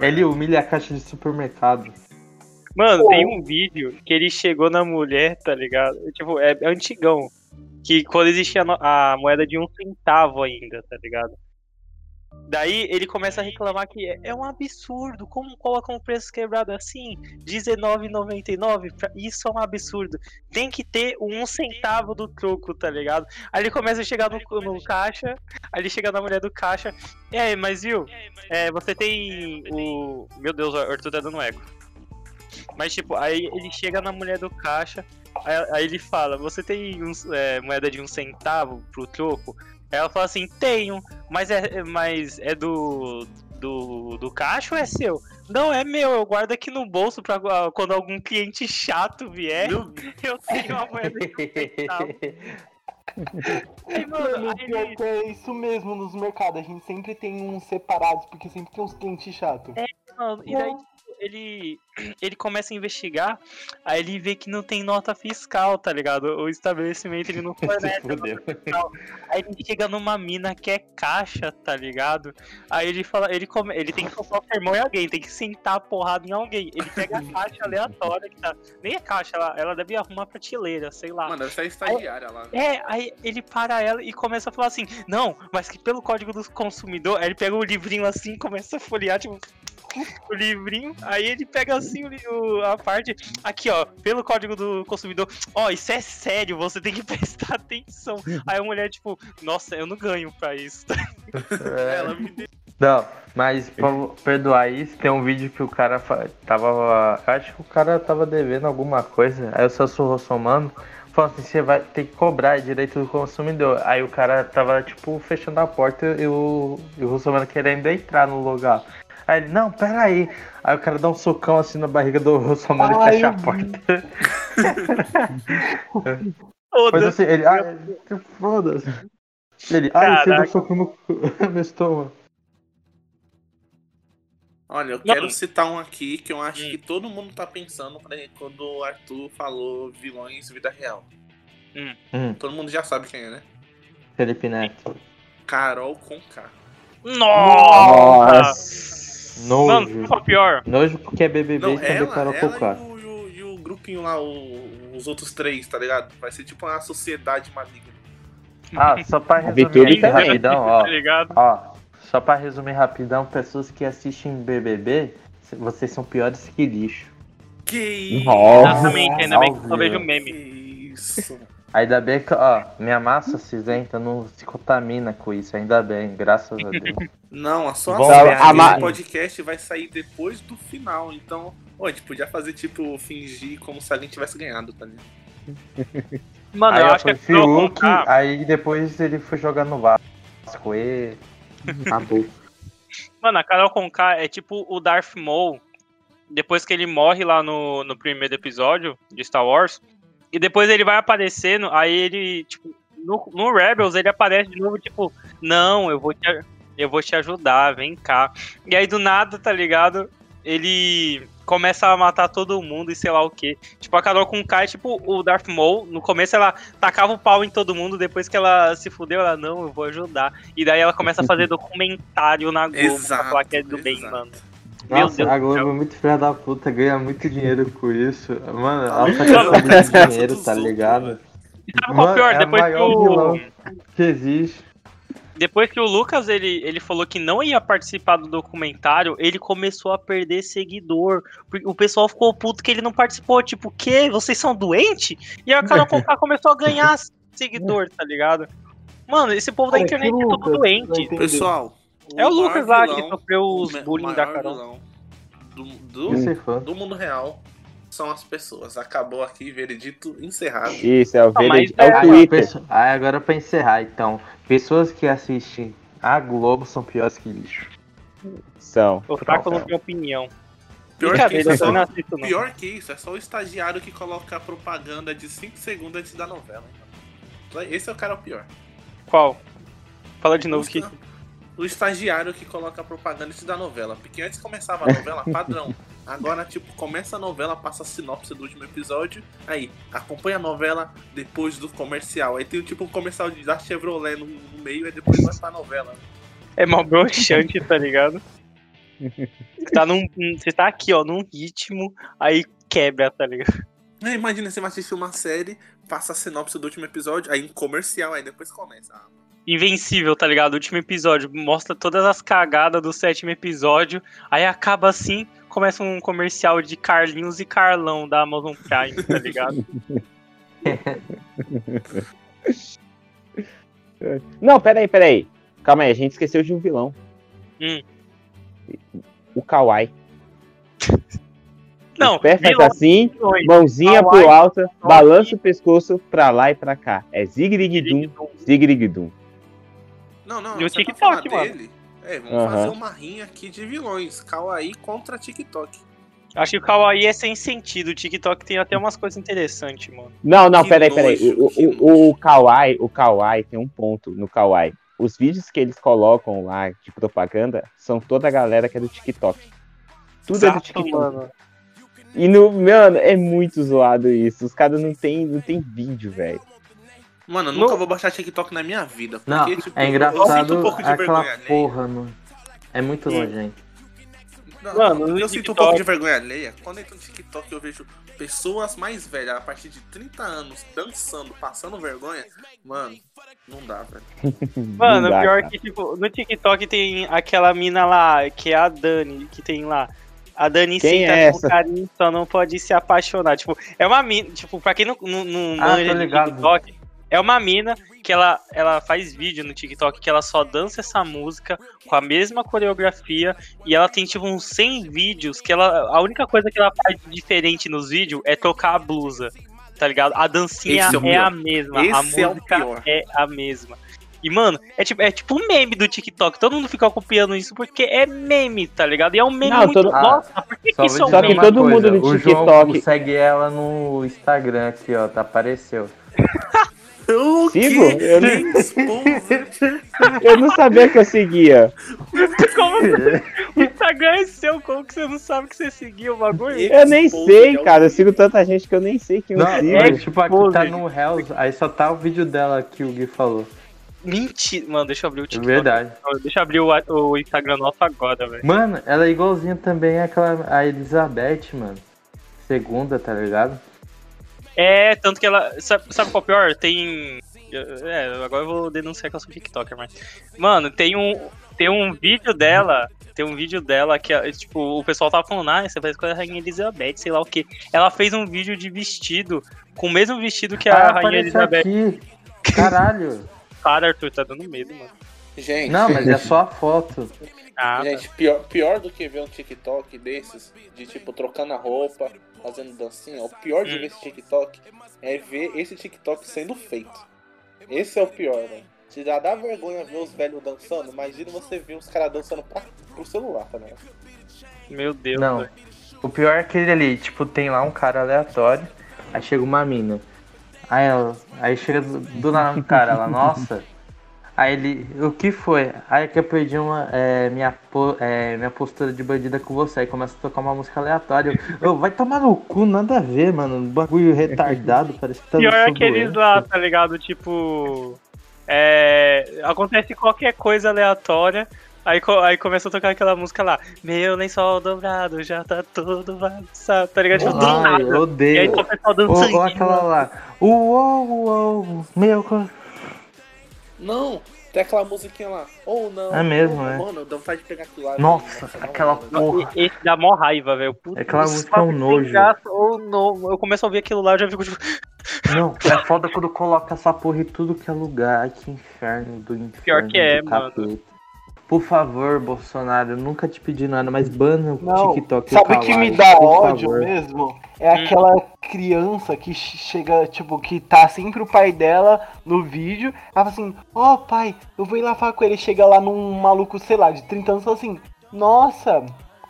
Ele humilha a caixa de supermercado. Mano, tem um vídeo que ele chegou na mulher, tá ligado? Tipo, é, é antigão. Que quando existia a moeda de um centavo ainda, tá ligado? Daí ele começa a reclamar que é, é um absurdo. Como colocam um preço quebrado assim? R$19,99? Pra- Isso é um absurdo. Tem que ter um centavo do troco, tá ligado? Aí ele começa a chegar no, no caixa. Aí ele chega na mulher do caixa. Aí, mas viu? É, você tem o. Meu Deus, o Arthur tá dando eco. Mas, tipo, aí ele chega na mulher do caixa, aí, aí ele fala, você tem uns, é, moeda de um centavo pro troco? Aí ela fala assim, tenho, mas é, mas é do, do, do caixa ou é seu? Não, é meu, eu guardo aqui no bolso pra ah, quando algum cliente chato vier, Meu <laughs> eu tenho uma moeda de um <laughs> centavo. Aí, mano, aí ele, é isso mesmo nos mercados. A gente sempre tem uns separados, porque sempre tem uns clientes chatos. mano, e daí ele, ele começa a investigar, aí ele vê que não tem nota fiscal, tá ligado? O estabelecimento ele não <laughs> fornece fudeu. Aí ele chega numa mina que é caixa, tá ligado? Aí ele fala, ele, come, ele tem que comprar o sermão em alguém, tem que sentar a porrada em alguém. Ele pega a caixa aleatória que tá. Nem é caixa, ela, ela deve arrumar prateleira, sei lá. Mano, essa é estagiária lá. É, aí ele para ela e começa a falar assim, não, mas que pelo código do consumidor, aí ele pega o livrinho assim, começa a folhear, tipo, <laughs> o livrinho, aí ele pega assim o, a parte, aqui ó, pelo código do consumidor, ó, isso é sério, você tem que <laughs> prestar atenção. Aí a mulher, tipo, nossa, eu não ganho pra isso. <laughs> É. Ela me deu. Não, mas pra perdoar isso, tem um vídeo que o cara tava. Acho que o cara tava devendo alguma coisa. Aí o Celso Rossomano falou assim: você vai ter que cobrar direito do consumidor. Aí o cara tava, tipo, fechando a porta e o, e o Rossomano querendo entrar no lugar. Aí ele, não, peraí. Aí o cara dá um socão assim na barriga do Ai, e fecha a porta. <laughs> Mas Foda-se. assim, ele, ah, foda-se. Ele, ai, você deu Caraca. soco no, <laughs> no estômago. Olha, eu Não. quero citar um aqui que eu acho Hum. que todo mundo tá pensando quando o Arthur falou vilões vida real. Hum, Todo mundo já sabe quem é, né? Felipe Neto. Carol com K. Nossa! Nojo. Mano, qual é o pior? Nojo porque é BBB Não, e também ela, Carol ela Conká. e, o, e, o, e o grupinho lá, o- os outros três, tá ligado? Vai ser tipo uma sociedade maligna. Ah, só pra resumir rapidão, ó. <laughs> Tá ligado? Ó, só pra resumir rapidão, pessoas que assistem BBB, vocês são piores que lixo. Que isso? Nossa. Exatamente, ainda bem que eu só vejo Que meme. isso? Ainda bem que, ó, minha massa cinzenta não se contamina com isso, ainda bem, graças a Deus. Não, a sua Bom, série a ma- podcast vai sair depois do final, então. Ô, a gente podia fazer, tipo, fingir como se alguém tivesse ganhado, tá ligado? <laughs> Mano, aí eu ó, acho que é Fiuk, Conká. aí depois ele foi jogar no Vasco e... <laughs> Acabou. Mano, a Carol Conká é tipo o Darth Maul. Depois que ele morre lá no, no primeiro episódio de Star Wars. E depois ele vai aparecendo, aí ele, tipo, no, no Rebels ele aparece de novo, tipo, não, eu vou te, eu vou te ajudar, vem cá. E aí do nada, tá ligado? Ele começa a matar todo mundo e sei lá o que. Tipo, a Carol Conká é tipo o Darth Maul. No começo ela tacava o pau em todo mundo, depois que ela se fudeu, ela, não, eu vou ajudar. E daí ela começa a fazer <laughs> documentário na Globo pra Exato, falar que é do bem, exato. Meu Nossa, Deus a Globo é muito filha da puta, ganha muito dinheiro com isso. Mano, ela de graça dinheiro, tá ligado? E sabe qual é o pior? é Depois que maior o, vilão. Que existe. depois que o Lucas ele, ele falou que não ia participar do documentário, ele começou a perder seguidor. O pessoal ficou puto que ele não participou. Tipo, o quê? Vocês são doentes? E a Carol <laughs> Conká começou a ganhar seguidor, tá ligado? Mano, esse povo da Cara, internet é tudo doente. vai É o Lucas lá que sofreu os o bullying o da Carol. Do, do, do mundo real são as pessoas. Acabou aqui, veredito encerrado. Isso, é o, Não, mas vered... é o é- ó, Twitter. aí, agora pra encerrar, então. Pessoas que assistem a Globo são piores que lixo. São. O Taco não tem opinião. Pior que isso, é eu só, não assisto não. pior que isso, é só o estagiário que coloca a propaganda de 5 segundos antes da novela. Então, Esse é o cara o pior. Qual? Fala de novo o, que. esta- o estagiário que coloca a propaganda antes da novela. Porque antes começava a novela, <laughs> padrão. Agora, tipo, começa a novela, passa a sinopse do último episódio. Aí, acompanha a novela depois do comercial. Aí tem tipo um comercial de- da Chevrolet no, no meio, e depois vai pra novela. É mal broxante, tá ligado? Você tá, num, você tá aqui, ó, num ritmo, aí quebra, tá ligado? Aí, imagina, você vai assistir uma série, passa a sinopse do último episódio, aí um comercial, aí depois começa. Ah, Invencível, tá ligado? Último episódio, mostra todas as cagadas do sétimo episódio, aí acaba assim, começa um comercial de Carlinhos e Carlão da Amazon Prime, tá ligado? <laughs> Não, peraí, peraí. Calma aí, a gente esqueceu de um vilão. Hum. O Kawaii. Não, faz vilão, assim, vilões. mãozinha Kawaii, pro alto, balança o pescoço pra lá e pra cá. É Zigrigdum, Zigrigdum. Não, não, E o tá TikTok, mano? dele? É, vamos Aham. fazer uma rinha aqui de vilões. Kawaii contra TikTok. Acho que o Kawaii é sem sentido, o TikTok tem até umas coisas interessantes, mano. Não, não, Que peraí, peraí. nojo, O, o, o, o Kawaii, o Kawaii tem um ponto no Kawaii. Os vídeos que eles colocam lá de propaganda são toda a galera que é do TikTok. Tudo é do Exato, TikTok. mano. E no, mano, é muito zoado isso. Os caras não tem, não tem vídeo, velho. Mano, eu nunca vou baixar TikTok na minha vida. Porque, Não, tipo, é eu sinto engraçado um pouco de aquela porra, mano. É muito Hum. nojento. Não, Mano, eu no sinto um TikTok- pouco de vergonha alheia. Quando eu entro no TikTok eu vejo pessoas mais velhas, a partir de 30 anos, dançando, passando vergonha. Mano, não dá, velho. <laughs> Mano, dá, pior cara. que, tipo, no TikTok tem aquela mina lá, que é a Dani, que tem lá. A Dani Quem senta é com carinho, só não pode se apaixonar. Tipo, é uma mina, tipo, pra quem não, não, não Ah, manja ligado. TikTok, é uma mina que ela, ela faz vídeo no TikTok que ela só dança essa música com a mesma coreografia e ela tem, tipo, uns 100 vídeos que ela, a única coisa que ela faz diferente nos vídeos é trocar a blusa, tá ligado? A dancinha Esse é o é, a mesma, a Esse é o música pior. é a mesma. E, mano, é tipo, é tipo um meme do TikTok. Todo mundo fica copiando isso porque é meme, tá ligado? E é um meme Não, muito. todo- Nossa, por que, que Só isso é um Só que meme? uma todo mundo no O TikTok- João segue <laughs> ela no Instagram aqui, ó. Tá apareceu. <laughs> O Sigo? Eu não-? Eu não sabia que eu seguia. Como o Instagram é seu, como que você não sabe que você seguiu o bagulho? Eu nem sei, é cara. Eu sigo tanta gente que eu nem sei quem eu Não, sigo. é, tipo, aqui tá no Hells, aí só tá o vídeo dela que o Gui falou. Mentira. Mano, deixa eu abrir o É TikTok. verdade. Deixa eu abrir o, o Instagram nosso agora, velho. Mano, ela é igualzinha também àquela a Elizabeth, mano. Segunda, tá ligado? É, tanto que ela. Sabe, sabe qual é o pior? Tem. É, agora eu vou denunciar que eu sou TikToker, mas. Mano, tem um. Tem um vídeo dela. Tem um vídeo dela que, tipo, o pessoal tava falando, ah, você faz com a Rainha Elizabeth, sei lá o quê. Ela fez um vídeo de vestido, com o mesmo vestido que a ah, Rainha Elizabeth. aqui. Caralho. <laughs> Cara, Arthur, tá dando medo, mano. Gente, Não, mas é só a foto. Ah, tá. gente pior, pior do que ver um TikTok desses, de tipo, trocando a roupa, fazendo dancinha, o pior de ver esse TikTok é ver esse TikTok sendo feito. Esse é o pior, velho. Se já dá vergonha ver os velhos dançando, imagina você ver os caras dançando pra, pro celular, tá ligado? Meu Deus, Não. velho. O pior é aquele ali, tipo, tem lá um cara aleatório, aí chega uma mina. Aí ela, aí chega do, do nada um cara, ela, nossa. Aí ele, o que foi? Aí que eu perdi uma, é, minha, é, minha postura de bandida com você. Aí começa a tocar uma música aleatória. Eu, "Ô, vai tomar no cu, nada a ver, mano. Um bagulho retardado, <laughs> parece que tá Pior é aqueles lá, tá ligado? Tipo. É, acontece qualquer coisa aleatória. Aí, aí começa a tocar aquela música lá. Meu lençol dobrado já tá todo bagunçado, tá ligado? Tipo, do Ai, nada. eu E aí odeio. tá o pessoal dançando. ou aquela lá. Uou, uou, meu. Não, tem aquela musiquinha lá. Ou não. É mesmo, oh, é. Mano, dá vontade de pegar aquilo lá. Nossa, não, aquela mano. porra. Esse dá mó raiva, velho. Puta, Aquela música é um nojo. Ou não. Eu começo a ouvir aquilo lá, eu já fico tipo. <laughs> Não, é foda quando coloca essa porra em tudo que é lugar. Ai, que inferno do inferno. Pior que é, mano. capeta. Por favor, Bolsonaro, eu nunca te pedi nada, mas bana o Não, TikTok. sabe o que me dá ódio favor. mesmo? É aquela criança que che- chega, tipo, que tá sempre o pai dela no vídeo. Ela fala assim, ó pai, eu vou ir lá falar com ele. Chega lá num maluco, sei lá, de 30 anos e fala assim, nossa,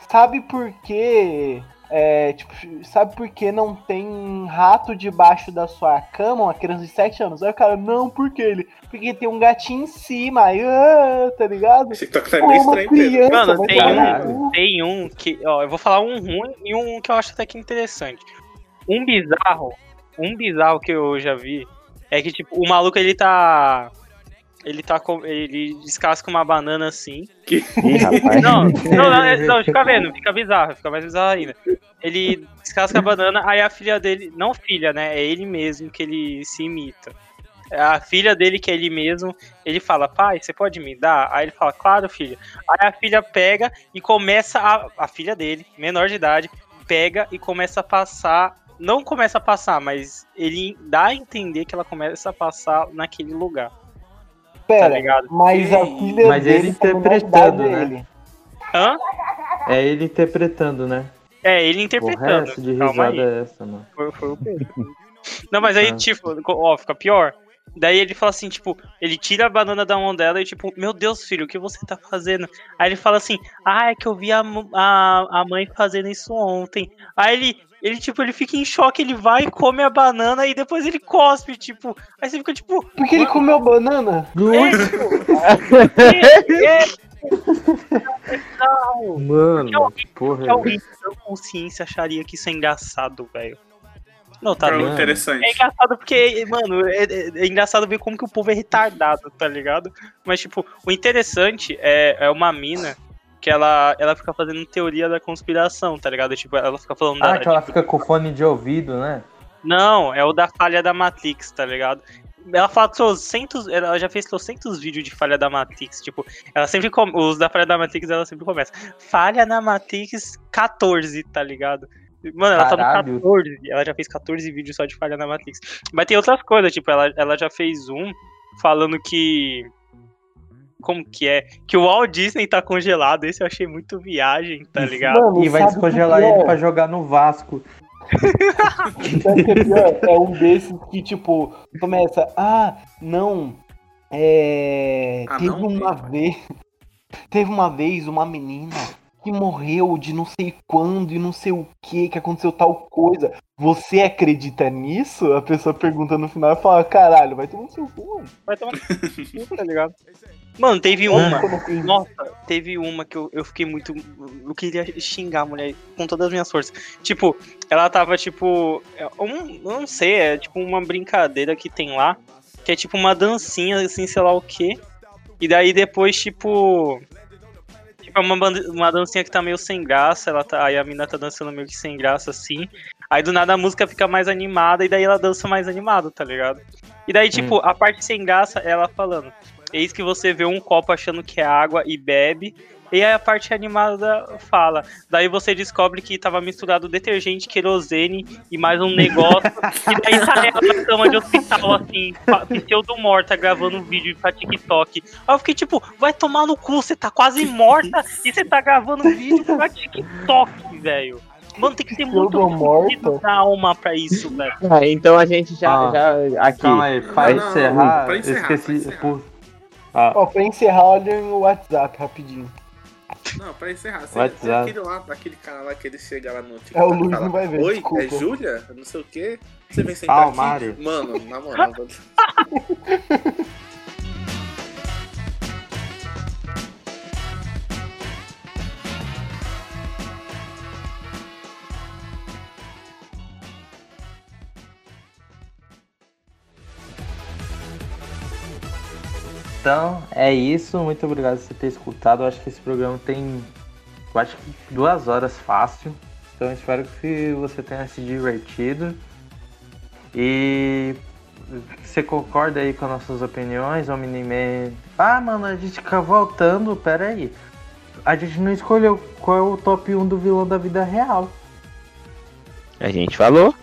sabe por que. É, tipo, sabe por que não tem rato debaixo da sua cama, uma criança de 7 anos? Aí o cara, não, por que ele? Porque tem um gatinho em cima, aí, ah, tá ligado? Esse TikTok tá meio estranho, criança, Mano, vai tem um, tem um que, ó, eu vou falar um ruim e um que eu acho até que interessante. Um bizarro, um bizarro que eu já vi é que, tipo, o maluco ele tá. Ele tá com. Ele descasca uma banana assim. Ih, rapaz. Não, não, não, é- não, fica vendo, fica bizarro, fica mais bizarro ainda. Ele descasca a banana, aí a filha dele. Não filha, né? É ele mesmo que ele se imita. É A filha dele, que é ele mesmo, ele fala, pai, você pode me dar? Aí ele fala, claro, filha. Aí a filha pega e começa a. A filha dele, menor de idade, pega e começa a passar. Não começa a passar, mas ele dá a entender que ela começa a passar naquele lugar. Tá Pera, ligado? mas a filha Mas dele ele tá na interpretando, né? dele. Hã? É ele interpretando, né? É, ele interpretando. essa de risada aí. é essa, mano. Foi, foi o Pedro. Não, mas aí, Ah. tipo, ó, fica pior. Daí ele fala assim, tipo, ele tira a banana da mão dela e, tipo, meu Deus, filho, o que você tá fazendo? Aí ele fala assim, ah, é que eu vi a, a, a mãe fazendo isso ontem. Aí ele, ele, tipo, ele fica em choque, ele vai, come a banana e depois ele cospe, tipo. Aí você fica, tipo, Porque ele comeu banana? é, tipo, é, é, é bizarro. Mano, Que alguém- porra. Que alguém com consciência acharia que isso é engraçado, velho. Não, tá ligado? interessante. É engraçado porque, mano, é, é- é engraçado ver como que o povo é retardado, tá ligado? Mas, tipo, o interessante é, é uma mina que ela, ela fica fazendo teoria da conspiração, tá ligado? Tipo, ela fica falando Ah, da. que ela tipo, fica com fone de ouvido, né? Não, é o da falha da Matrix, tá ligado? Ela fala trocentos, ela já fez trocentos vídeos de falha da Matrix, tipo, ela sempre, com- os da falha da Matrix, ela sempre começa, falha na Matrix 14, tá ligado? Mano, ela tá Caralho. no 14, ela já fez 14 vídeos só de falha na Matrix. Mas tem outras coisas, tipo, ela, ela já fez um falando que... Como que é? Que o Walt Disney tá congelado, esse eu achei muito viagem, tá ligado? Mano, E vai descongelar é? ele pra jogar no Vasco. É? É um desses que, tipo, começa, ah, não, é. Ah, teve não? uma vez. Teve uma vez uma menina que morreu de não sei quando e não sei o que, que aconteceu tal coisa. Você acredita nisso? A pessoa pergunta no final e fala, caralho, vai tomar no seu cu, mano. Vai tomar no cu, <laughs> tá ligado? Mano, teve uma... Nossa, teve uma que eu, eu fiquei muito. Eu queria xingar a mulher com todas as minhas forças. Tipo, ela tava tipo. é Um, eu não sei, é tipo uma brincadeira que tem lá. Que é tipo uma dancinha, assim, sei lá o quê. E daí depois, tipo. Tipo, é uma, uma dancinha que tá meio sem graça. Ela tá, aí a mina tá dançando meio que sem graça, assim. Aí do nada a música fica mais animada e daí ela dança mais animado, tá ligado? E daí, tipo, a parte sem graça é ela falando. Eis que você vê um copo achando que é água e bebe. E aí a parte animada fala. Daí você descobre que tava misturado detergente, querosene e mais um negócio. e daí tá ela na cama de hospital, assim, pseudo-morta, gravando um vídeo pra TikTok. Aí eu fiquei tipo, vai tomar no cu, você tá quase morta e você tá gravando um vídeo pra TikTok, velho. Mano, tem que ter muito sentido da alma pra isso, velho. Ah, então a gente já, Ah, já aqui. Calma aí, pra Não, não, encerrar, pra encerrar, esqueci. pra encerrar. Por... Ah, Ó, pra encerrar, olha o WhatsApp rapidinho. Não, pra encerrar, você WhatsApp. tem aquele lá, aquele cara lá que ele chega lá no TikTok É, o Luiz fala, não vai ver, Oi, desculpa." é Júlia? Não sei o quê. Você vem sentar Ah, o aqui? Mário. Mano, na moral. <laughs> Então, é isso. Muito obrigado por você ter escutado. Eu acho que esse programa tem. Eu acho que duas horas fácil. Então, espero que você tenha se divertido. E. Você concorda aí com as nossas opiniões, Omni-Man? Ah, mano, a gente fica voltando. Pera aí. A gente não escolheu qual é o top 1 do vilão da vida real. A gente falou.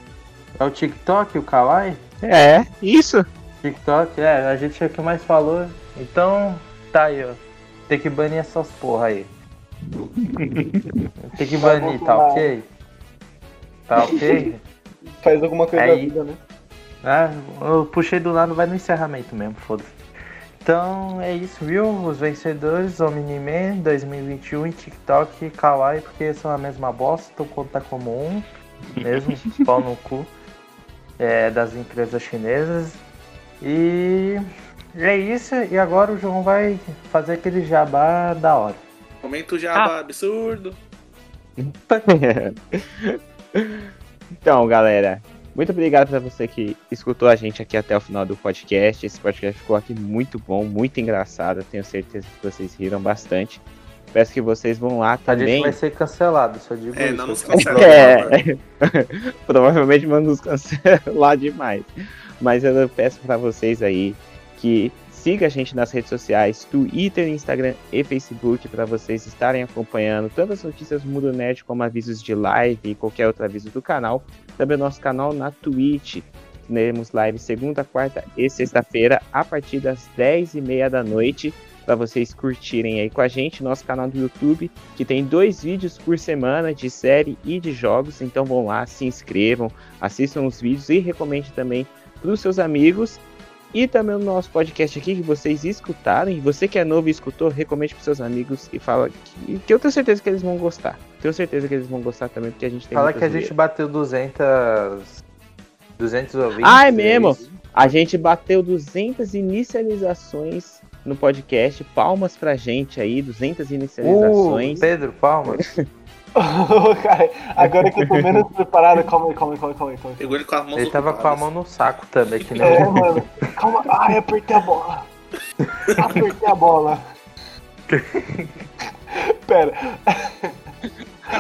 É o TikTok, o Kawaii? É, isso. TikTok, é, a gente é o que mais falou. Então, tá aí, ó. Tem que banir essas porra aí. Tem que banir, tá ok? Tá ok? <laughs> Faz alguma coisa Aí. da vida, né? Ah, eu puxei do lado, vai no encerramento mesmo, foda-se. Então é isso, viu? Os vencedores, Omni-Man 2021 e TikTok e Kawaii, porque são a mesma bosta, então conta como um, <laughs> mesmo, pau no cu é, das empresas chinesas. E é isso, e agora o João vai fazer aquele jabá da hora. Momento jabá absurdo. <laughs> então, galera, muito obrigado para você que escutou a gente aqui até o final do podcast. Esse podcast ficou aqui muito bom, muito engraçado. Tenho certeza que vocês riram bastante. Peço que vocês vão lá A gente também. vai ser cancelado, só digo É, isso. não nos quero- <laughs> cancela. <laughs> É, provavelmente vão nos cancelar demais. Mas eu peço para vocês aí que siga a gente nas redes sociais, Twitter, Instagram e Facebook, para vocês estarem acompanhando tanto as notícias do Mundo Nerd como avisos de live e qualquer outro aviso do canal. Também o nosso canal na Twitch. Teremos live segunda, quarta e sexta-feira a partir das 10h30 da noite para vocês curtirem aí com a gente. Nosso canal do YouTube, que tem dois vídeos por semana de série e de jogos. Então vão lá, se inscrevam, assistam os vídeos e recomende também para os seus amigos. E também o nosso podcast aqui que vocês escutaram. E você que é novo e escutou, recomende para seus amigos e fala que, que eu tenho certeza que eles vão gostar. Tenho certeza que eles vão gostar também, porque a gente tem Fala que a gente bateu 200. 200 ouvintes. Ah, é mesmo? A gente bateu 200 inicializações no podcast. Palmas pra gente aí, 200 Uh, inicializações. Pedro, palmas. <laughs> <laughs> Cara, agora que eu tô menos preparado, calma aí, calma aí, calma aí, calma aí. Calma aí. Pegou ele com as mãos Ele tava com a mão no saco também, que nem É, mano, calma. Ai, apertei a bola. Apertei a bola. <laughs> Pera,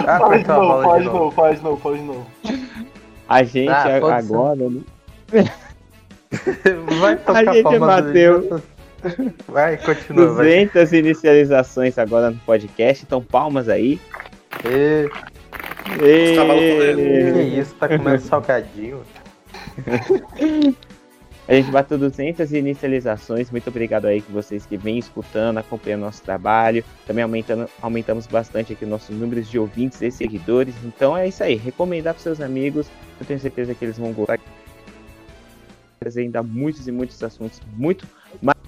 Ah, fala de a novo, bola fala de novo. fala de novo, fala de novo. A gente Ah, <laughs> a- agora. né? Vai tocar A gente bateu. Vai, continua, vai. 200 inicializações agora no podcast. Então, palmas aí. Cavalos correndo. que isso, tá comendo salgadinho. <laughs> A gente bateu 200 inicializações. Muito obrigado aí que vocês que vêm escutando, acompanhando nosso trabalho. Também aumentando, aumentamos bastante aqui nossos números de ouvintes e seguidores. Então é isso aí. Recomendar para seus amigos. Eu tenho certeza que eles vão gostar. Trazer ainda muitos e muitos assuntos muito mais.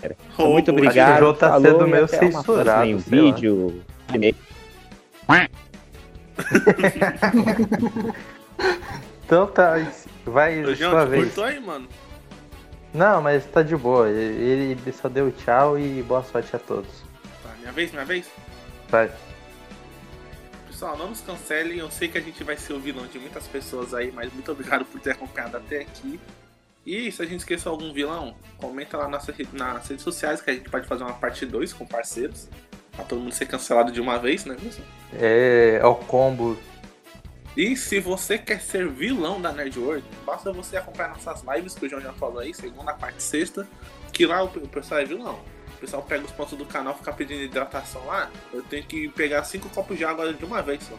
Bom, então, muito obrigado. O tá falou, sendo meio próxima censurado, em um vídeo. <laughs> Então tá, vai Ô, João, sua te vez. cortou aí, mano. Não, mas tá de boa. Ele, ele só deu tchau e boa sorte a todos. Tá, minha vez, minha vez. Vai. Pessoal, não nos cancelem. Eu sei que a gente vai ser o vilão de muitas pessoas aí, mas muito obrigado por ter acompanhado até aqui. E se a gente esqueceu algum vilão, comenta lá nas, nas redes sociais que a gente pode fazer uma parte 2 com parceiros. Pra todo mundo ser cancelado de uma vez, né? pessoal? É, é o combo. E se você quer ser vilão da Nerd World, basta você acompanhar nossas lives que o João já falou aí, segunda, quarta e sexta, que lá o o pessoal é vilão. O pessoal pega os pontos do canal, fica pedindo hidratação lá. Eu tenho que pegar cinco copos de água de uma vez só.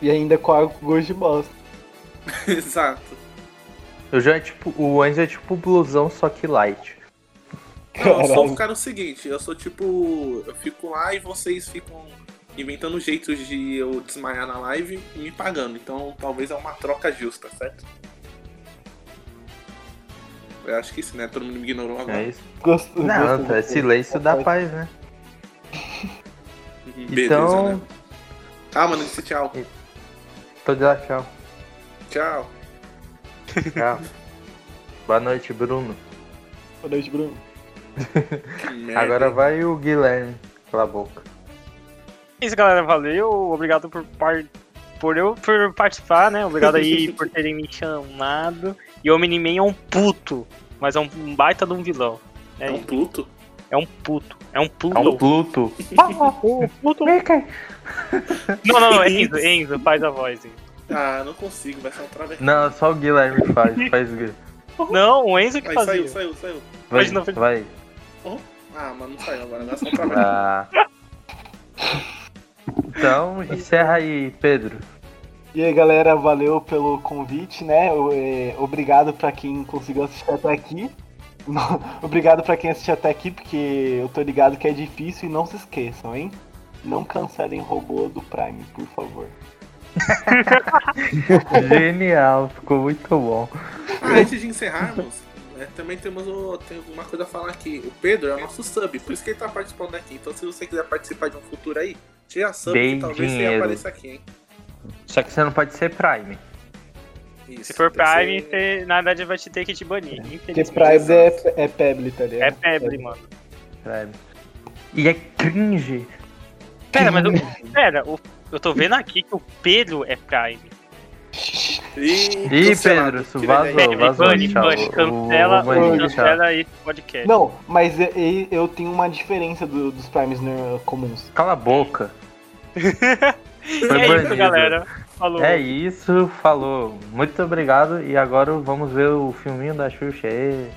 E ainda com água com gosto de bosta. <laughs> Exato. O João é tipo. O Enzo é tipo blusão, só que light. Não, eu sou Caralho. o cara o seguinte, eu sou tipo. Eu fico lá e vocês ficam inventando jeitos de eu desmaiar na live e me pagando. Então talvez é uma troca justa, certo? Eu acho que isso, né? Todo mundo me ignorou agora. É isso? Gosto, Não, gosto- é silêncio da paz, né? <laughs> Beleza, Então, né? Ah, mano, disse tchau. tô de lá, tchau. Tchau. Tchau. <laughs> Boa noite, Bruno. Boa noite, Bruno. <laughs> Agora vai o Guilherme. Cala a boca. É isso, galera. Valeu. Obrigado por, par... por eu por participar, né? Obrigado aí <laughs> por terem me chamado. E o Miniman é um puto, mas é um baita de um vilão. É, É um Pluto? é um puto. É um puto. É um Pluto. puto. Não, não, não. Enzo, Enzo, faz a voz. Enzo. Ah, não consigo, vai ser um travesti. Não, só o Guilherme faz. Faz o Guilherme. Não, o Enzo que Vai, fazia. saiu, saiu, saiu. Vai, Mas não- vai. Ah, mas não saiu agora, é só um travesti. Ah. Então, encerra aí, Pedro. E aí, galera, valeu pelo convite, né? É, Obrigado pra quem conseguiu assistir até aqui. <laughs> Obrigado pra quem assistiu até aqui, porque eu tô ligado que é difícil e não se esqueçam, hein? Não cancelem robô do Prime, por favor. <laughs> Genial, ficou muito bom. Ah, antes de encerrarmos, É, também temos o, tem uma coisa a falar aqui. O Pedro é o nosso sub, por isso que ele tá participando aqui. Então se você quiser participar de um futuro aí, tira sub Dei que talvez você dinheiro. apareça aqui, hein? Só que você não pode ser Prime. Isso, Se for Prime, ser- você, na verdade vai te ter que te banir. Porque. Prime é, é Pebble, tá ligado? É Pebble, mano. Prime. E é cringe. Pera, mas eu, pera, o- eu tô vendo aqui que o Pedro é Prime. Ih. Pedro, isso vazou, aí. vazou. Tchau. bane, O- cancela, o tchau. cancela esse podcast. Não, mas e- e- eu tenho uma diferença do- dos Primes né, comuns. Cala a boca. <laughs> Foi é isso, banido. galera. Falou. É isso, falou. Muito obrigado. E agora vamos ver o filminho da Xuxa aí.